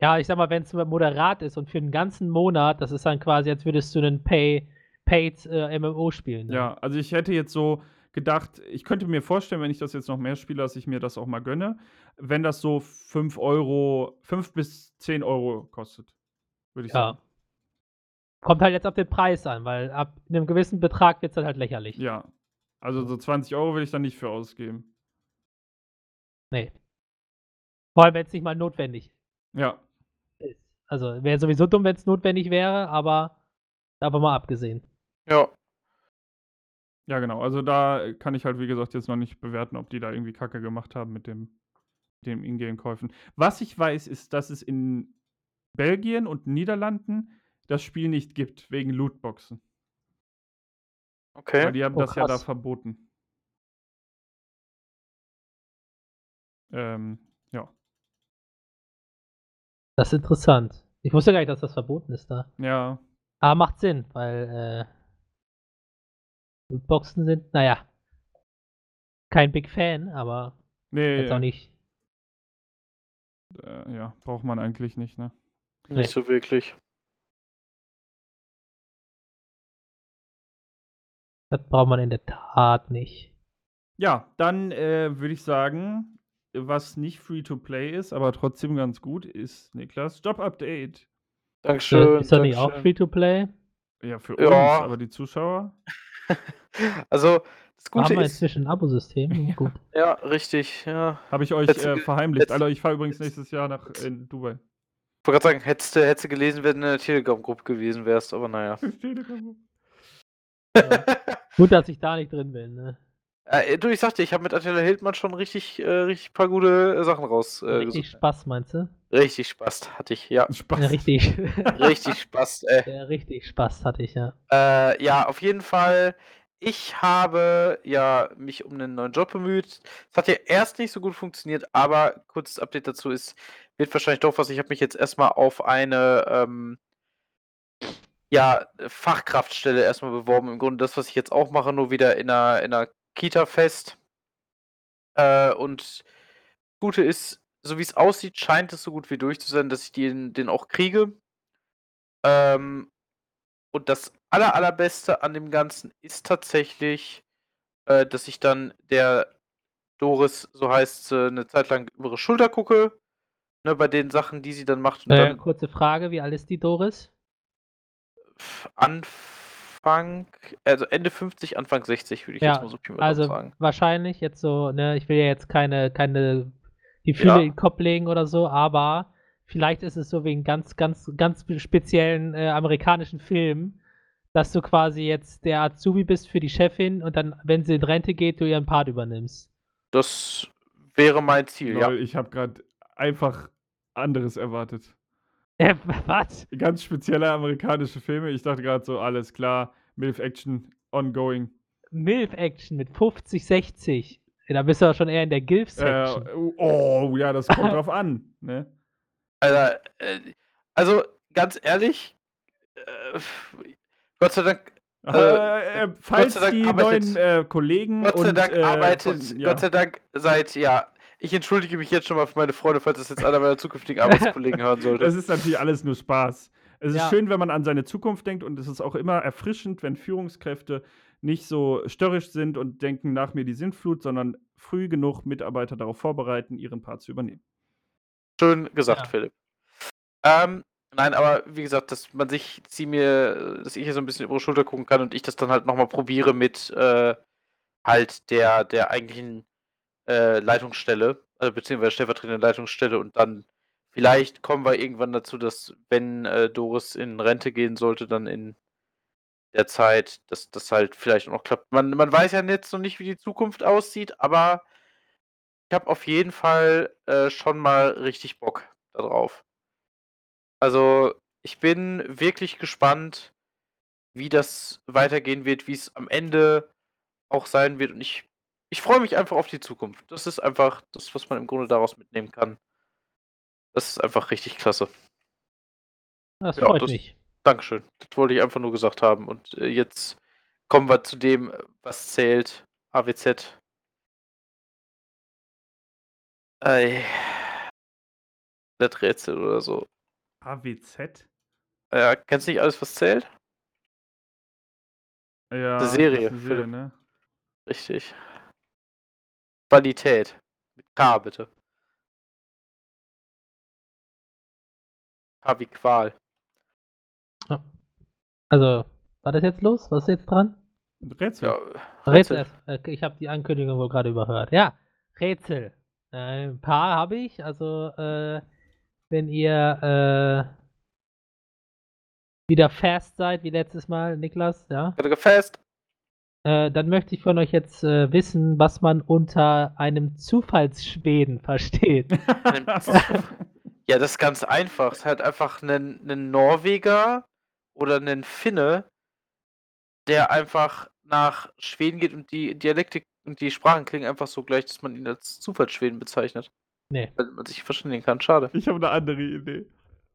Speaker 2: Ja, ich sag mal, wenn es moderat ist und für einen ganzen Monat, das ist dann quasi, als würdest du einen Pay, Paid äh, MMO spielen. Ne?
Speaker 1: Ja, also ich hätte jetzt so gedacht, ich könnte mir vorstellen, wenn ich das jetzt noch mehr spiele, dass ich mir das auch mal gönne, wenn das so 5 Euro, 5 bis 10 Euro kostet. Würde ich
Speaker 2: Ja.
Speaker 1: sagen.
Speaker 2: kommt halt jetzt auf den Preis an, weil ab einem gewissen Betrag wird es dann halt lächerlich.
Speaker 1: Ja. Also so 20 Euro will ich da nicht für ausgeben.
Speaker 2: Nee. Vor allem, wenn es nicht mal notwendig
Speaker 1: Ja.
Speaker 2: ist. Also wäre sowieso dumm, wenn es notwendig wäre, aber davon mal abgesehen.
Speaker 3: Ja.
Speaker 1: Ja, genau. Also da kann ich halt, wie gesagt, jetzt noch nicht bewerten, ob die da irgendwie Kacke gemacht haben mit dem, dem Ingame-Käufen. Was ich weiß, ist, dass es in Belgien und Niederlanden das Spiel nicht gibt, wegen Lootboxen. Weil
Speaker 3: Okay.
Speaker 1: die haben
Speaker 2: Oh,
Speaker 1: das ja da verboten. Ähm, ja.
Speaker 2: Das ist interessant. Ich wusste gar nicht, dass das verboten ist da.
Speaker 1: Ja.
Speaker 2: Aber macht Sinn, weil äh, Lootboxen sind, naja, kein Big Fan, aber
Speaker 1: Nee,
Speaker 2: jetzt auch nicht.
Speaker 1: äh, ja, braucht man eigentlich nicht, ne?
Speaker 3: Nicht so wirklich.
Speaker 2: Das braucht man in der Tat nicht.
Speaker 1: Ja, dann äh, würde ich sagen, was nicht Free-to-Play ist, aber trotzdem ganz gut, ist Niklas Job-Update.
Speaker 3: Dankeschön.
Speaker 2: ist doch nicht auch. Free-to-Play?
Speaker 1: Ja, für
Speaker 3: Ja.
Speaker 1: uns, aber die Zuschauer. [LAUGHS]
Speaker 3: Also, das
Speaker 2: Da
Speaker 3: Gute
Speaker 2: haben wir
Speaker 3: ist.
Speaker 2: inzwischen ein Abo-System. [LAUGHS] Gut.
Speaker 3: Ja, richtig. Ja.
Speaker 1: Habe ich euch äh, verheimlicht. Alter, ich fahre übrigens nächstes Jahr nach in Dubai.
Speaker 3: Ich wollte gerade sagen, hättest du, hättest du gelesen, wenn du in der Telegram-Gruppe gewesen wärst, aber naja. [LAUGHS]
Speaker 2: Gut, dass ich da nicht drin bin. Ne?
Speaker 3: äh, du, ich sagte, ich habe mit Attila Hildmann schon richtig, äh, richtig paar gute äh, Sachen raus. Äh,
Speaker 2: Richtig
Speaker 3: gesucht.
Speaker 2: Spaß, meinst du?
Speaker 3: Richtig Spaß hatte ich, ja.
Speaker 1: Spaß.
Speaker 2: Ja, richtig. [LAUGHS]
Speaker 3: Richtig Spaß, äh.
Speaker 2: ja, richtig Spaß hatte ich, ja.
Speaker 3: Äh, ja, auf jeden Fall. Ich habe ja mich um einen neuen Job bemüht. Es hat ja erst nicht so gut funktioniert, aber kurzes Update dazu ist, wird wahrscheinlich doch was. Ich habe mich jetzt erstmal auf eine ähm, ja, Fachkraftstelle erstmal beworben. Im Grunde das, was ich jetzt auch mache, nur wieder in einer, in einer Kita fest. Äh, und das Gute ist, so wie es aussieht, scheint es so gut wie durch zu sein, dass ich den, den auch kriege. Ähm, und das aller, allerbeste an dem Ganzen ist tatsächlich, äh, dass ich dann der Doris, so heißt sie, eine Zeit lang über ihre Schulter gucke. Ne, bei den Sachen, die sie dann macht.
Speaker 2: Äh,
Speaker 3: dann
Speaker 2: kurze Frage, wie alt ist die Doris?
Speaker 3: Anfang, also Ende 50, Anfang 60, würde ich
Speaker 2: Ja,
Speaker 3: jetzt mal so viel
Speaker 2: Also
Speaker 3: sagen.
Speaker 2: wahrscheinlich jetzt so, ne, ich will ja jetzt keine, keine Gefühle
Speaker 3: Ja.
Speaker 2: in den Kopf legen oder so, aber vielleicht ist es so wegen ganz, ganz, ganz speziellen äh, amerikanischen Filmen, dass du quasi jetzt der Azubi bist für die Chefin und dann, wenn sie in Rente geht, du ihren Part übernimmst.
Speaker 3: Das wäre mein Ziel, ja.
Speaker 1: Lol, ich habe gerade einfach anderes erwartet.
Speaker 2: Äh, was?
Speaker 1: Ganz spezielle amerikanische Filme. Ich dachte gerade so, alles klar, Milf Action ongoing.
Speaker 2: Milf-Action mit 50, 60. Da bist du ja schon eher in der
Speaker 1: Äh,
Speaker 2: Gilf-Section.
Speaker 1: oh, ja, das kommt [LAUGHS] drauf an. Ne?
Speaker 3: Alter, äh, also ganz ehrlich, äh, Gott sei Dank
Speaker 1: Äh, äh, falls
Speaker 3: sei Dank
Speaker 1: die
Speaker 3: arbeitet-
Speaker 1: neuen äh, Kollegen
Speaker 3: Gott sei
Speaker 1: und,
Speaker 3: Dank
Speaker 1: äh,
Speaker 3: arbeitet,
Speaker 1: von- ja.
Speaker 3: Gott sei Dank seit, ja, ich entschuldige mich jetzt schon mal für meine Freunde, falls das jetzt einer meiner zukünftigen [LAUGHS] Arbeitskollegen hören sollte.
Speaker 1: Das ist natürlich alles nur Spaß. Es ist
Speaker 2: Ja.
Speaker 1: schön, wenn man an seine Zukunft denkt und es ist auch immer erfrischend, wenn Führungskräfte nicht so störrisch sind und denken, nach mir die Sintflut, sondern früh genug Mitarbeiter darauf vorbereiten, ihren Part zu übernehmen.
Speaker 3: Schön gesagt,
Speaker 2: Ja.
Speaker 3: Philipp. Ähm, nein, aber wie gesagt, dass man sich, sie mir, dass ich hier so ein bisschen über die Schulter gucken kann und ich das dann halt nochmal probiere mit äh, halt der, der eigentlichen äh, Leitungsstelle, äh, beziehungsweise stellvertretenden Leitungsstelle und dann vielleicht kommen wir irgendwann dazu, dass wenn äh, Doris in Rente gehen sollte, dann in der Zeit, dass das halt vielleicht auch noch klappt. Man, man weiß ja jetzt noch nicht, wie die Zukunft aussieht, aber ich habe auf jeden Fall äh, schon mal richtig Bock darauf. Also, ich bin wirklich gespannt, wie das weitergehen wird, wie es am Ende auch sein wird. Und ich, ich freue mich einfach auf die Zukunft. Das ist einfach das, was man im Grunde daraus mitnehmen kann. Das ist einfach richtig klasse.
Speaker 2: Das
Speaker 3: ja,
Speaker 2: freut
Speaker 3: das-
Speaker 2: mich.
Speaker 3: Dankeschön. Das wollte ich einfach nur gesagt haben. Und äh, jetzt kommen wir zu dem, was zählt. AWZ. Ey. Das Rätsel oder so.
Speaker 1: AWZ?
Speaker 3: Ja, kennst du nicht alles, was zählt?
Speaker 1: Ja,
Speaker 3: Eine Serie,
Speaker 1: das ist eine Serie, ne?
Speaker 3: Richtig. Qualität. Mit K, bitte. K wie Qual.
Speaker 2: Ja. Also, war das jetzt los? Was ist jetzt dran?
Speaker 1: Rätsel.
Speaker 3: Ja,
Speaker 2: Rätsel.
Speaker 3: Rätsel.
Speaker 2: äh, Ich habe die Ankündigung wohl gerade überhört. Ja, Rätsel. Äh, ein paar habe ich. Also, äh, wenn ihr äh, wieder fast seid wie letztes Mal, Niklas, ja,
Speaker 3: Gerade fest.
Speaker 2: äh, dann möchte ich von euch jetzt äh, wissen, was man unter einem Zufallsschweden versteht. [LAUGHS]
Speaker 3: Ja, das ist ganz einfach. Es ist halt einfach ein, ein Norweger oder ein Finne, der einfach nach Schweden geht und die Dialektik und die Sprachen klingen einfach so gleich, dass man ihn als Zufallsschweden bezeichnet.
Speaker 2: Nee.
Speaker 3: Weil man sich verständigen kann. Schade.
Speaker 1: ich habe eine andere Idee.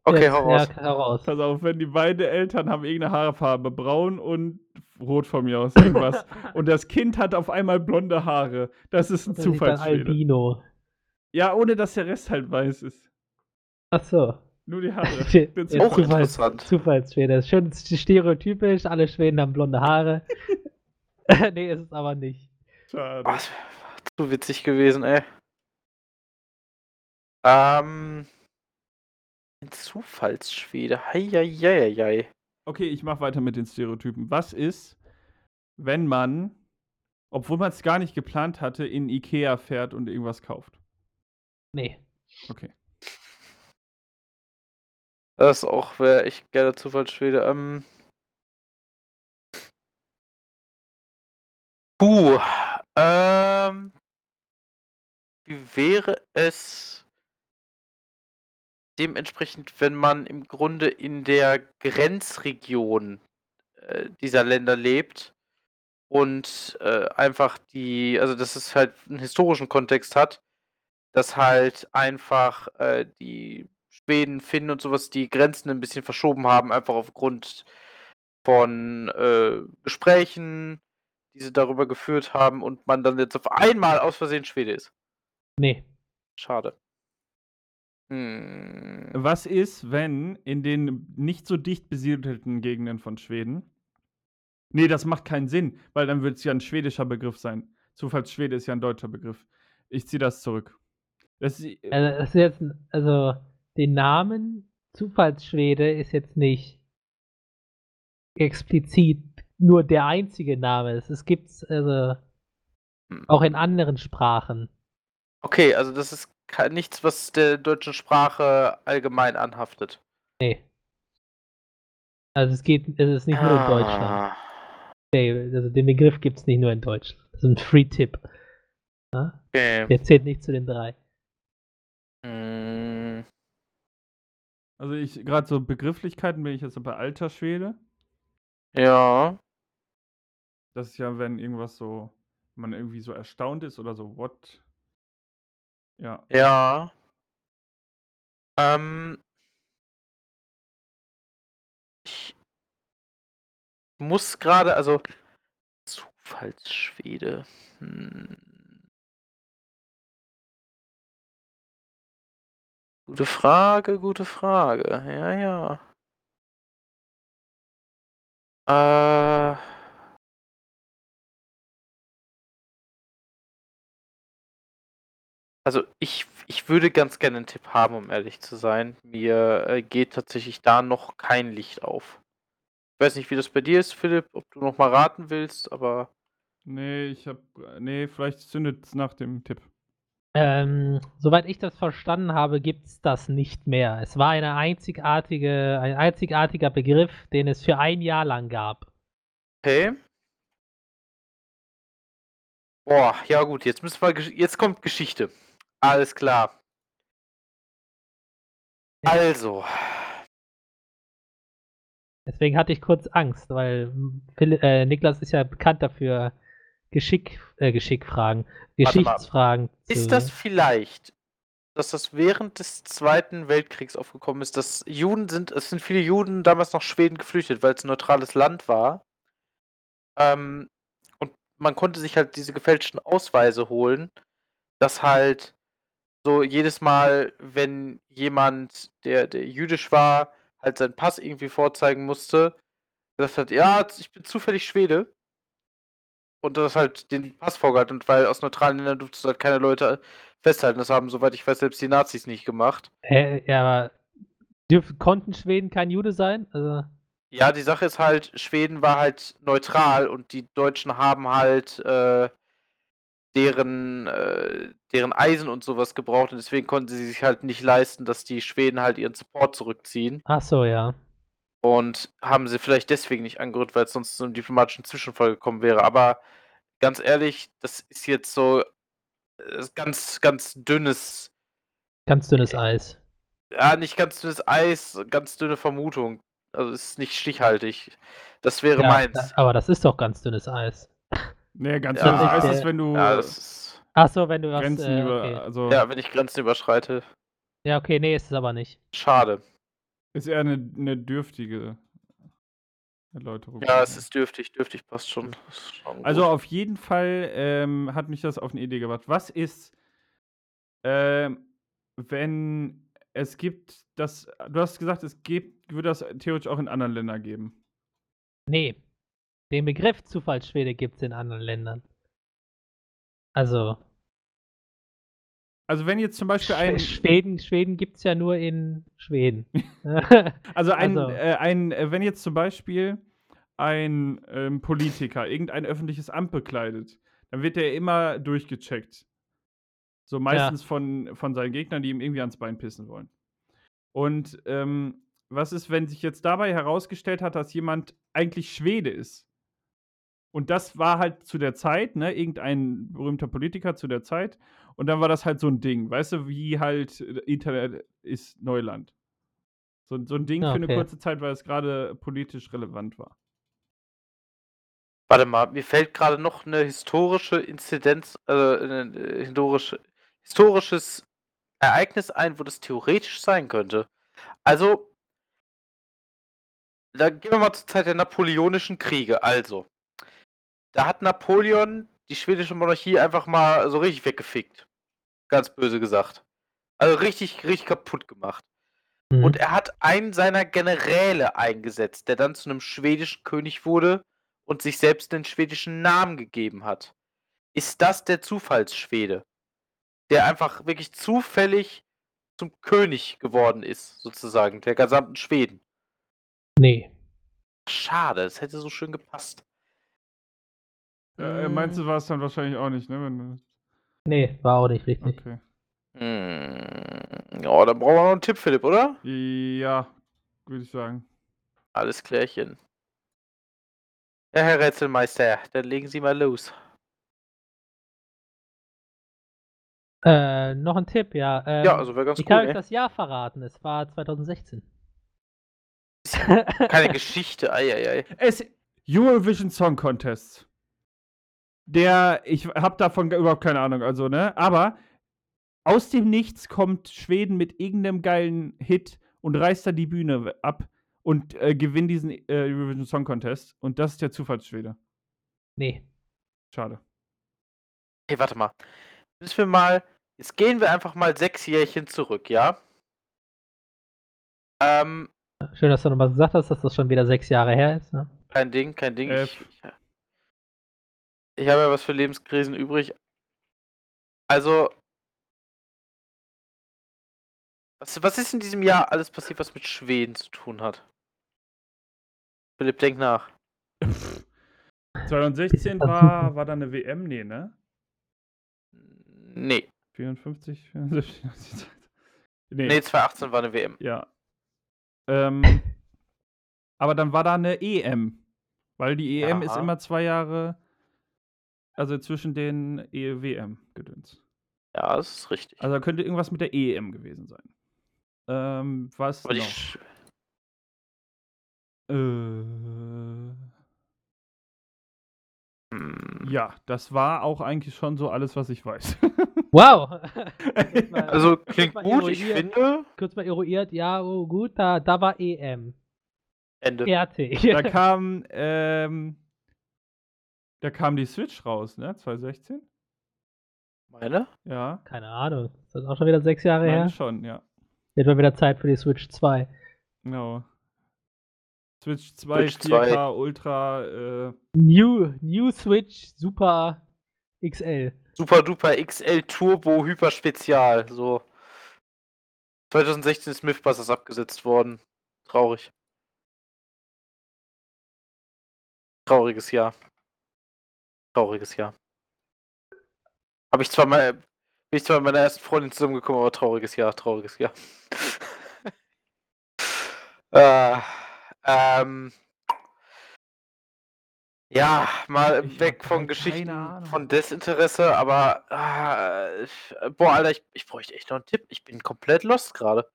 Speaker 3: Okay,
Speaker 2: Jetzt,
Speaker 3: hau raus.
Speaker 2: Ja, heraus.
Speaker 1: Pass auf, wenn die beiden Eltern haben irgendeine Haarfarbe, braun und rot von mir aus, irgendwas. [LAUGHS] und das Kind hat auf einmal blonde Haare. Das ist ein
Speaker 2: Das ist dann
Speaker 1: Zufallsschwede.
Speaker 2: Albino.
Speaker 1: Ja, ohne dass der Rest halt weiß ist.
Speaker 2: Ach so.
Speaker 1: Nur die Haare. [LAUGHS]
Speaker 3: Auch
Speaker 1: Zufall-
Speaker 2: Zufalls
Speaker 3: interessant.
Speaker 2: Zufallsschwede. Ist Schön stereotypisch, alle Schweden haben blonde Haare. [LAUGHS] nee, ist es aber nicht.
Speaker 1: Schade.
Speaker 3: Was? Zu witzig gewesen, ey. Ähm. Ein Zufallsschwede. Heieieiei.
Speaker 1: Okay, ich mach weiter mit den Stereotypen. Was ist, wenn man, obwohl man es gar nicht geplant hatte, in Ikea fährt und irgendwas kauft?
Speaker 2: Nee.
Speaker 1: Okay.
Speaker 3: Das auch wäre echt gerne Zufallsschwede. Ähm. Puh. Ähm. Wie wäre es dementsprechend, wenn man im Grunde in der Grenzregion äh, dieser Länder lebt und äh, einfach die, also dass es halt einen historischen Kontext hat, dass halt einfach äh, die Schweden, Finnen und sowas die Grenzen ein bisschen verschoben haben, einfach aufgrund von äh, Gesprächen, die sie darüber geführt haben und man dann jetzt auf einmal aus Versehen Schwede ist.
Speaker 2: Nee.
Speaker 3: Schade. Hm.
Speaker 1: Was ist, wenn in den nicht so dicht besiedelten Gegenden von Schweden. Nee, das macht keinen Sinn, weil dann wird es ja ein schwedischer Begriff sein. Zufallsschwede ist ja ein deutscher Begriff. Ich ziehe das zurück. Das ist,
Speaker 2: Also, das ist jetzt, ein- also, den Namen Zufallsschwede ist jetzt nicht explizit nur der einzige Name. Es es gibt's also
Speaker 3: Hm.
Speaker 2: auch in anderen Sprachen.
Speaker 3: Okay, also das ist nichts, was der deutschen Sprache allgemein anhaftet.
Speaker 2: Nee. Also es geht, es ist nicht nur in Deutschland.
Speaker 3: Ah.
Speaker 2: Nee, also den Begriff gibt es nicht nur in Deutschland. Das ist ein Free-Tipp. Ja?
Speaker 3: Okay.
Speaker 2: Der zählt nicht zu den drei.
Speaker 1: Also ich, gerade so Begrifflichkeiten bin ich jetzt so bei alter Schwede.
Speaker 3: Ja.
Speaker 1: Das ist ja, wenn irgendwas so, man irgendwie so erstaunt ist oder so, what? Ja.
Speaker 3: Ja. Ähm. Ich muss gerade, also Zufallsschwede. Hm. Gute Frage, gute Frage. Ja, ja. Äh. Also ich, ich würde ganz gerne einen Tipp haben, um ehrlich zu sein. Mir äh, geht tatsächlich da noch kein Licht auf. Ich weiß nicht, wie das bei dir ist, Philipp, ob du noch mal raten willst, aber
Speaker 1: Nee, ich hab. Nee, vielleicht zündet es nach dem Tipp.
Speaker 2: Ähm, soweit ich das verstanden habe, gibt es das nicht mehr. Es war eine einzigartige, ein einzigartiger Begriff, den es für ein Jahr lang gab.
Speaker 3: okay. Boah, ja gut, jetzt müssen wir, jetzt kommt Geschichte. Alles klar. Also,
Speaker 2: Deswegen hatte ich kurz Angst, weil Phil, äh, Niklas ist ja bekannt dafür, Geschick, äh, Geschickfragen. Geschichtsfragen
Speaker 3: ist das vielleicht, dass das während des Zweiten Weltkriegs aufgekommen ist, dass Juden sind, es sind viele Juden damals nach Schweden geflüchtet, weil es ein neutrales Land war. Ähm, und man konnte sich halt diese gefälschten Ausweise holen, dass halt so jedes Mal, wenn jemand, der, der jüdisch war, halt seinen Pass irgendwie vorzeigen musste, gesagt hat, ja, ich bin zufällig Schwede. Und das halt den Pass vorgehalten, und weil aus neutralen Ländern durfte halt keine Leute festhalten. Das haben, soweit ich weiß, selbst die Nazis nicht gemacht.
Speaker 2: Hä, ja, aber dürf, konnten Schweden kein Jude sein? Also,
Speaker 3: Ja, die Sache ist halt, Schweden war halt neutral und die Deutschen haben halt äh, deren, äh, deren Eisen und sowas gebraucht und deswegen konnten sie sich halt nicht leisten, dass die Schweden halt ihren Support zurückziehen.
Speaker 2: Ach so, ja.
Speaker 3: Und haben sie vielleicht deswegen nicht angerührt, weil es sonst zu einem diplomatischen Zwischenfall gekommen wäre. Aber ganz ehrlich, das ist jetzt so äh, ganz, ganz dünnes,
Speaker 2: Ganz dünnes Eis.
Speaker 3: ja, nicht ganz dünnes Eis, ganz dünne Vermutung. Also es ist nicht stichhaltig. Das wäre
Speaker 2: Ja,
Speaker 3: meins.
Speaker 2: da, aber das ist doch ganz dünnes Eis.
Speaker 1: Nee, ganz
Speaker 3: Ja,
Speaker 1: ja, heißt
Speaker 2: der-
Speaker 1: es, wenn du
Speaker 3: Ja, das ist,
Speaker 2: Ach so, wenn du was.
Speaker 1: Grenzen
Speaker 2: äh,
Speaker 1: über.
Speaker 2: okay.
Speaker 1: Also
Speaker 3: ja, wenn ich Grenzen überschreite,
Speaker 2: Ja, okay, nee, ist es aber nicht.
Speaker 3: schade.
Speaker 1: Ist eher eine, eine dürftige Erläuterung.
Speaker 3: Ja, es ist dürftig, dürftig passt schon. Schon
Speaker 1: Also auf jeden Fall ähm, hat mich das auf eine Idee gebracht. Was ist, ähm, wenn es gibt das, du hast gesagt, es gibt, würde das theoretisch auch in anderen Ländern geben.
Speaker 2: Nee. Den Begriff Zufallsschwede gibt es in anderen Ländern. Also,
Speaker 1: Also wenn jetzt zum Beispiel ein,
Speaker 2: Schweden, Schweden gibt es ja nur in Schweden. [LAUGHS]
Speaker 1: also ein,
Speaker 2: also-
Speaker 1: äh, ein äh, wenn jetzt zum Beispiel ein ähm, Politiker irgendein öffentliches Amt bekleidet, dann wird er immer durchgecheckt. So meistens von, von seinen Gegnern, die ihm irgendwie ans Bein pissen wollen. Und ähm, was ist, wenn sich jetzt dabei herausgestellt hat, dass jemand eigentlich Schwede ist? Und das war halt zu der Zeit, ne, irgendein berühmter Politiker zu der Zeit. Und dann war das halt so ein Ding, weißt du, wie halt äh, Internet ist Neuland. So, so ein Ding
Speaker 2: Ja,
Speaker 1: für eine
Speaker 2: okay.
Speaker 1: kurze Zeit, weil es gerade politisch relevant war.
Speaker 3: Warte mal, mir fällt gerade noch eine historische Inzidenz, also ein äh, historische, historisches Ereignis ein, wo das theoretisch sein könnte. Also, da gehen wir mal zur Zeit der Napoleonischen Kriege. Also, da hat Napoleon die schwedische Monarchie einfach mal so richtig weggefickt. Ganz böse gesagt. Also richtig, richtig kaputt gemacht.
Speaker 2: Mhm.
Speaker 3: Und er hat einen seiner Generäle eingesetzt, der dann zu einem schwedischen König wurde und sich selbst den schwedischen Namen gegeben hat. Ist das der Zufallsschwede? Der einfach wirklich zufällig zum König geworden ist, sozusagen, der gesamten Schweden.
Speaker 2: nee.
Speaker 3: Schade, das hätte so schön gepasst.
Speaker 1: Äh, meinst du, war es dann wahrscheinlich auch nicht, ne?
Speaker 2: Nee, war auch nicht richtig.
Speaker 1: okay.
Speaker 3: Hm. Ja, dann brauchen wir noch einen Tipp, Philipp, oder?
Speaker 1: Ja, würde ich sagen.
Speaker 3: Alles klärchen. Ja, Herr Rätselmeister, dann legen Sie mal los.
Speaker 2: Äh, noch ein Tipp, ja. Ähm,
Speaker 3: ja, also wäre ganz
Speaker 2: ich
Speaker 3: cool.
Speaker 2: kann euch das Jahr verraten. Es war 2016.
Speaker 3: Keine Geschichte, eieiei.
Speaker 1: Es Eurovision Song Contest. Der, ich habe davon überhaupt keine Ahnung, also, ne? Aber aus dem Nichts kommt Schweden mit irgendeinem geilen Hit und reißt da die Bühne ab und äh, gewinnt diesen äh, Eurovision Song Contest. Und das ist der Zufallsschwede.
Speaker 2: nee.
Speaker 1: Schade.
Speaker 3: Hey, warte mal. Müssen wir mal. Jetzt gehen wir einfach mal sechs Jährchen zurück, ja? Ähm,
Speaker 2: Schön, dass du nochmal gesagt hast, dass das schon wieder sechs Jahre her ist. Ne?
Speaker 3: kein Ding, kein Ding.
Speaker 1: Äh,
Speaker 3: Ich, ich, ich habe ja was für Lebenskrisen übrig. Also. Was, was ist in diesem Jahr alles passiert, was mit Schweden zu tun hat? Philipp, denk nach. [LAUGHS]
Speaker 1: 2016 war, war da eine WM? Nee, ne?
Speaker 3: Nee.
Speaker 1: 54, 74. [LAUGHS] nee,
Speaker 3: Nee, 2018 war eine WM.
Speaker 1: Ja. Ähm, aber dann war da eine EM. Weil die EM ist
Speaker 3: Aha.
Speaker 1: immer zwei Jahre, also zwischen den E WM-Gedöns.
Speaker 3: Ja, das ist richtig.
Speaker 1: Also könnte irgendwas mit der EM gewesen sein. Ähm, was
Speaker 3: Aber
Speaker 1: noch?
Speaker 3: Sch
Speaker 1: Äh,
Speaker 3: Hm.
Speaker 1: ja, das war auch eigentlich schon so alles, was ich weiß. [LAUGHS]
Speaker 2: Wow! [LAUGHS]
Speaker 3: Also
Speaker 2: Kurz
Speaker 3: klingt
Speaker 2: mal
Speaker 3: gut, ich finde.
Speaker 2: Kurz mal eruiert, ja, oh, gut, da, da war EM.
Speaker 3: Ende.
Speaker 2: RT.
Speaker 1: da kam, ähm, da kam die Switch raus, ne? 2016?
Speaker 3: Meine?
Speaker 1: Ja.
Speaker 2: Keine Ahnung. Ist das auch schon wieder sechs Jahre
Speaker 1: Meine
Speaker 2: her?
Speaker 1: schon, ja.
Speaker 2: Wird mal wieder Zeit für die Switch 2.
Speaker 1: Genau. Switch 2,
Speaker 3: Switch
Speaker 1: 4K,
Speaker 3: 2.
Speaker 1: Ultra, äh,
Speaker 2: New, New Switch Super XL.
Speaker 3: Super duper XL Turbo Hyper Spezial. So. 2016 ist Mythbusters abgesetzt worden. Traurig. Trauriges Jahr. Trauriges Jahr. Habe ich zwar mal, bin ich zwar mit meiner ersten Freundin zusammengekommen, aber trauriges Jahr, trauriges Jahr. [LAUGHS] äh, ähm, ja, mal
Speaker 1: Ich
Speaker 3: weg von
Speaker 1: keine
Speaker 3: Geschichten von Desinteresse, aber äh, ich- boah, Alter, ich, ich bräuchte echt noch einen Tipp. Ich bin komplett lost gerade.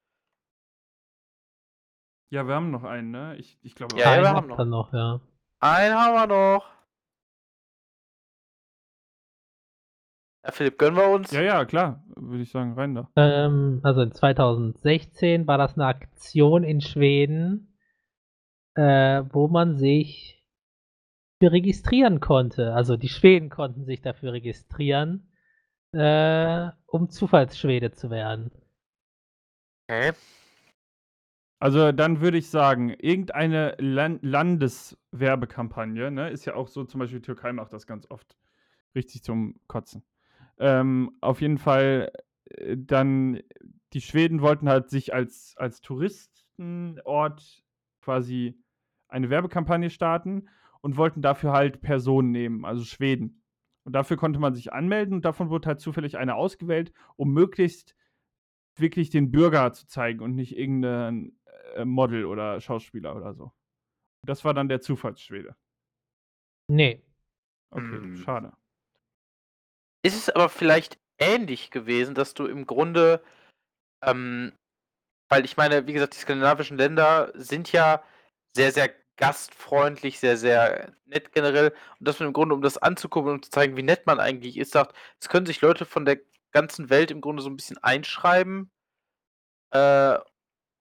Speaker 1: Ja, wir haben noch einen, ne? Ich, ich glaube.
Speaker 3: Ja,
Speaker 2: Einen
Speaker 3: wir haben noch.
Speaker 2: noch, ja.
Speaker 3: Einen haben wir noch. Ja, Philipp, gönnen wir uns?
Speaker 1: ja, ja, klar. Würde ich sagen, rein da.
Speaker 2: Ähm, also in 2016 war das eine Aktion in Schweden, äh, wo man sich für registrieren konnte. Also die Schweden konnten sich dafür registrieren, äh, um Zufallsschwede zu werden.
Speaker 3: Okay.
Speaker 1: Also dann würde ich sagen, irgendeine Lan Landeswerbekampagne, ne, ist ja auch so, zum Beispiel die Türkei macht das ganz oft. Richtig zum Kotzen. Ähm, auf jeden Fall äh, dann, die Schweden wollten halt sich als, als Touristenort quasi eine Werbekampagne starten und wollten dafür halt Personen nehmen, also Schweden. Und dafür konnte man sich anmelden und davon wurde halt zufällig eine ausgewählt, um möglichst wirklich den Bürger zu zeigen und nicht irgendein äh, Model oder Schauspieler oder so. Das war dann der Zufallsschwede.
Speaker 2: Nee.
Speaker 1: Okay,
Speaker 3: Hm.
Speaker 1: schade.
Speaker 3: Ist es aber vielleicht ähnlich gewesen, dass du im Grunde, ähm, weil ich meine, wie gesagt, die skandinavischen Länder sind ja sehr, sehr gastfreundlich, sehr, sehr nett generell. Und dass man im Grunde, um das anzugucken und zu zeigen, wie nett man eigentlich ist, sagt, es können sich Leute von der ganzen Welt im Grunde so ein bisschen einschreiben. Äh,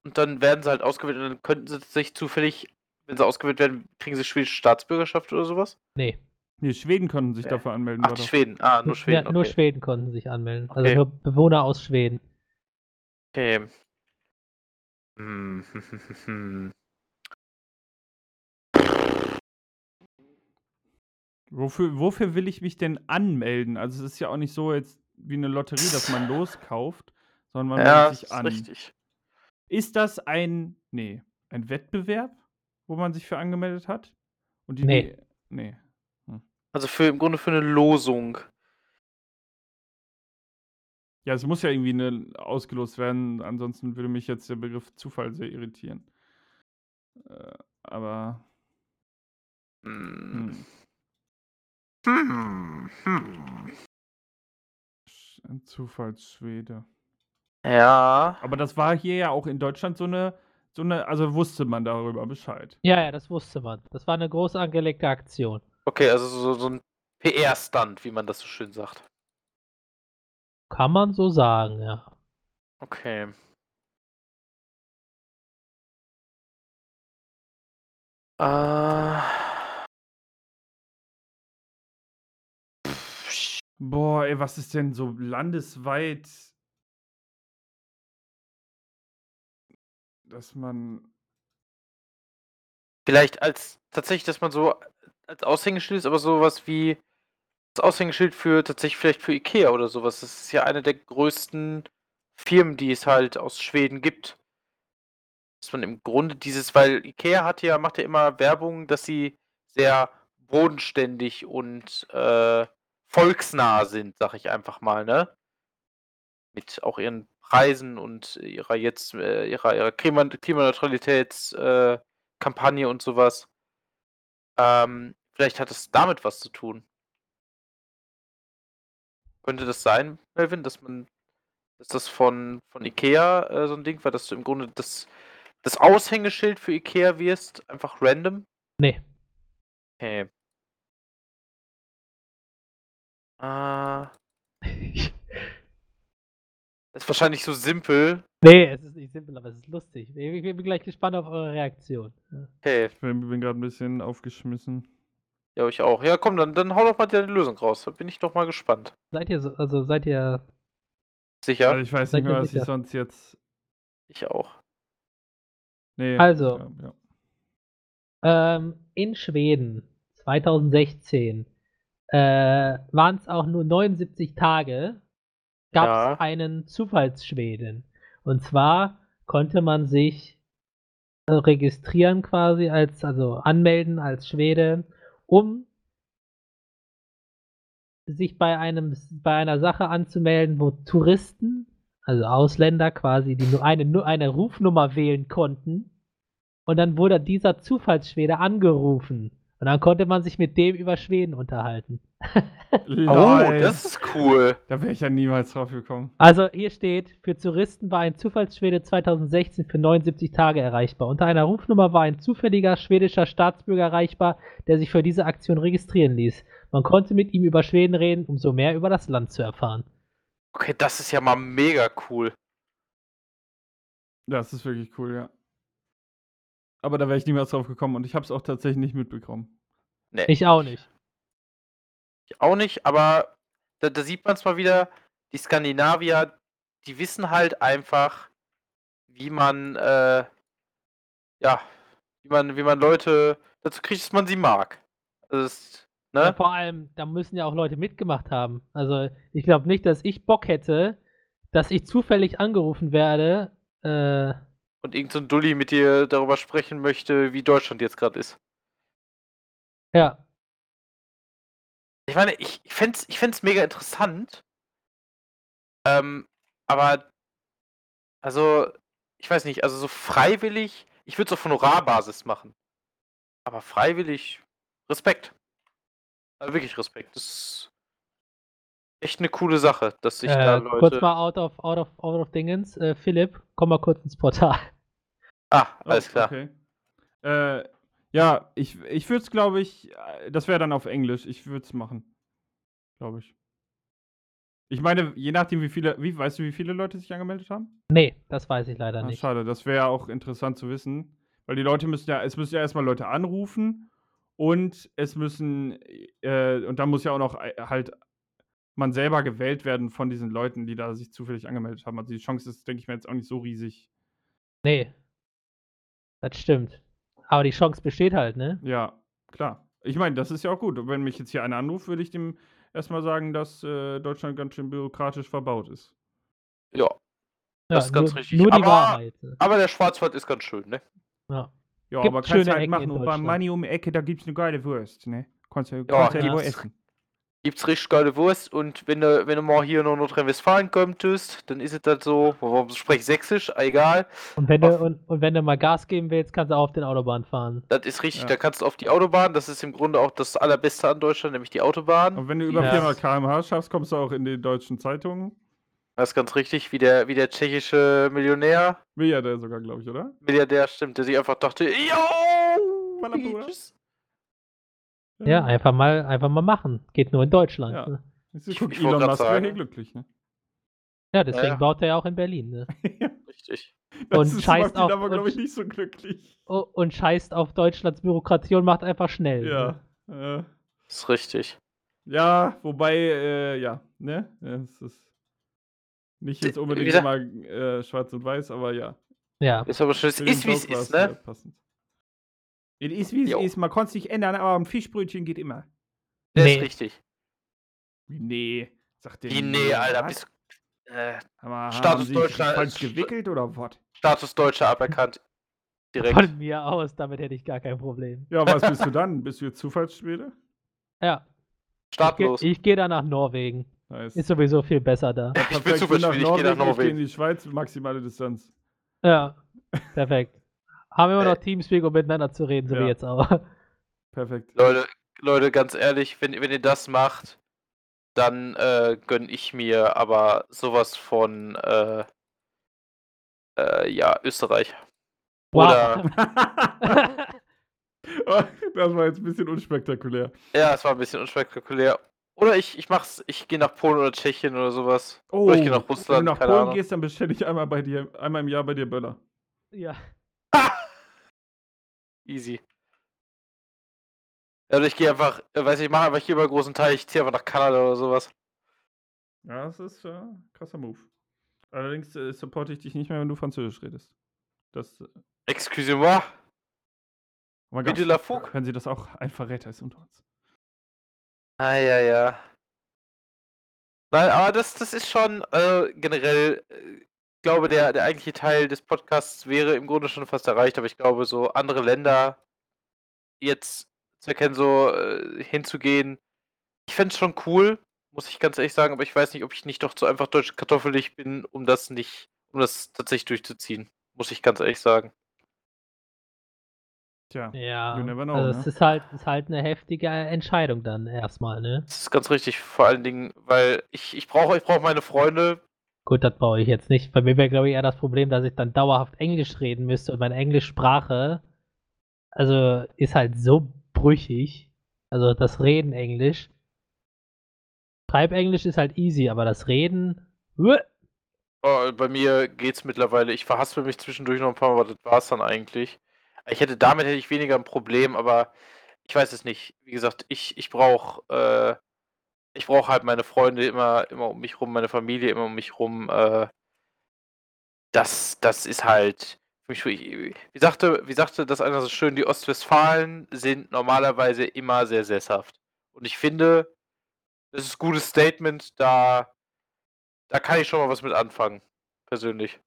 Speaker 3: und dann werden sie halt ausgewählt und dann könnten sie sich zufällig, wenn sie ausgewählt werden, kriegen sie schwedische Staatsbürgerschaft oder sowas?
Speaker 2: Nee.
Speaker 1: Nee, Schweden konnten sich
Speaker 3: Ja.
Speaker 1: dafür anmelden.
Speaker 3: Ach, Schweden. Ah, nur Schweden.
Speaker 2: Ja, nur
Speaker 3: okay.
Speaker 2: Schweden konnten sich anmelden.
Speaker 3: Okay.
Speaker 2: Also nur Bewohner aus Schweden.
Speaker 3: Okay. Hm, hm, hm, hm, hm.
Speaker 1: Wofür, wofür will ich mich denn anmelden? Also es ist ja auch nicht so jetzt wie eine Lotterie, dass man loskauft, sondern man
Speaker 3: Ja,
Speaker 1: meldet
Speaker 3: das
Speaker 1: sich
Speaker 3: ist
Speaker 1: an.
Speaker 3: richtig.
Speaker 1: Ist das ein, nee, ein Wettbewerb, wo man sich für angemeldet hat? Und die,
Speaker 2: Nee.
Speaker 1: nee.
Speaker 3: Also für im Grunde für eine Losung.
Speaker 1: Ja, es muss ja irgendwie eine, ausgelost werden, ansonsten würde mich jetzt der Begriff Zufall sehr irritieren. Äh, aber
Speaker 3: Hm.
Speaker 1: hm,
Speaker 3: Hm.
Speaker 1: Ein Zufallsschwede.
Speaker 3: Ja.
Speaker 1: Aber das war hier ja auch in Deutschland so eine, so eine, also wusste man darüber Bescheid.
Speaker 2: Ja, ja, das wusste man. Das war eine groß angelegte Aktion.
Speaker 3: Okay, also so, so ein PR-Stunt, wie man das so schön sagt.
Speaker 2: Kann man so sagen, ja.
Speaker 3: Okay. Äh. Pff,
Speaker 1: Boah, ey, was ist denn so landesweit, dass man.
Speaker 3: Vielleicht als tatsächlich, dass man so als Aushängeschild ist, aber sowas wie das Aushängeschild für tatsächlich vielleicht für Ikea oder sowas. Das ist ja eine der größten Firmen, die es halt aus Schweden gibt. Dass man im Grunde dieses, weil Ikea hat ja, macht ja immer Werbung, dass sie sehr bodenständig und äh, volksnah sind, sag ich einfach mal, ne? Mit auch ihren Preisen und ihrer jetzt, äh, ihrer, ihrer Klima Klimaneutralitätskampagne äh, und sowas. Ähm, vielleicht hat es damit was zu tun. Könnte das sein, Melvin, dass man, dass das von, von Ikea äh, so ein Ding war, dass du im Grunde das, das Aushängeschild für Ikea wirst, einfach random?
Speaker 2: Nee.
Speaker 3: Okay. Äh, [LAUGHS] ist wahrscheinlich so simpel.
Speaker 2: nee, es ist nicht simpel, aber es ist lustig. Ich bin gleich gespannt auf eure Reaktion.
Speaker 3: Okay,
Speaker 1: Ich bin, bin gerade ein bisschen aufgeschmissen.
Speaker 3: ja, ich auch. Ja, komm, dann, dann hau doch mal die Lösung raus. Da bin ich doch mal gespannt.
Speaker 2: Seid ihr so, also seid ihr.
Speaker 3: Sicher?
Speaker 1: Also ich weiß
Speaker 2: Seid
Speaker 1: nicht mehr, was ich
Speaker 2: sicher?
Speaker 1: sonst jetzt.
Speaker 3: Ich auch.
Speaker 1: Nee.
Speaker 2: Also.
Speaker 1: Ja, ja.
Speaker 2: Ähm, in Schweden 2016 äh, waren es auch nur 79 Tage, gab es
Speaker 3: Ja.
Speaker 2: einen Zufallsschweden. Und zwar konnte man sich äh, registrieren quasi als, also anmelden als Schwede, um sich bei einem bei einer Sache anzumelden, wo Touristen, also Ausländer quasi, die nur eine, nur eine Rufnummer wählen konnten. Und dann wurde dieser Zufallsschwede angerufen. Und dann konnte man sich mit dem über Schweden unterhalten. [LAUGHS]
Speaker 3: Oh,
Speaker 1: Lol.
Speaker 3: das ist cool.
Speaker 1: Da wäre ich ja niemals drauf gekommen.
Speaker 2: Also hier steht, für Touristen war ein Zufallsschwede 2016 für 79 Tage erreichbar. Unter einer Rufnummer war ein zufälliger schwedischer Staatsbürger erreichbar, der sich für diese Aktion registrieren ließ. Man konnte mit ihm über Schweden reden, um so mehr über das Land zu erfahren.
Speaker 3: Okay, das ist ja mal mega cool.
Speaker 1: Das ist wirklich cool, ja. Aber da wäre ich niemals drauf gekommen und ich habe es auch tatsächlich nicht mitbekommen.
Speaker 3: Nee,
Speaker 2: Ich auch nicht.
Speaker 3: ich auch nicht, aber da, da sieht man es mal wieder, die Skandinavier, die wissen halt einfach, wie man, äh, ja, wie man, wie man Leute dazu kriegt, dass man sie mag. Also das,
Speaker 2: Ja,
Speaker 3: ne?
Speaker 2: vor allem, da müssen ja auch Leute mitgemacht haben. Also ich glaube nicht, dass ich Bock hätte, dass ich zufällig angerufen werde. Äh,
Speaker 3: Und irgend so ein Dulli mit dir darüber sprechen möchte, wie Deutschland jetzt gerade ist.
Speaker 2: Ja,
Speaker 3: Ich meine, ich, ich fände es ich fänd's mega interessant. Ähm, aber, also, ich weiß nicht, also so freiwillig, ich würde es auf Honorarbasis machen. Aber freiwillig, Respekt. Also wirklich Respekt. Das ist echt eine coole Sache, dass sich da
Speaker 2: äh,
Speaker 3: Leute.
Speaker 2: kurz mal out of, out of, out of Dingens. Äh, Philipp, komm mal kurz ins Portal.
Speaker 3: Ah,
Speaker 1: Oh,
Speaker 3: alles klar.
Speaker 1: Okay. Äh, ja, ich, ich würde es, glaube ich, äh, das wäre dann auf Englisch. Ich würde es machen. Glaube ich. Ich meine, je nachdem, wie viele, wie, weißt du, wie viele Leute sich angemeldet haben?
Speaker 2: Nee, das weiß ich leider
Speaker 1: Ah,
Speaker 2: nicht.
Speaker 1: schade, das wäre auch interessant zu wissen. Weil die Leute müssen ja, es müssen ja erstmal Leute anrufen und es müssen, äh, und dann muss ja auch noch äh, halt man selber gewählt werden von diesen Leuten, die da sich zufällig angemeldet haben. Also die Chance ist, denke ich mir, jetzt auch nicht so riesig.
Speaker 2: Nee. Das stimmt. Aber die Chance besteht halt, ne?
Speaker 1: Ja, klar. Ich meine, das ist ja auch gut. Und wenn mich jetzt hier einer anruft, würde ich dem erstmal sagen, dass äh, Deutschland ganz schön bürokratisch verbaut ist.
Speaker 3: Ja, Das ist ganz
Speaker 2: nur,
Speaker 3: richtig.
Speaker 2: Nur die
Speaker 3: Aber-
Speaker 2: Wahrheit.
Speaker 3: aber der Schwarzwald ist ganz schön, ne?
Speaker 2: Ja.
Speaker 1: Ja,
Speaker 2: Gibt
Speaker 1: aber kannst du halt machen. Und beim
Speaker 2: Deutschland.
Speaker 1: Money um die Ecke, da gibt's eine geile Wurst, ne? Kannst du
Speaker 3: Ja,
Speaker 1: kannst du ja
Speaker 2: ja.
Speaker 1: nur essen.
Speaker 3: Gibt's richtig geile Wurst und wenn du, wenn du mal hier nach Nordrhein-Westfalen könntest, dann ist es das so, warum spreche ich Sächsisch? Egal.
Speaker 2: Und wenn, du,
Speaker 3: Auf-
Speaker 2: und, und wenn du mal Gas geben willst, kannst du auch auf den Autobahn fahren.
Speaker 3: Das ist richtig,
Speaker 1: Ja.
Speaker 3: da kannst du auf die Autobahn, das ist im Grunde auch das allerbeste an Deutschland, nämlich die Autobahn.
Speaker 1: Und wenn du über
Speaker 2: Ja.
Speaker 1: 400 km/h schaffst, kommst du auch in die deutschen Zeitungen.
Speaker 3: Das ist ganz richtig, wie der, wie der tschechische Millionär,
Speaker 1: der sogar, glaube ich, oder?
Speaker 3: Milliardär stimmt, der sich einfach dachte, yo. Peaches.
Speaker 2: Ja, einfach mal, einfach mal machen. Geht nur in Deutschland.
Speaker 1: Ja.
Speaker 2: Ne?
Speaker 3: Ich-
Speaker 1: guck, Elon Musk wäre hier glücklich, ne?
Speaker 2: Ja, deswegen
Speaker 3: Ja.
Speaker 2: baut er ja auch in Berlin. Ne? [LAUGHS]
Speaker 3: Richtig.
Speaker 1: Das
Speaker 2: Und
Speaker 1: ist,
Speaker 2: scheißt
Speaker 1: macht ihn
Speaker 2: auf-
Speaker 1: aber, glaube ich, nicht so glücklich.
Speaker 2: Oh, und scheißt auf Deutschlands Bürokratie und macht einfach schnell.
Speaker 1: Ja.
Speaker 2: Ne?
Speaker 1: Äh,
Speaker 3: Das ist richtig.
Speaker 1: ja, wobei, äh, ja, ne? Es ist nicht jetzt unbedingt immer äh, schwarz und weiß, aber ja.
Speaker 2: Ja.
Speaker 3: Ist aber schön, ist wie es ist, ne?
Speaker 1: äh, passend. Es ist wie es
Speaker 3: Jo.
Speaker 1: ist, man kann es nicht ändern, aber ein Fischbrötchen geht immer.
Speaker 3: Der
Speaker 2: Nee.
Speaker 3: ist richtig.
Speaker 1: Nee, sagt der.
Speaker 3: Wie nee, Alter,
Speaker 1: was?
Speaker 3: bist äh,
Speaker 1: Aber
Speaker 3: Status Deutschland-
Speaker 1: falsch gewickelt oder was?
Speaker 3: Status Deutscher aberkannt. Direkt.
Speaker 2: Von mir aus, damit hätte ich gar kein Problem.
Speaker 1: Ja, was bist du dann? Bist du jetzt Zufallsschwede?
Speaker 2: Ja. Ich
Speaker 3: Startlos.
Speaker 2: gehe geh da nach Norwegen.
Speaker 1: Nice.
Speaker 2: Ist sowieso viel besser da.
Speaker 3: Ich bin
Speaker 1: Perfekt, du
Speaker 3: Zufallsschwede, ich gehe nach
Speaker 1: Ich gehe in
Speaker 3: Norwegen.
Speaker 1: die Schweiz, maximale Distanz.
Speaker 2: Ja. Perfekt. Haben immer noch
Speaker 3: Äh,
Speaker 2: Teamspeak, um miteinander zu reden, so
Speaker 1: ja.
Speaker 2: wie jetzt auch.
Speaker 1: Perfekt.
Speaker 3: Leute, Leute, ganz ehrlich, wenn, wenn ihr das macht, dann äh, gönn ich mir aber sowas von äh, äh, ja, Österreich. Oder [LAUGHS]
Speaker 1: das war jetzt ein bisschen unspektakulär.
Speaker 3: ja, es war ein bisschen unspektakulär. Oder ich, ich mach's, ich gehe nach Polen oder Tschechien oder sowas. oder ich gehe nach
Speaker 1: Oh, Wenn
Speaker 3: Russland,
Speaker 1: du nach
Speaker 3: keine
Speaker 1: Polen
Speaker 3: Ahnung.
Speaker 1: gehst, dann bestelle ich einmal bei dir, einmal im Jahr bei dir Böller.
Speaker 2: ja.
Speaker 3: Easy. Oder ich gehe einfach, äh, weiß ich, ich mache einfach hier über einen großen Teil, ich ziehe einfach nach Kanada oder sowas.
Speaker 1: Ja, das ist äh, ein krasser Move. Allerdings äh, supporte ich dich nicht mehr, wenn du Französisch redest. Das. äh,
Speaker 3: Excusez-moi.
Speaker 1: Oh mein
Speaker 3: Bitte la Fouque.
Speaker 1: Können Sie das auch ein Verräter ist unter uns?
Speaker 3: Ah, ja, ja. Nein, aber das, das ist schon äh, generell, äh, glaube, der, der eigentliche Teil des Podcasts wäre im Grunde schon fast erreicht, aber ich glaube, so andere Länder jetzt zu erkennen, so äh, hinzugehen. Ich fände es schon cool, muss ich ganz ehrlich sagen, aber ich weiß nicht, ob ich nicht doch zu einfach deutsch kartoffelig bin, um das nicht, um das tatsächlich durchzuziehen. Muss ich ganz ehrlich sagen.
Speaker 1: Tja,
Speaker 2: Ja,
Speaker 1: know,
Speaker 2: also
Speaker 1: ne?
Speaker 2: es ist halt, ist halt eine heftige Entscheidung dann erstmal, ne?
Speaker 3: Das ist ganz richtig, vor allen Dingen, weil ich, ich brauche ich brauche meine Freunde.
Speaker 2: Gut, das brauche ich jetzt nicht. Bei mir wäre, glaube ich, eher das Problem, dass ich dann dauerhaft Englisch reden müsste und meine Englischsprache, also ist halt so brüchig. Also das Reden Englisch. Schreibenglisch ist halt easy, aber das Reden.
Speaker 3: Oh, bei mir geht's mittlerweile. Ich verhaspel mich zwischendurch noch ein paar Mal, aber das war's dann eigentlich. Ich hätte damit hätte ich weniger ein Problem, aber ich weiß es nicht. Wie gesagt, ich, ich brauche äh, ich brauche halt meine Freunde immer immer um mich rum, meine Familie immer um mich rum. Äh, das das ist halt für mich wie sagte wie sagte das einer so schön, die Ostwestfalen sind normalerweise immer sehr sesshaft. Und ich finde, das ist 'n gutes Statement, da da kann ich schon mal was mit anfangen, persönlich.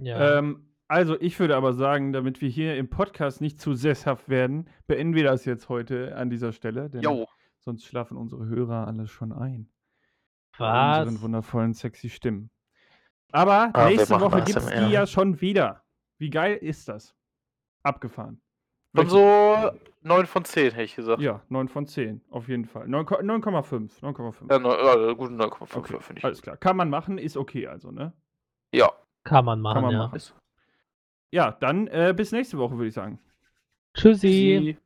Speaker 2: Ja.
Speaker 1: Ähm, also, ich würde aber sagen, damit wir hier im Podcast nicht zu sesshaft werden, beenden wir das jetzt heute an dieser Stelle, denn
Speaker 3: Jo.
Speaker 1: Sonst schlafen unsere Hörer alle schon ein. Bei unseren
Speaker 2: Was?
Speaker 1: wundervollen, sexy Stimmen. Aber
Speaker 3: Ah,
Speaker 1: nächste Woche gibt's
Speaker 3: ASMR.
Speaker 1: die ja schon wieder. Wie geil ist das? Abgefahren.
Speaker 3: Schon so 9 von 10, hätte ich gesagt.
Speaker 1: Ja, 9 von 10, auf jeden Fall. 9 ko- 9,5. 9,5.
Speaker 3: Ja, ja gut, 9,5
Speaker 1: Okay,
Speaker 3: finde ich.
Speaker 1: alles klar. Kann man machen, ist okay also, ne?
Speaker 3: Ja.
Speaker 2: Kann man machen,
Speaker 1: man
Speaker 2: ja.
Speaker 1: machen. Ja, dann äh, bis nächste Woche, würde ich sagen.
Speaker 2: Tschüssi.
Speaker 3: Sie-